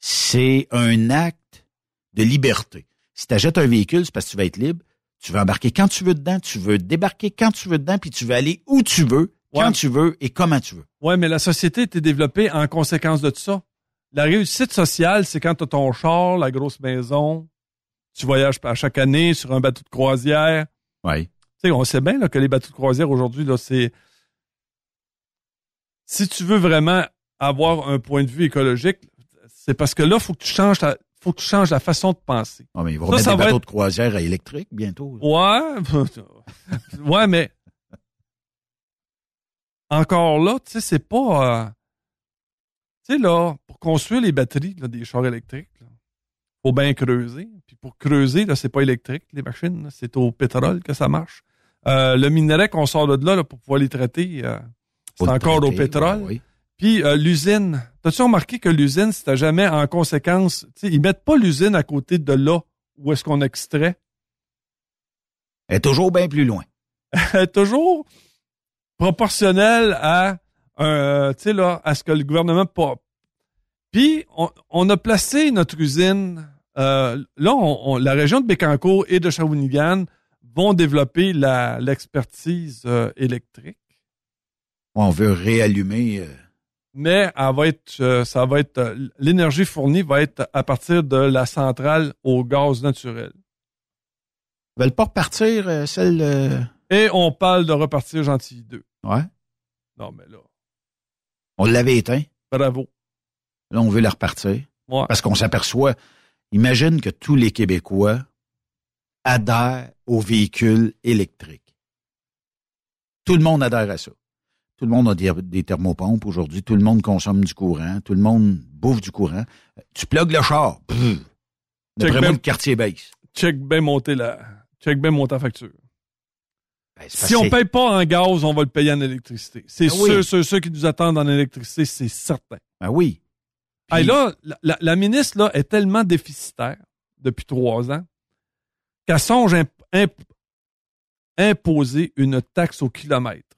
c'est un acte de liberté. Si tu achètes un véhicule, c'est parce que tu vas être libre. Tu veux embarquer quand tu veux dedans, tu veux débarquer quand tu veux dedans, puis tu veux aller où tu veux, quand Ouais. tu veux et comment tu veux. Ouais, mais la société était développée en conséquence de tout ça. La réussite sociale, c'est quand tu as ton char, la grosse maison, tu voyages à chaque année sur un bateau de croisière. Oui. Tu sais, on sait bien là, que les bateaux de croisière aujourd'hui, là, c'est. Si tu veux vraiment avoir un point de vue écologique, c'est parce que là, faut que tu changes ta- faut que tu changes la façon de penser. Ah, mais ils vont Ça, mettre ça des va bateaux être- de croisière à électrique bientôt. Ouais. [LAUGHS] ouais, mais encore là, tu sais, c'est pas. euh, Tu sais, là, pour construire les batteries là, des chars électriques, il faut bien creuser. Puis pour creuser, là, c'est pas électrique, les machines, là, c'est au pétrole que ça marche. Euh, le minerai qu'on sort de là, là, pour pouvoir les traiter, euh, c'est encore au pétrole. ouais, oui. Puis euh, l'usine, t'as-tu remarqué que l'usine, c'était jamais en conséquence, tu sais, ils mettent pas l'usine à côté de là où est-ce qu'on extrait? Elle est toujours bien plus loin. [LAUGHS] Elle est toujours proportionnelle à euh, tu sais là à ce que le gouvernement pas. Puis on, on a placé notre usine euh, là on, on- la région de Bécancour et de Shawinigan vont développer la l'expertise euh, électrique, On veut réallumer. euh, mais elle va être ça va être l'énergie fournie va être à partir de la centrale au gaz naturel. Ils veulent pas repartir, celle. Et on parle de repartir Gentilly 2. Ouais. Non mais là, On l'avait éteint. bravo. Là, on veut la repartir. Ouais. Parce qu'on s'aperçoit, imagine que tous les Québécois adhèrent aux véhicules électriques. Tout le monde adhère à ça. Tout le monde a des, des thermopompes aujourd'hui. Tout le monde consomme du courant. Tout le monde bouffe du courant. Tu plugues le char. Pff. Check bien- le quartier baisse. Check bien monter la check bien monter la facture. Ben, Si on que paye pas en gaz, on va le payer en électricité. C'est oui. sûr, ceux, ceux qui nous attendent en électricité, c'est certain. Ben oui. Puis- Hey, là, la, la- la ministre là, est tellement déficitaire depuis trois ans qu'elle songe imp- imp- imposer une taxe au kilomètre.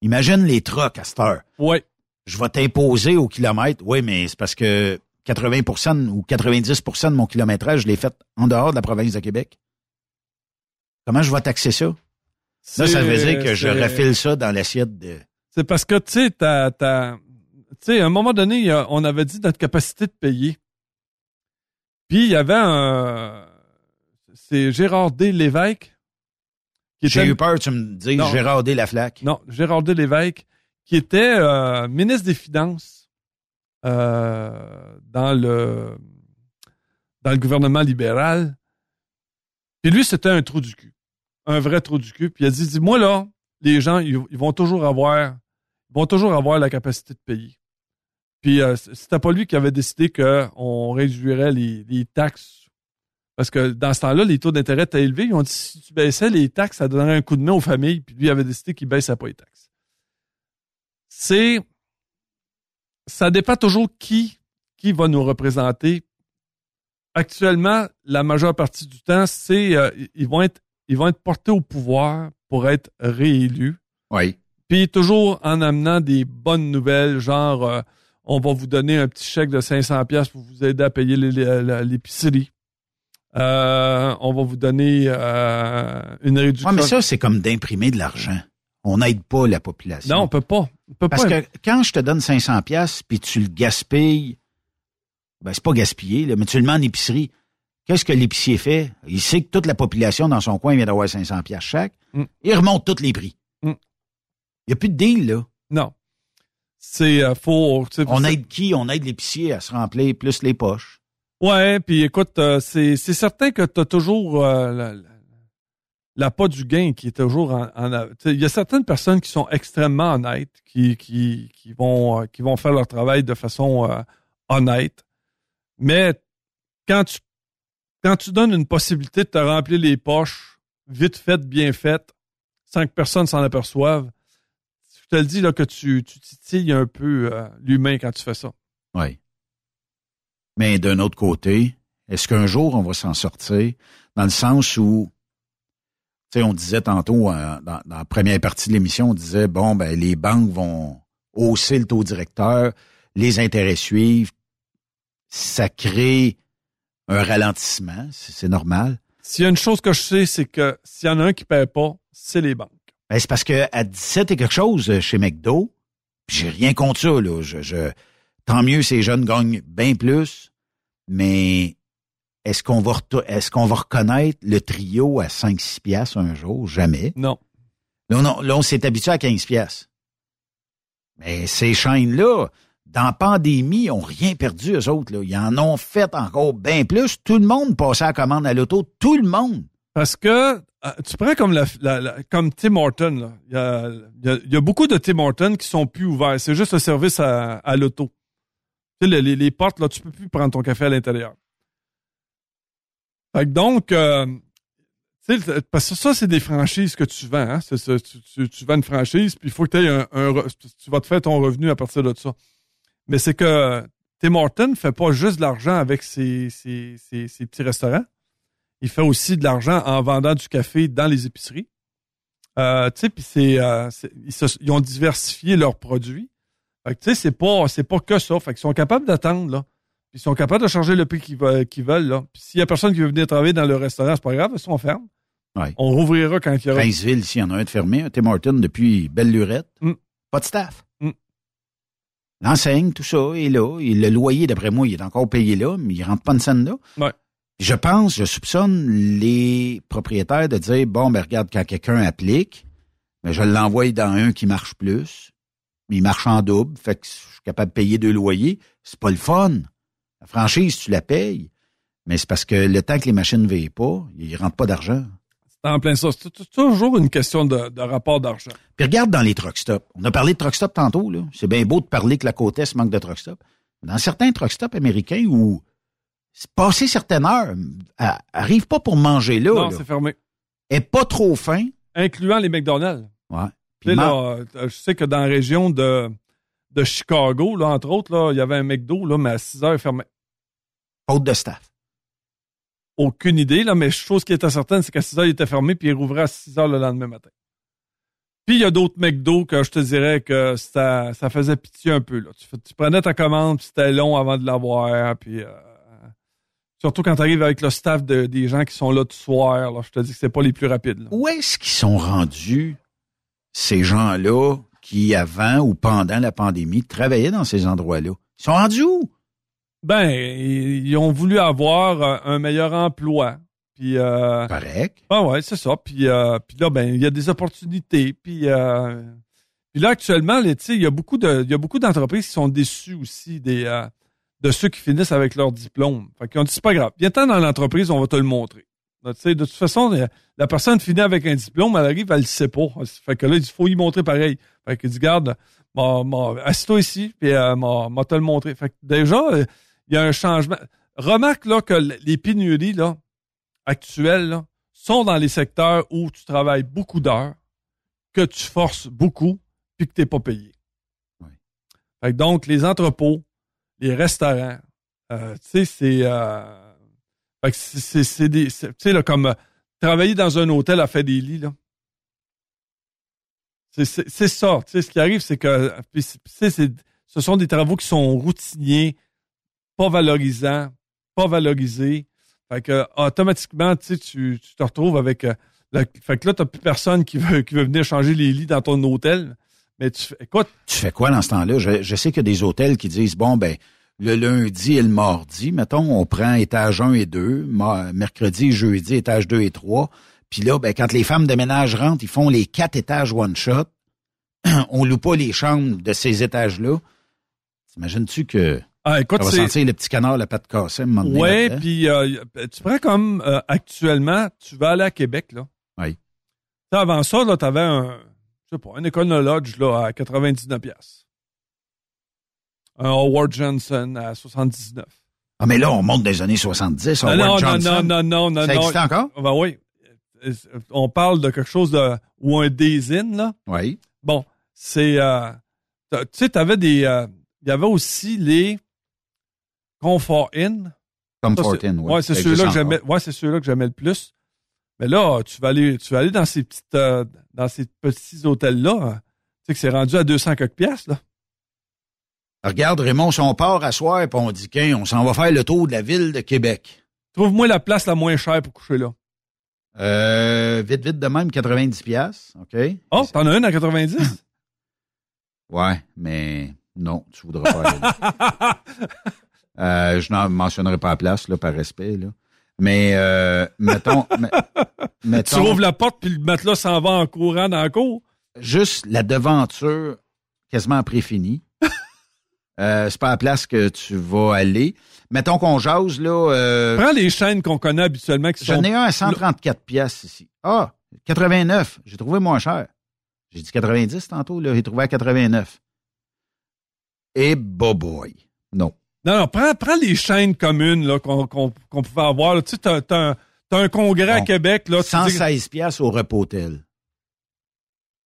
Imagine les trucks à cette heure. Oui. Je vais t'imposer au kilomètre. Oui, mais c'est parce que 80% ou 90% de mon kilométrage, je l'ai fait en dehors de la province de Québec. Comment je vais taxer ça? Là, ça veut dire que je refile ça dans l'assiette de... C'est parce que, tu sais, t'as, t'as- tu sais, à un moment donné, on avait dit notre capacité de payer. Puis, il y avait un... C'est Gérard D. Lévesque. qui J'ai était- eu peur, tu me dis, Non. Gérard D. Laflaque. Non, Gérard D. Lévesque, qui était euh, ministre des Finances euh, dans le dans le gouvernement libéral. Puis lui, c'était un trou du cul. Un vrai trou du cul. Puis il a dit, dit moi là, les gens, ils, vont toujours avoir ils vont toujours avoir la capacité de payer. Puis euh, c'était pas lui qui avait décidé qu'on réduirait les, les taxes. Parce que dans ce temps-là, les taux d'intérêt étaient élevés. Ils ont dit si tu baissais les taxes, ça donnerait un coup de main aux familles. Puis lui avait décidé qu'il baissait pas les taxes. C'est. Ça dépend toujours qui, qui va nous représenter. Actuellement, la majeure partie du temps, c'est euh, ils vont être ils vont être portés au pouvoir pour être réélus. Oui. Puis toujours en amenant des bonnes nouvelles, genre euh, on va vous donner un petit chèque de 500 pièces pour vous aider à payer l'épicerie. Euh, on va vous donner euh, une réduction. Ouais, mais ça, c'est comme d'imprimer de l'argent. On n'aide pas la population. non, on peut pas. On peut Parce pas. que quand je te donne 500 pièces puis tu le gaspilles, ben c'est pas gaspillé, là, mais tu le mets en épicerie. Qu'est-ce que l'épicier fait? Il sait que toute la population dans son coin vient d'avoir 500 pièces chaque. Mm. Il remonte tous les prix. Mm. Il n'y a plus de deal, là. Non. C'est euh, faux. On aide qui? On aide l'épicier à se remplir plus les poches. Ouais, puis écoute, euh, c'est certain que tu as toujours euh, la, la- l'appât du gain qui est toujours en, il y a certaines personnes qui sont extrêmement honnêtes, qui qui qui vont euh, qui vont faire leur travail de façon honnête. Mais quand tu quand tu donnes une possibilité de te remplir les poches vite faites, bien faites, sans que personne s'en aperçoive, je te le dis là que tu tu titilles un peu euh, l'humain quand tu fais ça. Oui. Mais d'un autre côté, est-ce qu'un jour on va s'en sortir dans le sens où, tu sais, on disait tantôt euh, dans, dans la première partie de l'émission, on disait bon ben les banques vont hausser le taux directeur, les intérêts suivent, ça crée un ralentissement, c'est normal. S'il y a une chose que je sais, c'est que s'il y en a un qui ne paie pas, c'est les banques. Ben, c'est parce que à 17 et quelque chose euh, chez McDo, j'ai rien contre ça, là. Je, je- tant mieux ces jeunes gagnent bien plus, mais est-ce qu'on va est-ce qu'on va reconnaître le trio à 5-6 piastres un jour? Jamais. Non. Là, on, a- là, on s'est habitué à 15 piastres. Mais ces chaînes-là, dans la pandémie, ont rien perdu, eux autres. Ils en ont fait encore bien plus. Tout le monde passait à commande à l'auto. Tout le monde. Parce que euh, tu prends comme Tim Horton. Il y a, beaucoup de Tim Horton qui sont plus ouverts. C'est juste le service à, l'auto. Les, portes, là, tu peux plus prendre ton café à l'intérieur. Donc, euh, parce que ça, c'est des franchises que tu vends. Hein? Tu, vends une franchise, puis il faut que tu aies un, un Tu vas te faire ton revenu à partir de ça. Mais c'est que Tim Horton fait pas juste de l'argent avec ses, ses- ses- ses petits restaurants. Il fait aussi de l'argent en vendant du café dans les épiceries. Euh, tu sais, puis c'est, euh, ils, ont diversifié leurs produits. Fait que, tu sais, c'est pas, c'est pas que ça. Fait qu'ils sont capables d'attendre, là. Ils sont capables de charger le prix qu'ils veulent, qu'ils veulent, là. Puis s'il y a personne qui veut venir travailler dans le restaurant, c'est pas grave, ils fermes. Ouais. On rouvrira quand il y aura. Princeville, ici, il y en a un de fermé, Tim Horton depuis belle lurette. Mm. Pas de staff. L'enseigne, tout ça, est là. Et le loyer, d'après moi, il est encore payé là, mais il rentre pas une scène là. Ouais. Je pense, je soupçonne les propriétaires de dire, bon, ben regarde, quand quelqu'un applique, ben, je l'envoie dans un qui marche plus, mais il marche en double, fait que je suis capable de payer deux loyers. C'est pas le fun. La franchise, tu la payes, mais c'est parce que le temps que les machines ne veillent pas, il rentre pas d'argent. C'est en plein ça. C'est toujours une question de, de rapport d'argent. Puis regarde dans les truck stops. On a parlé de truck stop tantôt, là. C'est bien beau de parler que la côte Est manque de truck stop. Dans certains truck stops américains où passé certaines heures, elle arrive pas pour manger là. non, là. c'est fermé. Est pas trop faim. Incluant les McDonald's. Ouais. Puis là, euh, je sais que dans la région de, de Chicago, là, entre autres, là, il y avait un McDo, là, mais à 6 heures fermé. faute de staff. Aucune idée, là, mais chose qui était certaine, c'est qu'à 6 heures, il était fermé, puis il rouvrait à 6 heures le lendemain matin. Puis il y a d'autres McDo que je te dirais que ça, ça faisait pitié un peu. Là. Tu, prenais ta commande, puis c'était long avant de l'avoir. Euh, surtout quand tu arrives avec le staff de- des gens qui sont là tout soir, je te dis que c'est pas les plus rapides. Où est-ce qu'ils sont rendus, ces gens-là, qui, avant ou pendant la pandémie, travaillaient dans ces endroits-là? Ils sont rendus où? Ben, ils, ont voulu avoir euh, un meilleur emploi. Puis, euh, Correct. Ah ouais, c'est ça. Puis, euh, puis là, ben, il y a des opportunités. Puis, euh, puis là, actuellement, sais, il y a beaucoup de, il y a beaucoup d'entreprises qui sont déçues aussi des, euh, de ceux qui finissent avec leur diplôme. Fait qu'ils ont dit, c'est pas grave. Viens-t'en dans l'entreprise, on va te le montrer. Là, tu sais, de toute façon, la, la personne finit avec un diplôme, elle arrive, elle le sait pas. Fait que là, il faut y montrer pareil. Fait qu'il dit, garde, assis-toi ici, puis euh, m'a te le montrer. Fait que déjà, euh, il y a un changement. Remarque là que les pénuries là, actuelles là, sont dans les secteurs où tu travailles beaucoup d'heures, que tu forces beaucoup, puis que tu n'es pas payé. Fait que donc, les entrepôts, les restaurants, euh, tu sais, c'est... euh, fait que c'est- des... Tu sais, comme euh, travailler dans un hôtel à faire des lits, là. C'est- ça. Tu sais, ce qui arrive, c'est que... sais, c'est- ce sont des travaux qui sont routiniers, pas valorisants, pas valorisés. Fait que automatiquement, tu tu te retrouves avec... euh, fait que là, t'as plus personne qui veut, qui veut venir changer les lits dans ton hôtel. Mais tu fais- écoute, Tu fais quoi dans ce temps-là? Je, je sais qu'il y a des hôtels qui disent, bon, ben, le lundi et le mardi, mettons, on prend étage 1 et 2, ma- mercredi et jeudi, étage 2 et 3. Puis là, ben, quand les femmes de ménage rentrent, ils font les quatre étages one-shot. [CLEARS THROAT] on loue pas les chambres de ces étages-là. T'imagines-tu que Ah, écoute, Ça va sentir le petit canard, la patte cassée, un là-dedans. puis euh, tu prends comme euh, actuellement, tu vas aller à Québec, là. Oui. Avant ça, là, t'avais un, je sais pas, de lodge, là, à 99 piastres. Un Howard Johnson à 79. Ah, mais là, on monte des années 70. Non, Howard non, non, Johnson. non, non, non, non. Ça non. existe encore? Ben oui. On parle de quelque chose de, ou un Days-In, là. Oui. Bon, c'est, euh, tu sais, t'avais des, euh, il y avait aussi les Comfort Inn. Comfort Inn, oui. Ouais, c'est ceux-là que j'aimais. Ouais, c'est ceux-là que j'aimais le plus. Mais là, tu vas aller, tu vas aller dans ces petites, euh, dans ces petits hôtels-là. hein. Tu sais que c'est rendu à 200 quelques piastres, là. Regarde, Raymond, si on part à soir et on dit qu'un, on s'en va faire le tour de la ville de Québec. Trouve-moi la place la moins chère pour coucher là. Euh, vite, vite de même, 90 pièces, OK? Oh, t'en as une à 90? [LAUGHS] Ouais, mais non, tu voudras pas aller. [LAUGHS] Euh, je n'en mentionnerai pas la place, là, par respect, là. Mais, euh, mettons, [LAUGHS] me- tu ouvres la porte puis le matelas s'en va en courant dans la cour? juste la devanture quasiment préfinie. [LAUGHS] euh, c'est pas la place que tu vas aller. Mettons qu'on jase, là, euh, Prends les chaînes qu'on connaît habituellement qui J'en sont... ai un à 134 pièces ici. Ah, 89. J'ai trouvé moins cher. J'ai dit 90 tantôt, là. J'ai trouvé à 89. Et boy. Non. Non, non, prends, prends les chaînes communes là, qu'on, qu'on, qu'on pouvait avoir. là. Tu sais, t'as, t'as un, t'as un congrès à. Québec. Là, tu dis- 116 pièces au repos-hôtel.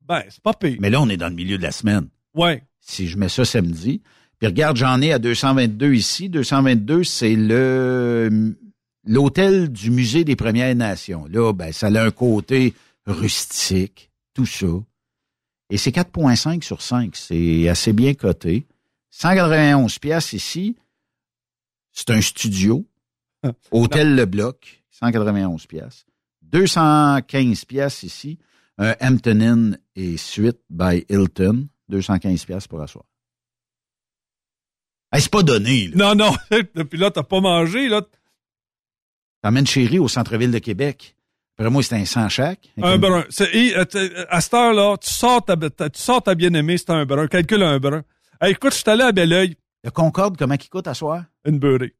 Ben, c'est pas pire. Mais là, on est dans le milieu de la semaine. Ouais. Si je mets ça samedi. Puis regarde, j'en ai à 222 ici. 222, c'est le l'hôtel du Musée des Premières Nations. Là, ben, ça a un côté rustique, tout ça. Et c'est 4,5 sur 5. C'est assez bien coté. 191 pièces ici. C'est un studio. Hôtel Le Bloc, 191 pièces. 215 pièces ici. Un Hampton Inn et Suite by Hilton. 215 pièces pour asseoir. Hey, c'est pas donné, là. Non, non. [LAUGHS] Depuis là, t'as pas mangé. là. T'emmènes chérie au centre-ville de Québec. Après moi, c'est un 100 chaque. Un brun. Et, euh, t- à cette heure-là, tu sors ta, ta- tu sors ta bien-aimée, c'est un brun. Calcule un brun. Hey, écoute, je suis allé à Belleuil, Le Concorde, comment il coûte à soir? une beurrée.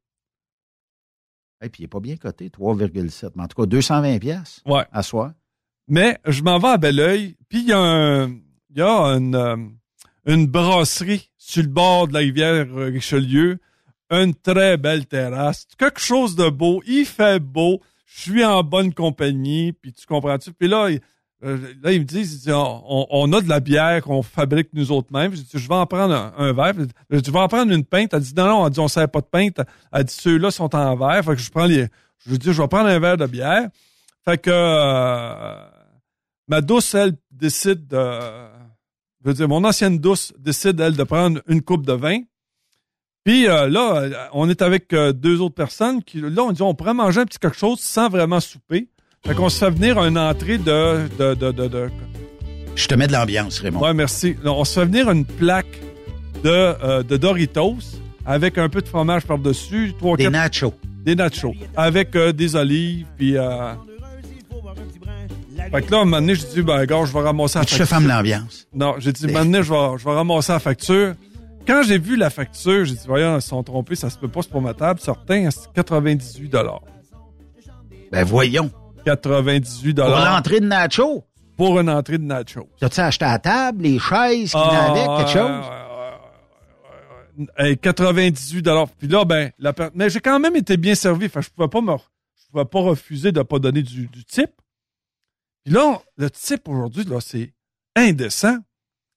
Et puis il est pas bien coté, 3,7. Mais en tout cas, 220 pièces Ouais. à soir. Mais je m'en vais à Belleuil, puis il y a, un, y a une, euh, une brasserie sur le bord de la rivière Richelieu, une très belle terrasse, quelque chose de beau, il fait beau, je suis en bonne compagnie, puis tu comprends-tu? Puis là, euh, là, ils me disent, on, a de la bière qu'on fabrique nous autres mêmes. Je dis, je vais en prendre un, verre. Je dis, Tu vas en prendre une pinte. Elle dit, non, non, elle dit, on ne sert pas de pinte. Elle dit, ceux-là sont en verre. Fait que je prends les, je dis, je vais prendre un verre de bière. Fait que, euh, ma douce, elle, décide de, je veux dire, mon ancienne douce décide, elle, de prendre une coupe de vin. Puis euh, là, on est avec deux autres personnes qui, là, on dit, on pourrait manger un petit quelque chose sans vraiment souper. Fait qu'on se fait venir une entrée de, de, de, de, de- Je te mets de l'ambiance, Raymond. Ouais, merci. On se fait venir une plaque de, euh, de Doritos avec un peu de fromage par-dessus. Des quatre- nachos. Des nachos. Avec euh, des olives, puis... Euh... Fait que là, un moment donné, j'ai dit, ben, gars, je vais ramasser la Tu facture. fermes l'ambiance. Non, j'ai dit, un moment donné, je vais, je vais ramasser la facture. Quand j'ai vu la facture, j'ai dit, voyons, ils se sont trompés, ça se peut pas, c'est pour ma table. Certain, c'est 98 Ben voyons. 98 Pour l'entrée de nachos. Pour une entrée de nachos. T'as-tu acheté à la table, les chaises qui Ah, venaient avec, quelque chose? Hey, 98 Puis là, ben, la per- mais j'ai quand même été bien servi. Fait je pouvais pas me, je pouvais pas refuser de pas donner du, du type. Puis là, le type aujourd'hui, là, c'est indécent.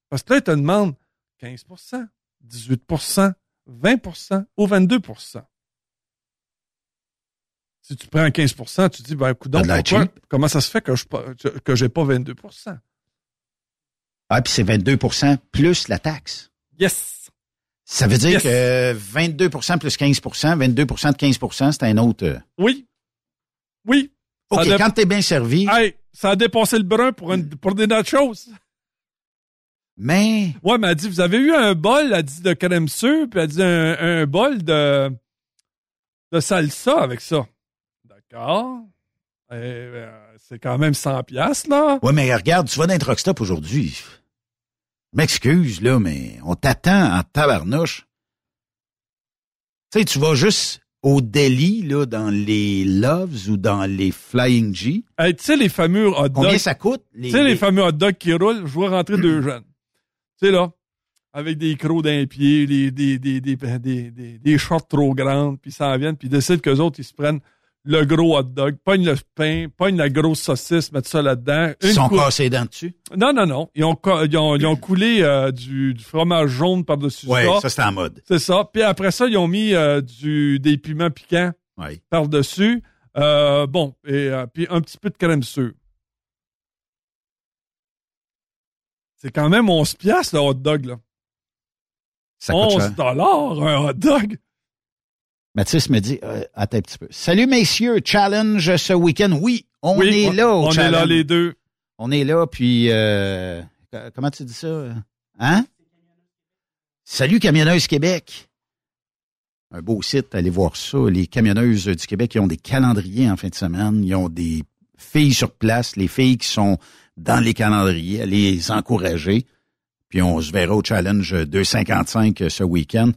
Parce que là, il te demande 15% 18% 20% ou 22 Si tu prends 15% tu dis, ben, écoute, comment ça se fait que je que j'ai pas 22% Ah, puis c'est 22% plus la taxe. Yes! Ça veut dire Yes. que 22% plus 15% 22% de 15% c'est un autre. euh, Oui. Oui. OK, dé- quand t'es bien servi, Hey, ça a dépassé le brun pour, une, pour des nachos. mais Ouais, mais elle dit, vous avez eu un bol, elle dit, de crème sûre, puis elle dit un, un bol de, de salsa avec ça. D'accord. Eh, euh, c'est quand même 100 piastres, là. Ouais, mais regarde, tu vas dans un truck stop aujourd'hui. M'excuse, là, mais on t'attend en tabarnouche. Tu sais, tu vas juste au deli, là, dans les Loves ou dans les Flying G. Hey, tu sais, les fameux hot dogs. Combien ça coûte? Tu sais, les fameux hot dogs qui roulent, je vois rentrer deux jeunes. Tu sais, là, avec des crocs d'un pied, des, des, des, des, des, des, des shorts trop grandes, puis ça en viennent, puis décident qu'eux autres, ils se prennent le gros hot dog, pognent le pain, pognent la grosse saucisse, mettent ça là-dedans. Ils sont cassés dents dessus? Non, non, non. Ils ont, ils ont, ils ont coulé euh, du, du fromage jaune par-dessus Ouais, ça. ça, c'est en mode. C'est ça. Puis après ça, ils ont mis euh, du, des piments piquants Ouais. par-dessus. Euh, bon, et puis un petit peu de crème sûre. C'est quand même 11 piastres, le hot dog, là. Ça coûte 11 cher. dollars, un hot dog? Mathis me dit, euh, attends un petit peu. Salut messieurs, challenge ce week-end. Oui, on Oui, est là au On est là, les deux. On est là, puis euh, co- comment tu dis ça? Hein? Salut Camionneuse Québec. Un beau site, allez voir ça. Les camionneuses du Québec, ils ont des calendriers en fin de semaine. Ils ont des filles sur place, les filles qui sont dans les calendriers, allez les encourager. Puis on se verra au challenge 255 ce week-end.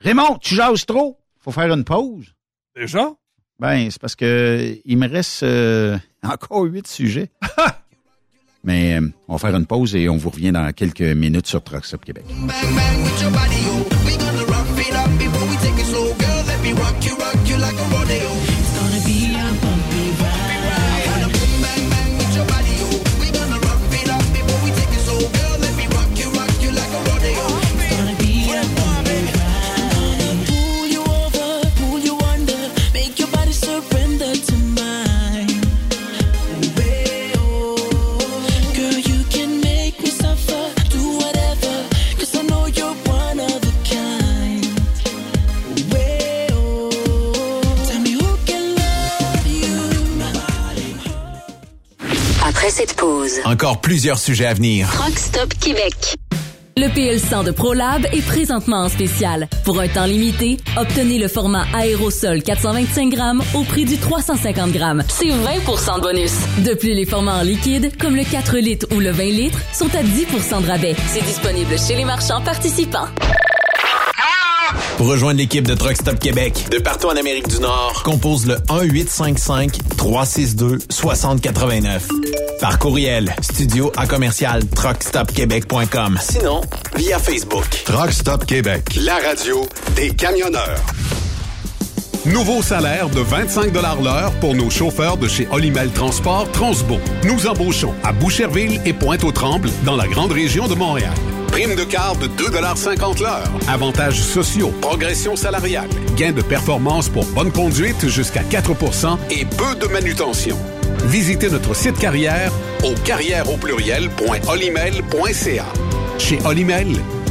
Raymond, tu jases trop? Faut faire une pause. Déjà? Ben, c'est parce que il me reste euh, [LAUGHS] encore huit sujets. [LAUGHS] Mais euh, on va faire une pause et on vous revient dans quelques minutes sur Truck Stop Québec. Encore plusieurs sujets à venir. Truck Stop Québec. Le PL100 de ProLab est présentement en spécial. Pour un temps limité, obtenez le format aérosol 425 grammes au prix du 350 grammes. C'est 20% de bonus. De plus, les formats en liquide, comme le 4 litres ou le 20 litres, sont à 10% de rabais. C'est disponible chez les marchands participants. Pour rejoindre l'équipe de Truck Stop Québec, de partout en Amérique du Nord, compose le 1-855-362-6089. Par courriel, studio à commercial truckstopquebec.com. Sinon, via Facebook. Truck Stop Québec, la radio des camionneurs. Nouveau salaire de 25 l'heure pour nos chauffeurs de chez Olimel Transport Transbo. Nous embauchons à Boucherville et Pointe-aux-Trembles dans la grande région de Montréal. Prime de quart de 2,50 l'heure. Avantages sociaux, progression salariale, gains de performance pour bonne conduite jusqu'à 4% et peu de manutention. Visitez notre site carrière au carrière. Chez Olimel,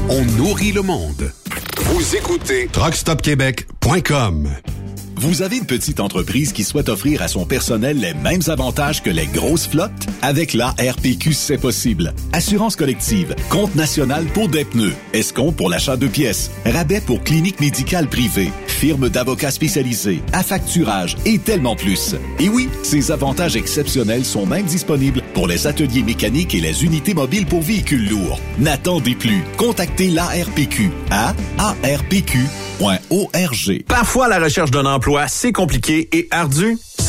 on nourrit le monde. Vous écoutez truckstopquebec.com. Vous avez une petite entreprise qui souhaite offrir à son personnel les mêmes avantages que les grosses flottes? Avec la RPQ, c'est possible. Assurance collective, compte national pour des pneus, escompte pour l'achat de pièces, rabais pour clinique médicale privée, firme d'avocats spécialisés, affacturage et tellement plus. Et oui, ces avantages exceptionnels sont même disponibles pour les ateliers mécaniques et les unités mobiles pour véhicules lourds. N'attendez plus. Contactez l'ARPQ à arpq.org. Parfois, la recherche d'un emploi, c'est compliqué et ardu.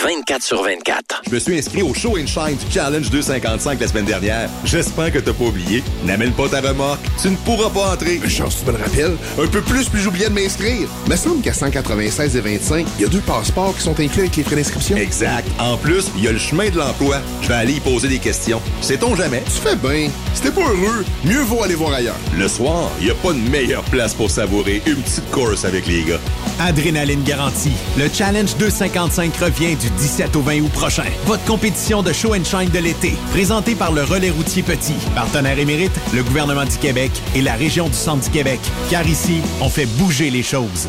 24 sur 24. Je me suis inscrit au Show and Shine Challenge 255 la semaine dernière. J'espère que t'as pas oublié. N'amène pas ta remorque. Tu ne pourras pas entrer. Chance, tu me le rappelles. Un peu plus, puis j'oubliais de m'inscrire. Me semble qu'à 196 et 25, il y a deux passeports qui sont inclus avec les frais d'inscription. Exact. En plus, il y a le chemin de l'emploi. Je vais aller y poser des questions. Sait-on jamais? Tu fais bien. Si pas heureux, mieux vaut aller voir ailleurs. Le soir, il n'y a pas de meilleure place pour savourer une petite course avec les gars. Adrénaline garantie. Le Challenge 255 revient du 17 au 20 août prochain. Votre compétition de show and shine de l'été, présentée par le Relais routier Petit, partenaire émérite, le gouvernement du Québec et la région du Centre du Québec. Car ici, on fait bouger les choses.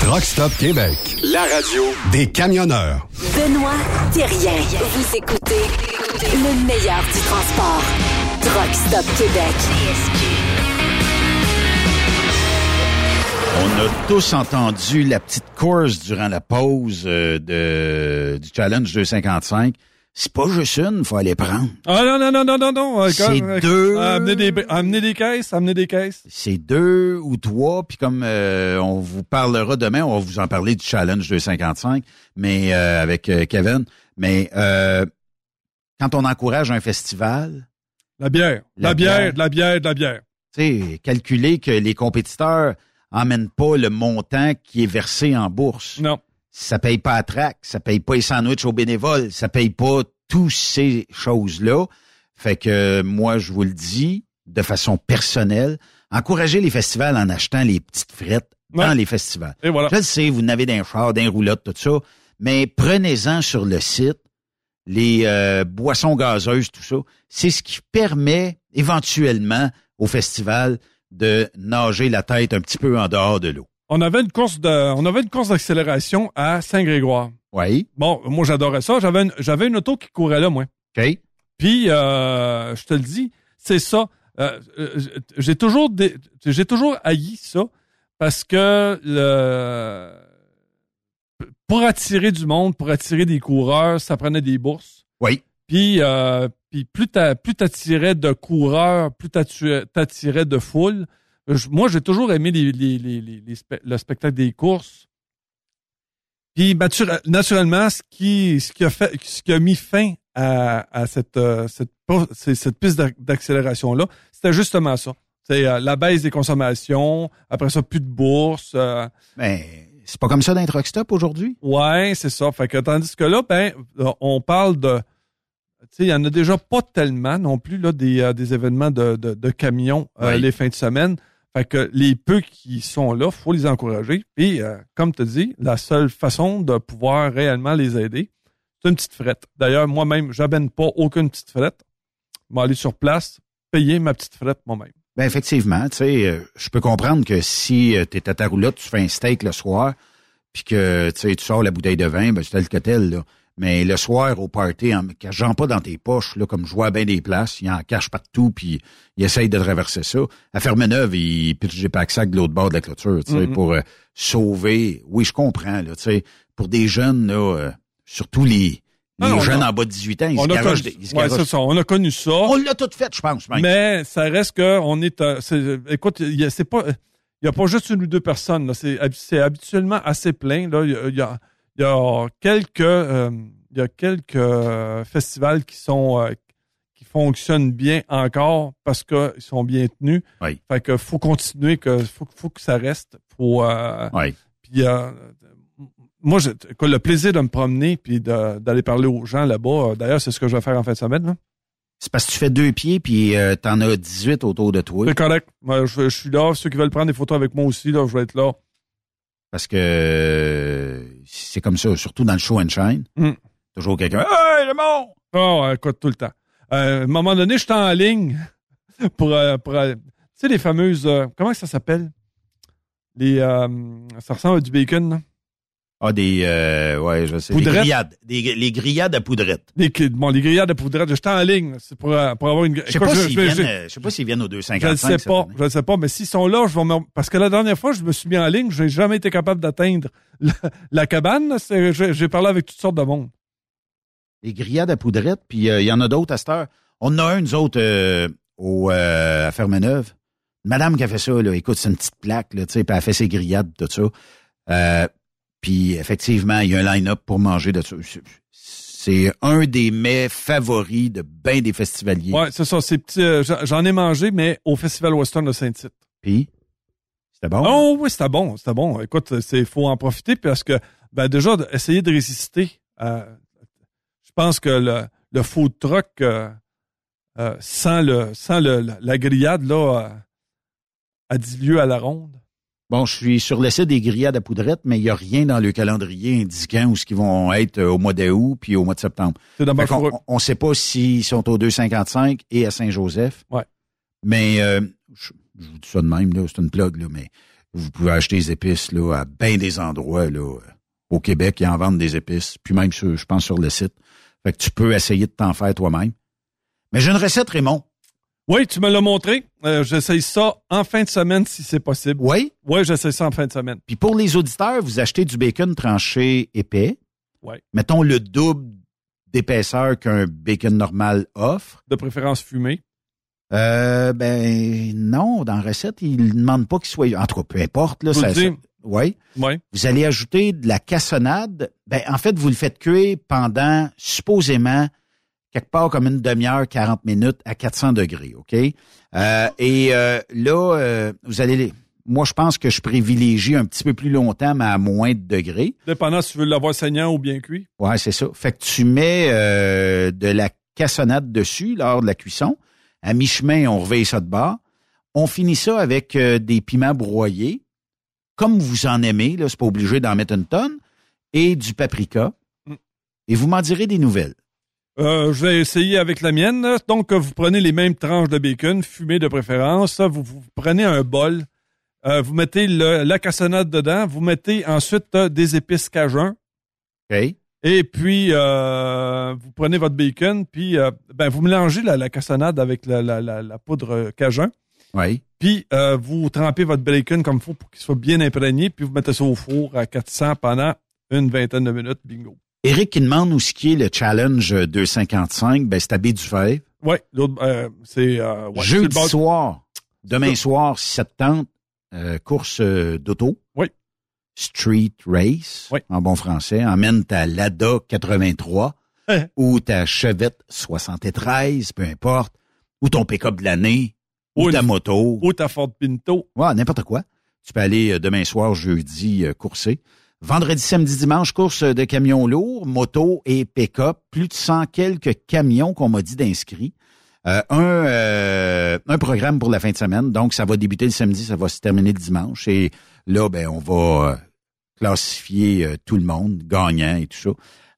Truck Stop Québec. La radio Des camionneurs. Benoît Thérien. Vous écoutez le meilleur du transport. Truck Stop Québec. On a tous entendu la petite course durant la pause euh, de, du Challenge 255. C'est pas juste une, faut aller prendre. Ah non, non, non, non, non, non. euh, C'est quand- deux. Amener des, amener des caisses, amener des caisses. C'est deux ou trois, puis comme euh, on vous parlera demain, on va vous en parler du Challenge 255, mais euh, avec euh, Kevin. Mais euh, quand on encourage un festival, La bière. La, La bière, bière. de la bière, de la bière. tu sais, calculer que les compétiteurs emmènent pas le montant qui est versé en bourse. Non. Ça paye pas à track, ça paye pas les sandwichs aux bénévoles, ça paye pas toutes ces choses-là. Fait que moi, je vous le dis de façon personnelle, encouragez les festivals en achetant les petites frettes dans Ouais. les festivals. Et voilà. Je le sais, vous n'avez d'un char, d'un roulotte, tout ça, mais prenez-en sur le site les euh, boissons gazeuses, tout ça. C'est ce qui permet éventuellement au festival de nager la tête un petit peu en dehors de l'eau. On avait une course de, on avait une course d'accélération à Saint-Grégoire. Oui. Bon, moi j'adorais ça. J'avais une, j'avais une auto qui courait là, moi. OK. Puis, euh, je te le dis, c'est ça. Euh, euh, j'ai toujours, j'ai toujours haï ça parce que le, pour attirer du monde, pour attirer des coureurs, ça prenait des bourses. Oui. Puis, euh, puis plus t'a- plus t'attirais de coureurs, plus t'attirais de foule. Moi, j'ai toujours aimé les, les, les, le spectacle des courses. Puis naturellement, ce qui, ce qui a fait, ce qui a mis fin à, à cette, euh, cette, piste d'ac- d'accélération-là, c'était justement ça. C'est euh, la baisse des consommations, après ça, plus de bourse. euh, Mais c'est pas comme ça les truck stop aujourd'hui? Ouais, c'est ça. Fait que tandis que là, ben, on parle de. Tu sais, il y en a déjà pas tellement non plus là, des, euh, des événements de, de, de camions euh, Oui. les fins de semaine. Fait que les peu qui sont là, faut les encourager. Puis, euh, comme tu dis, la seule façon de pouvoir réellement les aider, c'est une petite frette. D'ailleurs, moi-même, j'abonne pas aucune petite frette. Je vais aller sur place, payer ma petite frette moi-même. Ben effectivement, tu sais, je peux comprendre que si tu es à ta roulotte, tu fais un steak le soir, puis que tu sors la bouteille de vin, ben c'est tel que tel, là. Mais le soir, au party, en cachant pas dans tes poches, là, comme je vois bien des places, il en cache partout, puis il essaye de traverser ça. À Fermeneuve, il pitche des pack-sacs de l'autre bord de la clôture, tu sais, Mhm. pour euh, sauver. Oui, je comprends, là, tu sais, pour des jeunes, là, euh, surtout les, les Ah, on jeunes a- en bas de 18 ans, ils on se connu- ils se ouais, ça. On a connu ça. On l'a tout fait, je pense, même. Mais ça reste que on est, euh, c'est- écoute, il y a- c'est pas, il y a pas juste une ou deux personnes. C'est, hab- c'est habituellement assez plein. Là, il y a, y a, il y a quelques, euh, il y a quelques euh, festivals qui sont, euh, qui fonctionnent bien encore parce qu'ils sont bien tenus. Oui. Fait que faut continuer, que faut, faut que ça reste. Faut. euh, Oui. Puis euh, moi, j'ai le plaisir de me promener puis d'aller parler aux gens là-bas. euh, D'ailleurs, c'est ce que je vais faire en fin de semaine. là. C'est parce que tu fais deux pieds, puis euh, t'en as 18 autour de toi. C'est correct. Moi, je, je suis là. Ceux qui veulent prendre des photos avec moi aussi, là, je vais être là. Parce que c'est comme ça, surtout dans le show and shine. Mm. Toujours quelqu'un. Hey, le monde! Oh, écoute, tout le temps. Euh, à un moment donné, j'étais en ligne [LAUGHS] pour, euh, pour euh, tu sais, les fameuses, euh, comment ça s'appelle? Les, euh, ça ressemble à du bacon, là. Ah, des, euh, ouais, je sais. Des grillades. Des, les grillades à poudrette. Les, bon, les grillades de poudrette, j'étais en ligne. C'est pour, euh, pour avoir une. Je sais pas s'ils viennent, euh, je sais pas s'ils viennent au Je ne 255. sais pas, année. je ne sais pas, mais s'ils sont là, je vais me... Parce que la dernière fois, je me suis mis en ligne, je n'ai jamais été capable d'atteindre la, la cabane. J'ai parlé avec toutes sortes de monde. Les grillades à poudrette, puis euh, il y en a d'autres à cette heure. On en a un, nous autres, euh, au, euh, à Fermeneuve. madame qui a fait ça, là, écoute, c'est une petite plaque, là, tu sais, puis elle a fait ses grillades, tout ça. Puis effectivement, il y a un line-up pour manger de ça. C'est- un des mets favoris de bien des festivaliers. Ouais, c'est ça. C'est petit. euh, j'en- ai mangé, mais au Festival Western de Saint-Tite. Puis, c'était bon? Oh oui, c'était bon, c'était bon. Écoute, c'est faut en profiter parce que ben déjà essayer de résister. à- je pense que le, le food truck euh, euh, sans le sans le, la, la grillade là euh, à 10 lieues à la ronde. Bon, je suis sur le site des grillades à poudrette, mais il n'y a rien dans le calendrier indiquant où ce qu'ils vont être euh, au mois d'août puis au mois de septembre. On ne sait pas s'ils sont au 255 et à Saint-Joseph. Ouais. Mais euh, je, je vous dis ça de même, là, c'est une plug, là, mais vous pouvez acheter des épices là, à bien des endroits là, au Québec, ils en vendent des épices, puis même sur, je pense sur le site. Fait que tu peux essayer de t'en faire toi-même. Mais j'ai une recette, Raymond. Oui, tu me l'as montré. Euh, j'essaye ça en fin de semaine si c'est possible. Oui? Oui, j'essaye ça en fin de semaine. Puis pour les auditeurs, vous achetez du bacon tranché épais. Ouais. Mettons le double d'épaisseur qu'un bacon normal offre. De préférence fumé. Euh, ben non, dans la recette, il ne demande pas qu'il soit. En tout cas, peu importe. Là, Vous ça, ça- ouais. Ouais. Vous allez ajouter de la cassonade. Ben, en fait, vous le faites cuire pendant, supposément, quelque part comme une demi-heure, 40 minutes à 400 degrés, OK? Euh, et euh, là, euh, vous allez... Moi, je pense que je privilégie un petit peu plus longtemps, mais à moins de degrés. Dépendant si tu veux l'avoir saignant ou bien cuit. Ouais, c'est ça. Fait que tu mets euh, de la cassonade dessus lors de la cuisson. À mi-chemin, on réveille ça de bas. On finit ça avec euh, des piments broyés, comme vous en aimez. Là, c'est pas obligé d'en mettre une tonne. Et du paprika. Mm. Et vous m'en direz des nouvelles. Euh, je vais essayer avec la mienne. Donc, vous prenez les mêmes tranches de bacon, fumé de préférence. Vous, vous prenez un bol, euh, vous mettez le- la cassonade dedans, vous mettez ensuite euh, des épices cajun. OK. Et puis, euh, vous prenez votre bacon, puis euh, ben, vous mélangez la, la cassonade avec la, la- la- poudre cajun. Oui. Puis, euh, vous trempez votre bacon comme il faut pour qu'il soit bien imprégné, puis vous mettez ça au four à 400 pendant une vingtaine de minutes. Bingo. Éric qui demande où ce qui est le challenge 255, ben c'est à baie du Fèvre. Oui, l'autre, euh, c'est... euh, ouais, le Jeudi soir, demain soir, si ça te tente, euh, course euh, d'auto. Oui. Street Race, en bon français. Emmène ta Lada 83 Hein? ou ta Chevette 73, peu importe, ou ton pick-up de l'année, ou, Ou ta une- moto. Ou ta Ford Pinto. Ouais, n'importe quoi. Tu peux aller euh, demain soir, jeudi, euh, courser. Vendredi, samedi, dimanche, course de camions lourds, moto et pick-up. Plus de 100 quelques camions qu'on m'a dit d'inscrits. Euh, un, euh, un programme pour la fin de semaine. Donc, ça va débuter le samedi, ça va se terminer le dimanche. Et là, ben, on va euh, classifier euh, tout le monde, gagnant et tout ça.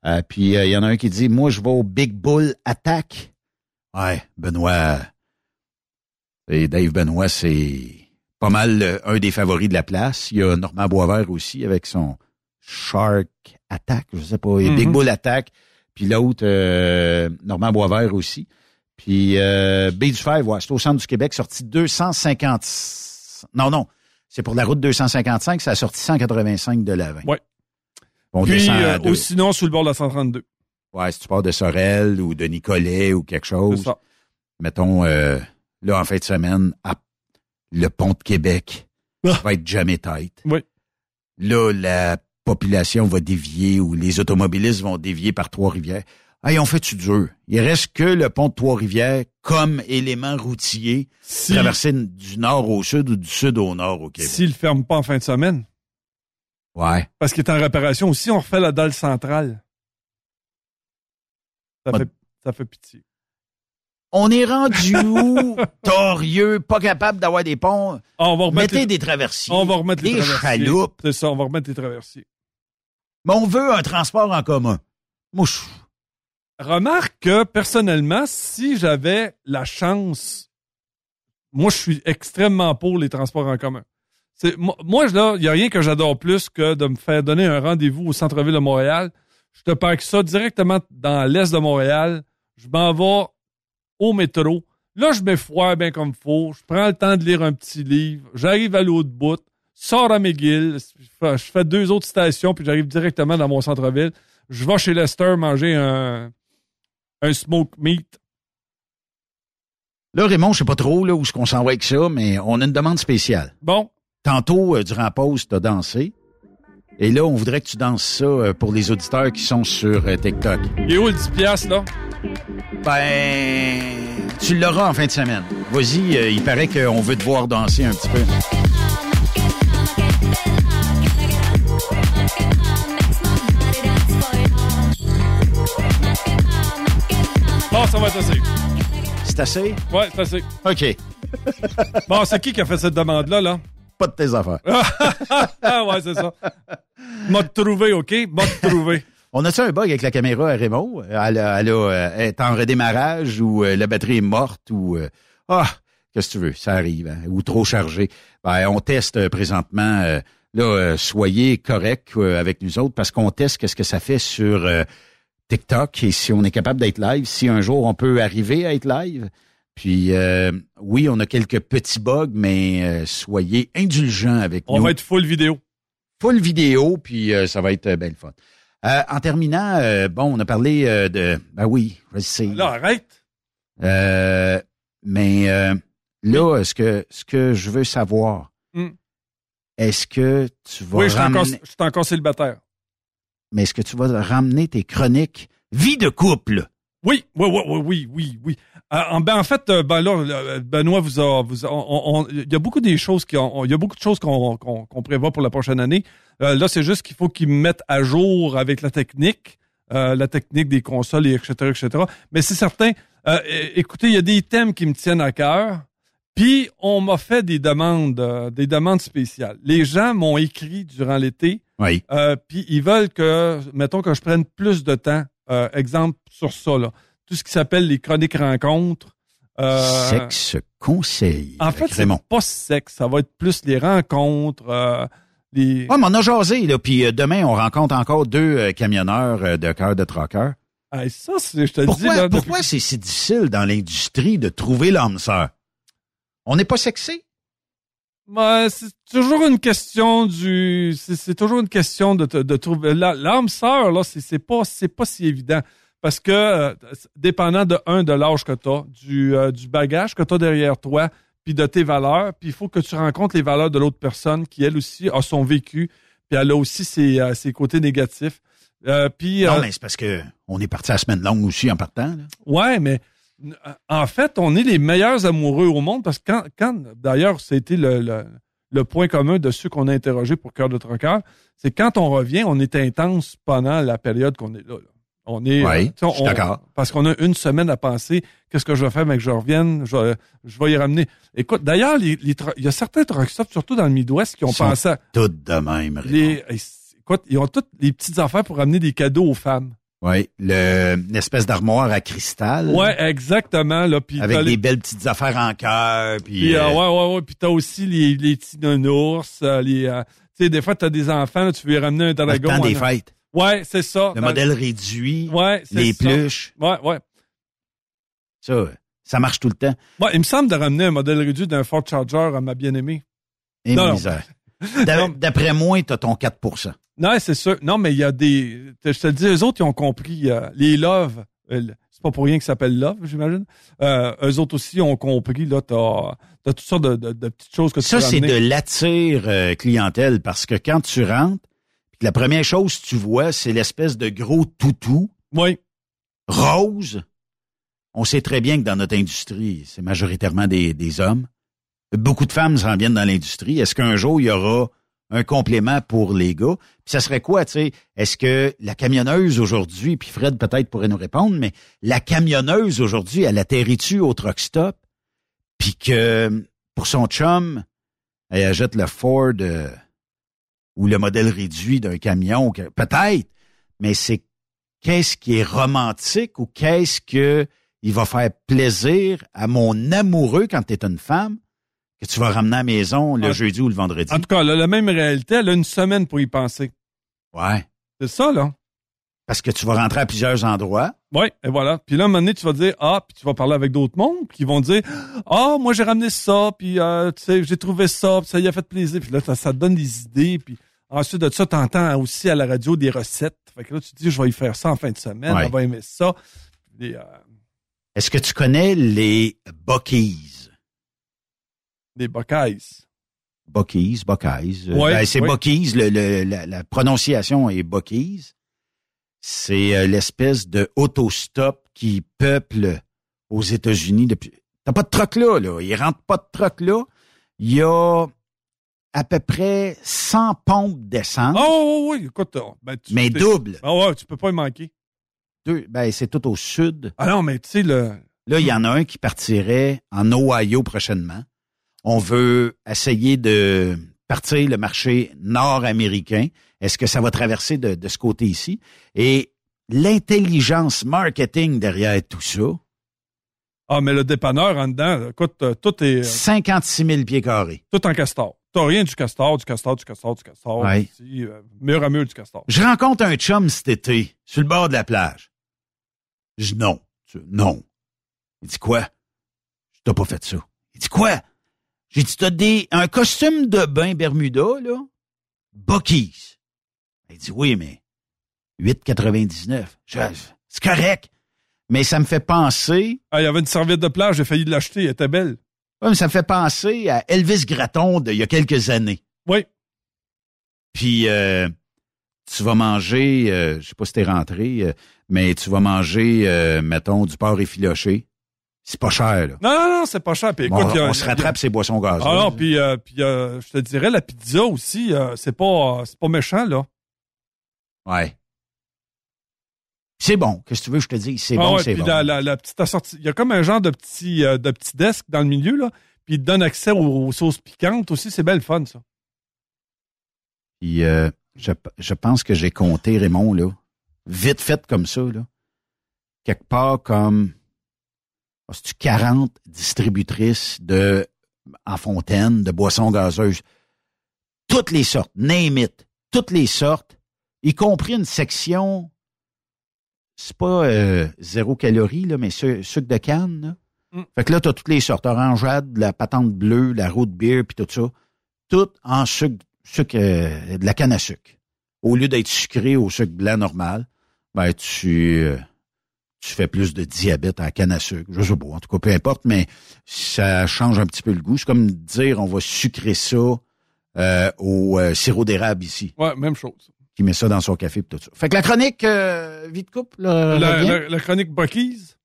Euh, puis, il y en a un qui dit, moi, je vais au Big Bull Attack. Ouais, Benoît. Et Dave Benoît, c'est pas mal un des favoris de la place. Il y a Normand Boisvert aussi avec son Shark Attack, je sais pas, il y a Big Mhm. Bull Attack, puis l'autre, euh, Normand Boisvert aussi. Puis euh, du Fer, ouais, c'est au centre du Québec, sorti 250... Non, non, c'est pour la route 255, ça a sorti 185 de l'avant. Ouais. On Puis, à euh, ou sinon, sur le bord de la 132. Ouais, si tu pars de Sorel ou de Nicolet ou quelque chose. Ça. Mettons, euh, là, en fin de semaine, à le pont de Québec va être jamais tête. Oui. Là, la population va dévier ou les automobilistes vont dévier par Trois-Rivières. Hey, on fait-tu dur? Il reste que le pont de Trois-Rivières comme élément routier Si- traversé du nord au sud ou du sud au nord au Québec. S'il ne ferme pas en fin de semaine. Ouais. Parce qu'il est en réparation. Si on refait la dalle centrale, ça, Pas- fait, ça fait pitié. On est rendu où? [LAUGHS] Torieux, pas capable d'avoir des ponts. Ah, on va remettre Mettez les- des traversiers. On va remettre les des traversiers. chaloupes. C'est ça, on va remettre les traversiers. Mais on veut un transport en commun. Moi, je- Remarque que, personnellement, si j'avais la chance, moi, je suis extrêmement pour les transports en commun. Moi, il n'y a rien que j'adore plus que de me faire donner un rendez-vous au centre-ville de Montréal. Je te parque ça directement dans l'est de Montréal. Je m'en vais au métro. Là, je mets froid bien comme faut. Je prends le temps de lire un petit livre. J'arrive à l'autre bout. Sors à McGill. Je fais- je fais deux autres stations, puis j'arrive directement dans mon centre-ville. Je vais chez Lester manger un, un smoke meat. Là, Raymond, je sais pas trop là, où est-ce qu'on s'en va avec ça, mais on a une demande spéciale. Bon. Tantôt, euh, durant la pause, tu as dansé. Et là, on voudrait que tu danses ça euh, pour les auditeurs qui sont sur euh, TikTok. Il est où le 10 piastres, là? Ben, tu l'auras en fin de semaine. Vas-y, il paraît qu'on veut te voir danser un petit peu. Ça va être assez. C'est assez? Ouais, c'est assez. OK. Bon, c'est qui qui a fait cette demande-là, là? Pas de tes affaires. [LAUGHS] ah ouais, c'est ça. M'a trouvé, OK? M'a trouvé. On a-tu un bug avec la caméra à Raymond? Elle, a- elle, a, euh, elle est en redémarrage ou euh, la batterie est morte ou... euh, ah, qu'est-ce que tu veux? Ça arrive. hein, Ou trop chargé. Ben, on teste présentement. euh, là, soyez corrects euh, avec nous autres parce qu'on teste qu'est-ce que ça fait sur euh, TikTok et si on est capable d'être live, si un jour on peut arriver à être live. Puis euh, oui, on a quelques petits bugs, mais euh, soyez indulgents avec On nous. va être full vidéo. Full vidéo, puis euh, ça va être euh, bien le fun. Euh, en terminant, euh, bon, on a parlé de... Ben oui, je sais. Là, arrête. Euh, mais euh, là, ce que, ce que je veux savoir, Hmm. est-ce que tu vas Oui, je suis encore, ramener... je suis encore célibataire. Mais est-ce que tu vas ramener tes chroniques vie de couple? Oui, oui, oui, oui, oui, oui, oui. Euh, en, ben, en fait, euh, ben là, euh, Benoît vous a, il y a beaucoup des choses qui, y a beaucoup de choses qu'on prévoit pour la prochaine année. Là, c'est juste qu'il faut qu'ils me mettent à jour avec la technique, la technique des consoles, et etc., etc. Mais c'est certain. écoutez, il y a des thèmes qui me tiennent à cœur. Puis on m'a fait des demandes, des demandes spéciales. Les gens m'ont écrit durant l'été. Oui. Euh, puis ils veulent que, mettons que je prenne plus de temps. Euh, exemple sur ça, là. Tout ce qui s'appelle les chroniques rencontres. Euh, Sexe conseil. En fait, c'est pas sexe. Ça va être plus les rencontres, euh, les... Ouais, mais on a jasé, là, puis euh, demain, on rencontre encore deux euh, camionneurs de cœur de troqueur. Hey, ça, je te le dis, Pourquoi, là, pourquoi c'est si difficile dans l'industrie de trouver l'âme sœur? On n'est pas sexy? Ouais, c'est toujours une question du, c'est, toujours une question de, te- de trouver l'âme sœur là, c'est, pas, c'est pas si évident parce que euh, dépendant de un de l'âge que tu as, du, euh, du bagage que tu as derrière toi, puis de tes valeurs, puis il faut que tu rencontres les valeurs de l'autre personne qui elle aussi a son vécu, puis elle a aussi ses, euh, ses côtés négatifs. Euh, puis Non, mais c'est parce que on est parti à la semaine longue aussi en partant. là. Ouais, mais en fait, on est les meilleurs amoureux au monde parce que quand, quand d'ailleurs, c'était le, le, le point commun de ceux qu'on a interrogés pour Cœur de Troqueur, c'est quand on revient, on est intense pendant la période qu'on est là. là. On est, Oui, euh, je suis on- d'accord. Parce qu'on a une semaine à penser, qu'est-ce que je vais faire, mais que je revienne, je, vais- je vais y ramener. Écoute, d'ailleurs, les, les tro- il y a certains truck stops, surtout dans le Midwest, qui ont Ils sont pensé à, Toutes de même. Les, écoute, ils ont toutes les petites affaires pour ramener des cadeaux aux femmes. Oui, le, l'espèce d'armoire à cristal. Ouais, exactement, là. Avec des les- belles petites affaires en cœur. Puis, euh, euh, ouais, ouais, ouais. Puis t'as aussi les, les petits nounours, euh, les, euh, tu sais, des fois, t'as des enfants, là, tu veux y ramener un dragon. temps des fêtes. Ouais, c'est ça. le modèle réduit, Ouais, c'est les ça. pluches. Ouais, ouais. Ça, ça marche tout le temps. Ouais, il me semble de ramener un modèle réduit d'un Ford Charger à ma bien-aimée. Et non. misère. D'a- [LAUGHS] D'après moi, t'as ton 4 Non, c'est sûr. Non, mais il y a des. Je te le dis, eux autres, ils ont compris. euh, les Love, euh, c'est pas pour rien qu'ils s'appellent Love, j'imagine. Euh, eux autres aussi ont compris. Là, t'as as toutes sortes de, de- de petites choses que tu Ça, c'est de l'attire euh, clientèle parce que quand tu rentres, la première chose que tu vois, c'est l'espèce de gros toutou Oui. rose. On sait très bien que dans notre industrie, c'est majoritairement des, des hommes. Beaucoup de femmes s'en viennent dans l'industrie. Est-ce qu'un jour, il y aura un complément pour les gars? Puis ça serait quoi, tu sais? Est-ce que la camionneuse aujourd'hui, puis Fred peut-être pourrait nous répondre, mais la camionneuse aujourd'hui, elle atterrit-tu au truck stop? Puis que pour son chum, elle achète le Ford euh, ou le modèle réduit d'un camion. Peut-être, mais c'est qu'est-ce qui est romantique ou qu'est-ce que il va faire plaisir à mon amoureux quand tu es une femme que tu vas ramener à la maison le Ah. jeudi ou le vendredi. En tout cas, elle a la même réalité. Elle a une semaine pour y penser. Ouais. C'est ça, là. Parce que tu vas rentrer à plusieurs endroits. Oui, et voilà. Puis là, à un moment donné, tu vas dire, ah, puis tu vas parler avec d'autres mondes, ils vont dire, ah, moi, j'ai ramené ça, puis euh, tu sais, j'ai trouvé ça, puis ça y a fait plaisir. Puis là, ça, ça te donne des idées, puis ensuite de ça, tu entends aussi à la radio des recettes. Fait que là, tu te dis, je vais y faire ça en fin de semaine, Ouais. on va aimer ça. Euh, Est-ce que tu connais les Buckies? Les Buckeyes. Buckeyes. Ouais, ben, c'est ouais. Buckies, le- le- la, la prononciation est Buckies. C'est euh, l'espèce de autostop qui peuple aux États-Unis depuis. T'as pas de truck là, là. Il rentre pas de truck là. Il y a à peu près 100 pompes d'essence. Oh, oui, oui, écoute. euh, ben, tu- Mais double. Ah ouais, tu peux pas y manquer. Deux, ben, c'est tout au sud. Ah non, mais tu sais, le. Là, il y en a un qui partirait en Ohio prochainement. On veut essayer de partir le marché nord-américain. Est-ce que ça va traverser de, de ce côté ici? Et l'intelligence marketing derrière tout ça, Ah, mais le dépanneur en dedans, écoute, euh, tout est. euh, 56 000 pieds carrés. tout en castor. T'as rien du castor, du castor, du castor, du castor. Ouais. Ici, euh, mur à mur du castor. Je rencontre un chum cet été, sur le bord de la plage. Je dis non. Non. Il dit quoi? Je t'ai pas fait ça. Il dit quoi? J'ai dit, t'as des, un costume de bain Bermuda, là? Buckies. Il dit, oui, mais 8,99. Je- C'est correct. Mais ça me fait penser, Ah, il y avait une serviette de plage, j'ai failli l'acheter, elle était belle. ouais, mais ça me fait penser à Elvis Gratton d'il y a quelques années. Oui. Puis euh, tu vas manger, euh, je sais pas si t'es rentré, euh, mais tu vas manger, euh, mettons, du porc effiloché. C'est pas cher, là. Non, non, non, c'est pas cher. Puis, Bon, écoute, il y a- on se y a- rattrape ses boissons gazeuses. Ah non, puis, euh, puis euh, je te dirais, la pizza aussi, euh, c'est pas, c'est pas méchant, là. Ouais. C'est bon. Qu'est-ce que tu veux que je te dise? C'est Ah bon, ouais, c'est bon. La, la, la petite assortie. Il y a comme un genre de petit, de petit desk dans le milieu, là. Puis il te donne accès aux, aux sauces piquantes aussi. C'est belle fun, ça. Puis je, je pense que j'ai compté, Raymond, là, vite fait comme ça, là. Quelque part comme c'est-tu 40 distributrices de en fontaine, de boissons gazeuses? Toutes les sortes, name it, toutes les sortes, y compris une section, c'est pas euh, zéro calorie, là, mais su- sucre de canne. Là. Mm. Fait que là, tu as toutes les sortes, orangeade, la patente bleue, la root beer, puis tout ça. Tout en sucre, sucre euh, de la canne à sucre. Au lieu d'être sucré au sucre blanc normal, ben tu euh, tu fais plus de diabète à la canne à sucre. Je sais pas, en tout cas, peu importe, mais ça change un petit peu le goût. C'est comme dire on va sucrer ça euh, au euh, sirop d'érable ici, Ouais, même chose. qui met ça dans son café et tout ça. Fait que la chronique euh, vite coupe, là, La, la- la chronique Bucky's.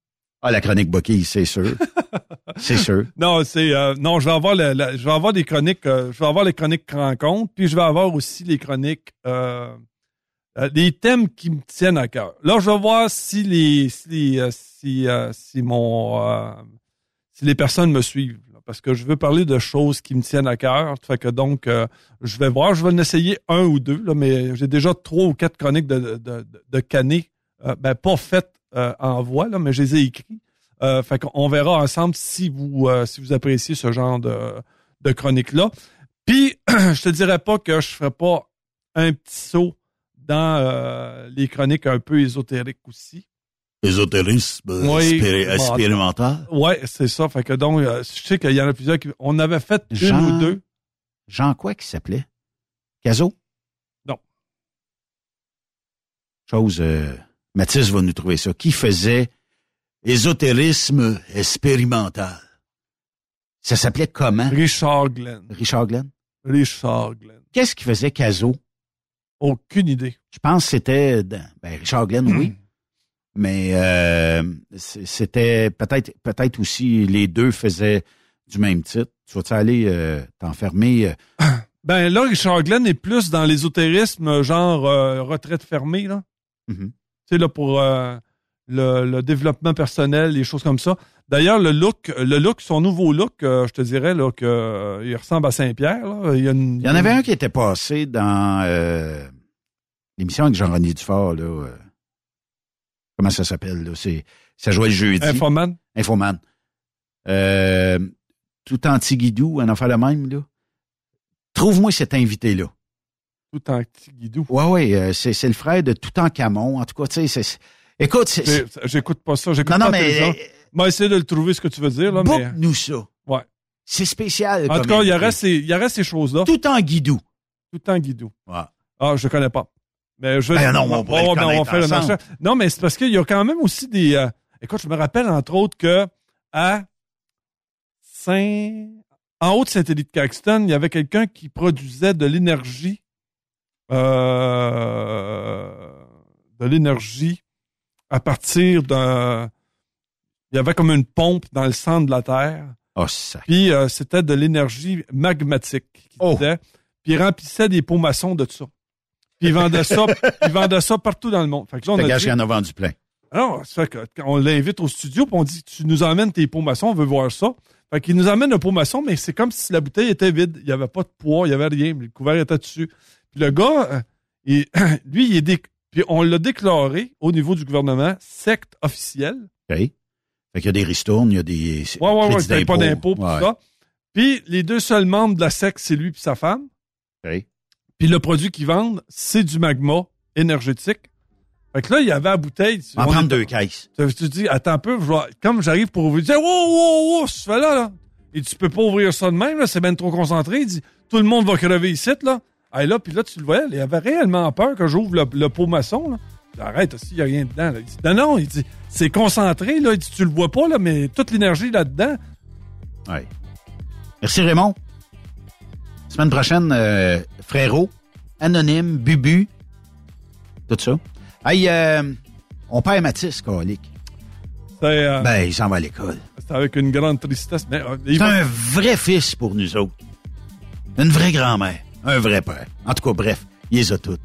Ah, la chronique Bucky, c'est sûr. [LAUGHS] c'est sûr. Non, c'est euh, non, je vais avoir la- je vais avoir des chroniques, euh, je vais avoir les chroniques rencontres, puis je vais avoir aussi les chroniques euh, des thèmes qui me tiennent à cœur. Là, je vais voir si les si euh, si, euh, si mon euh, si les personnes me suivent parce que je veux parler de choses qui me tiennent à cœur. Fait que donc euh, je vais voir, je vais en essayer un ou deux là, mais j'ai déjà trois ou quatre chroniques de de, de, de euh, ben pas faites en voix là, mais je les ai écrites. Fait qu'on verra ensemble si vous si vous appréciez ce genre de, de chronique là. Puis [CLEARS THROAT] je te dirais pas que je ferai pas un petit saut dans euh, les chroniques un peu ésotériques aussi. Ésotérisme Oui. Bon, expérimental. Ouais, c'est ça. Fait que donc, euh, je sais qu'il y en a plusieurs qui. On avait fait une Jean- ou deux. Jean quoi qui s'appelait? Caso? Non. Chose, euh, Mathis va nous trouver ça. Qui faisait ésotérisme expérimental? Ça s'appelait comment? Richard Glenn. Richard Glenn? Richard Glenn. Qu'est-ce qui faisait Caso? Aucune idée. Je pense que c'était ben, Richard Glenn, Hmm. oui. Mais euh, c'était peut-être peut-être aussi les deux faisaient du même titre. Tu vas-tu aller euh, t'enfermer? euh, [COUGHS] Ben là, Richard Glenn est plus dans l'ésotérisme, genre retraite fermée, là. Mhm. Tu sais, là, pour le, le développement personnel, les choses comme ça. D'ailleurs, le look, le look, son nouveau look, euh, je te dirais là, que euh, il ressemble à Saint-Pierre. là. Il y, a une- Il y en avait un qui était passé dans euh, l'émission avec Jean-René Dufort, là. comment ça s'appelle, là? C'est, ça jouait le jeudi. Infoman. Infoman. Tout anti-guidou, un affaire la même, là. Trouve-moi cet invité-là. Tout en petit guidou. Ouais, ouais, c'est, c'est le frère de Toutankhamon. En tout cas, tu sais, c'est, écoute, c'est, J'écoute pas ça. J'écoute Non, non, pas mais, Télévision. Moi, essayer de le trouver, ce que tu veux dire, là, mais. book-nous ça. Ouais. C'est spécial. En tout cas, il y aurait ces, il y aurait ces choses-là. Tout en guidou. Tout en guidou. Ouais. Ah, je le connais pas. Mais je Ben non, on le ben, on va faire le ensemble. marché. Non, mais c'est parce qu'il y a quand même aussi des, euh, Écoute, je me rappelle entre autres que à Saint... en haut de Saint-Élie de Caxton, il y avait quelqu'un qui produisait de l'énergie. euh, de l'énergie à partir d'un. Il y avait comme une pompe dans le centre de la Terre. Oh, ça. Puis euh, c'était de l'énergie magmatique qui disait. Puis il remplissait des pots maçons de ça. Puis il vendait ça, [LAUGHS] il vendait ça partout dans le monde. Fait que là, on Le a dit- en a vendu plein. alors, ça fait que on l'invite au studio, puis on dit Tu nous emmènes tes pots maçons, on veut voir ça. Fait qu'il nous emmène un pot maçon, mais c'est comme si la bouteille était vide. Il n'y avait pas de poids, il n'y avait rien. Le couvert était dessus. Puis le gars, euh, il- [CLEARS THROAT] lui, il est dé- puis on l'a déclaré au niveau du gouvernement secte officielle. Fait qu'il y a des ristournes, il y a des. Ouais, ouais, ouais, c'était pas d'impôts, Ouais. tout ça. Puis les deux seuls membres de la secte, c'est lui puis sa femme. OK. Puis le produit qu'ils vendent, c'est du magma énergétique. Fait que là, il y avait la bouteille. On prendre deux caisses. Ça veut dire, attends un peu, comme j'arrive pour ouvrir, tu dis, wow, wow, wow, ce là, là. Et tu peux pas ouvrir ça de même, là, c'est bien trop concentré. Il dit, tout le monde va crever ici, là. Ah, là, puis là, tu le voyais, il avait réellement peur que j'ouvre le, le pot maçon, là. Arrête, aussi, il n'y a rien dedans, là. Il dit, non, non, il dit, c'est concentré, là. Il dit, tu le vois pas, là, mais toute l'énergie là-dedans. Ouais. Merci Raymond. Semaine prochaine, euh, frérot, anonyme, bubu, tout ça. Hey, euh, on perd Mathis, colique. C'est euh, Ben, il s'en va à l'école. c'est avec une grande tristesse. Mais, euh, C'est va- un vrai fils pour nous autres. Une vraie grand-mère. Un vrai père. En tout cas, bref, il les a toutes.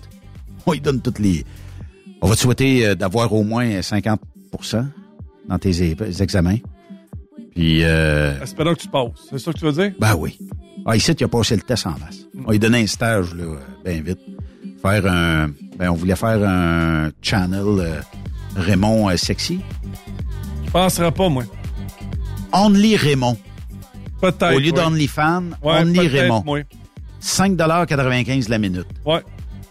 On lui donne toutes les... On va te souhaiter euh, d'avoir au moins 50% dans tes examens. Puis, euh, Espérons que tu passes. C'est ça que tu veux dire? ben oui. Ah, ici, tu as passé le test en masse. On lui donnait un stage, là, euh, bien vite. Faire un... Ben, on voulait faire un channel euh, Raymond euh, Sexy. Je penserais pas, moi. Only Raymond. Peut-être. Au lieu d'OnlyFans, Ouais, Only Raymond. moi. 5,95 la minute. Ouais.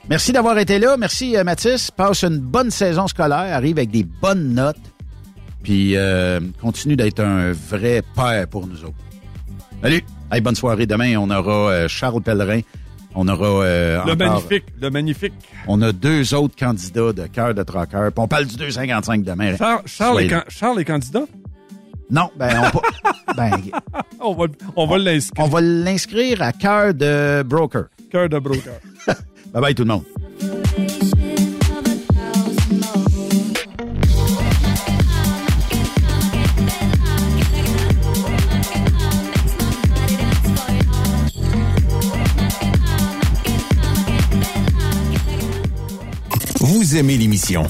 Merci d'avoir été là. Merci, euh, Mathis. Passe une bonne saison scolaire. Arrive avec des bonnes notes. Puis euh, continue d'être un vrai père pour nous autres. Salut. Hey, bonne soirée. Demain, on aura euh, Charles Pellerin. On aura euh, Le encore- magnifique, le magnifique. On a deux autres candidats de cœur de traqueur. Puis on parle du 2,55 demain. Charles, est, can- Charles est candidat? Non, ben on, pa- [LAUGHS] ben, On va, on va l'inscrire. on va l'inscrire à cœur de broker. Cœur de broker. [LAUGHS] Bye bye tout le monde. Vous aimez l'émission?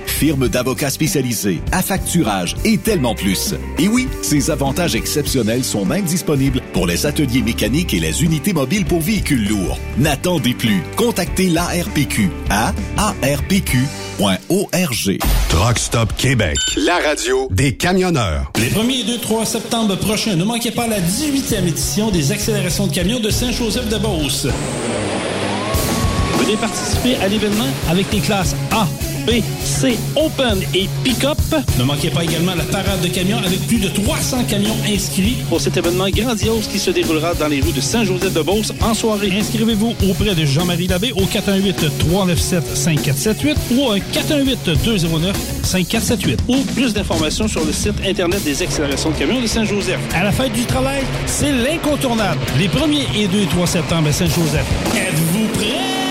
firme d'avocats spécialisés, affacturage et tellement plus. Et oui, ces avantages exceptionnels sont même disponibles pour les ateliers mécaniques et les unités mobiles pour véhicules lourds. N'attendez plus. Contactez l'ARPQ à arpq.org. Truck Stop Québec. La radio Des camionneurs. Les 1er et 2, 3 septembre prochains, ne manquez pas la 18e édition des accélérations de camions de Saint-Joseph-de-Beauce. Venez participer à l'événement avec les classes A, B, C, Open et Pick-up. Ne manquez pas également la parade de camions avec plus de 300 camions inscrits pour cet événement grandiose qui se déroulera dans les rues de Saint-Joseph-de-Beauce en soirée. Inscrivez-vous auprès de Jean-Marie Labbé au 418-397-5478 ou au 418-209-5478 ou plus d'informations sur le site Internet des accélérations de camions de Saint-Joseph. À la fête du travail, c'est l'incontournable. Les 1er et 2 et 3 septembre à Saint-Joseph. Êtes-vous prêts?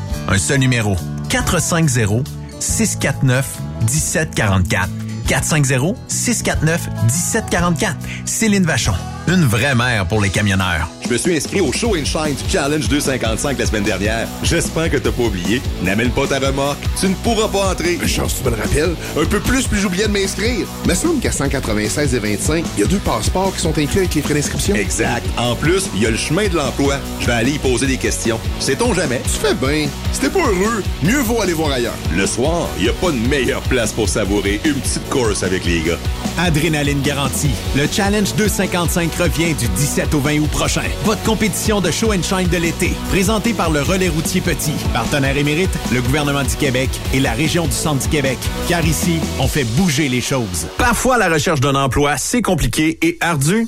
Un seul numéro. 450 649 1744. 450-649-1744. Céline Vachon. Une vraie mère pour les camionneurs. Je me suis inscrit au Show and Shine du Challenge 255 la semaine dernière. J'espère que t'as pas oublié. N'amène pas ta remorque. Tu ne pourras pas entrer. Chance, tu me le rappelles? Un peu plus, puis j'oubliais de m'inscrire. Me semble qu'à 196 et 25, il y a deux passeports qui sont inclus avec les frais d'inscription. Exact. En plus, il y a le chemin de l'emploi. Je vais aller y poser des questions. Sait-on jamais? Tu fais bien. Si t'es pas heureux, mieux vaut aller voir ailleurs. Le soir, il n'y a pas de meilleure place pour savourer une petite course avec les gars. Adrénaline garantie. Le Challenge 255 revient du 17 au 20 août prochain. Votre compétition de show and shine de l'été, présentée par le Relais routier Petit, partenaire émérite, le gouvernement du Québec et la région du Centre du Québec. Car ici, on fait bouger les choses. Parfois, la recherche d'un emploi, c'est compliqué et ardu.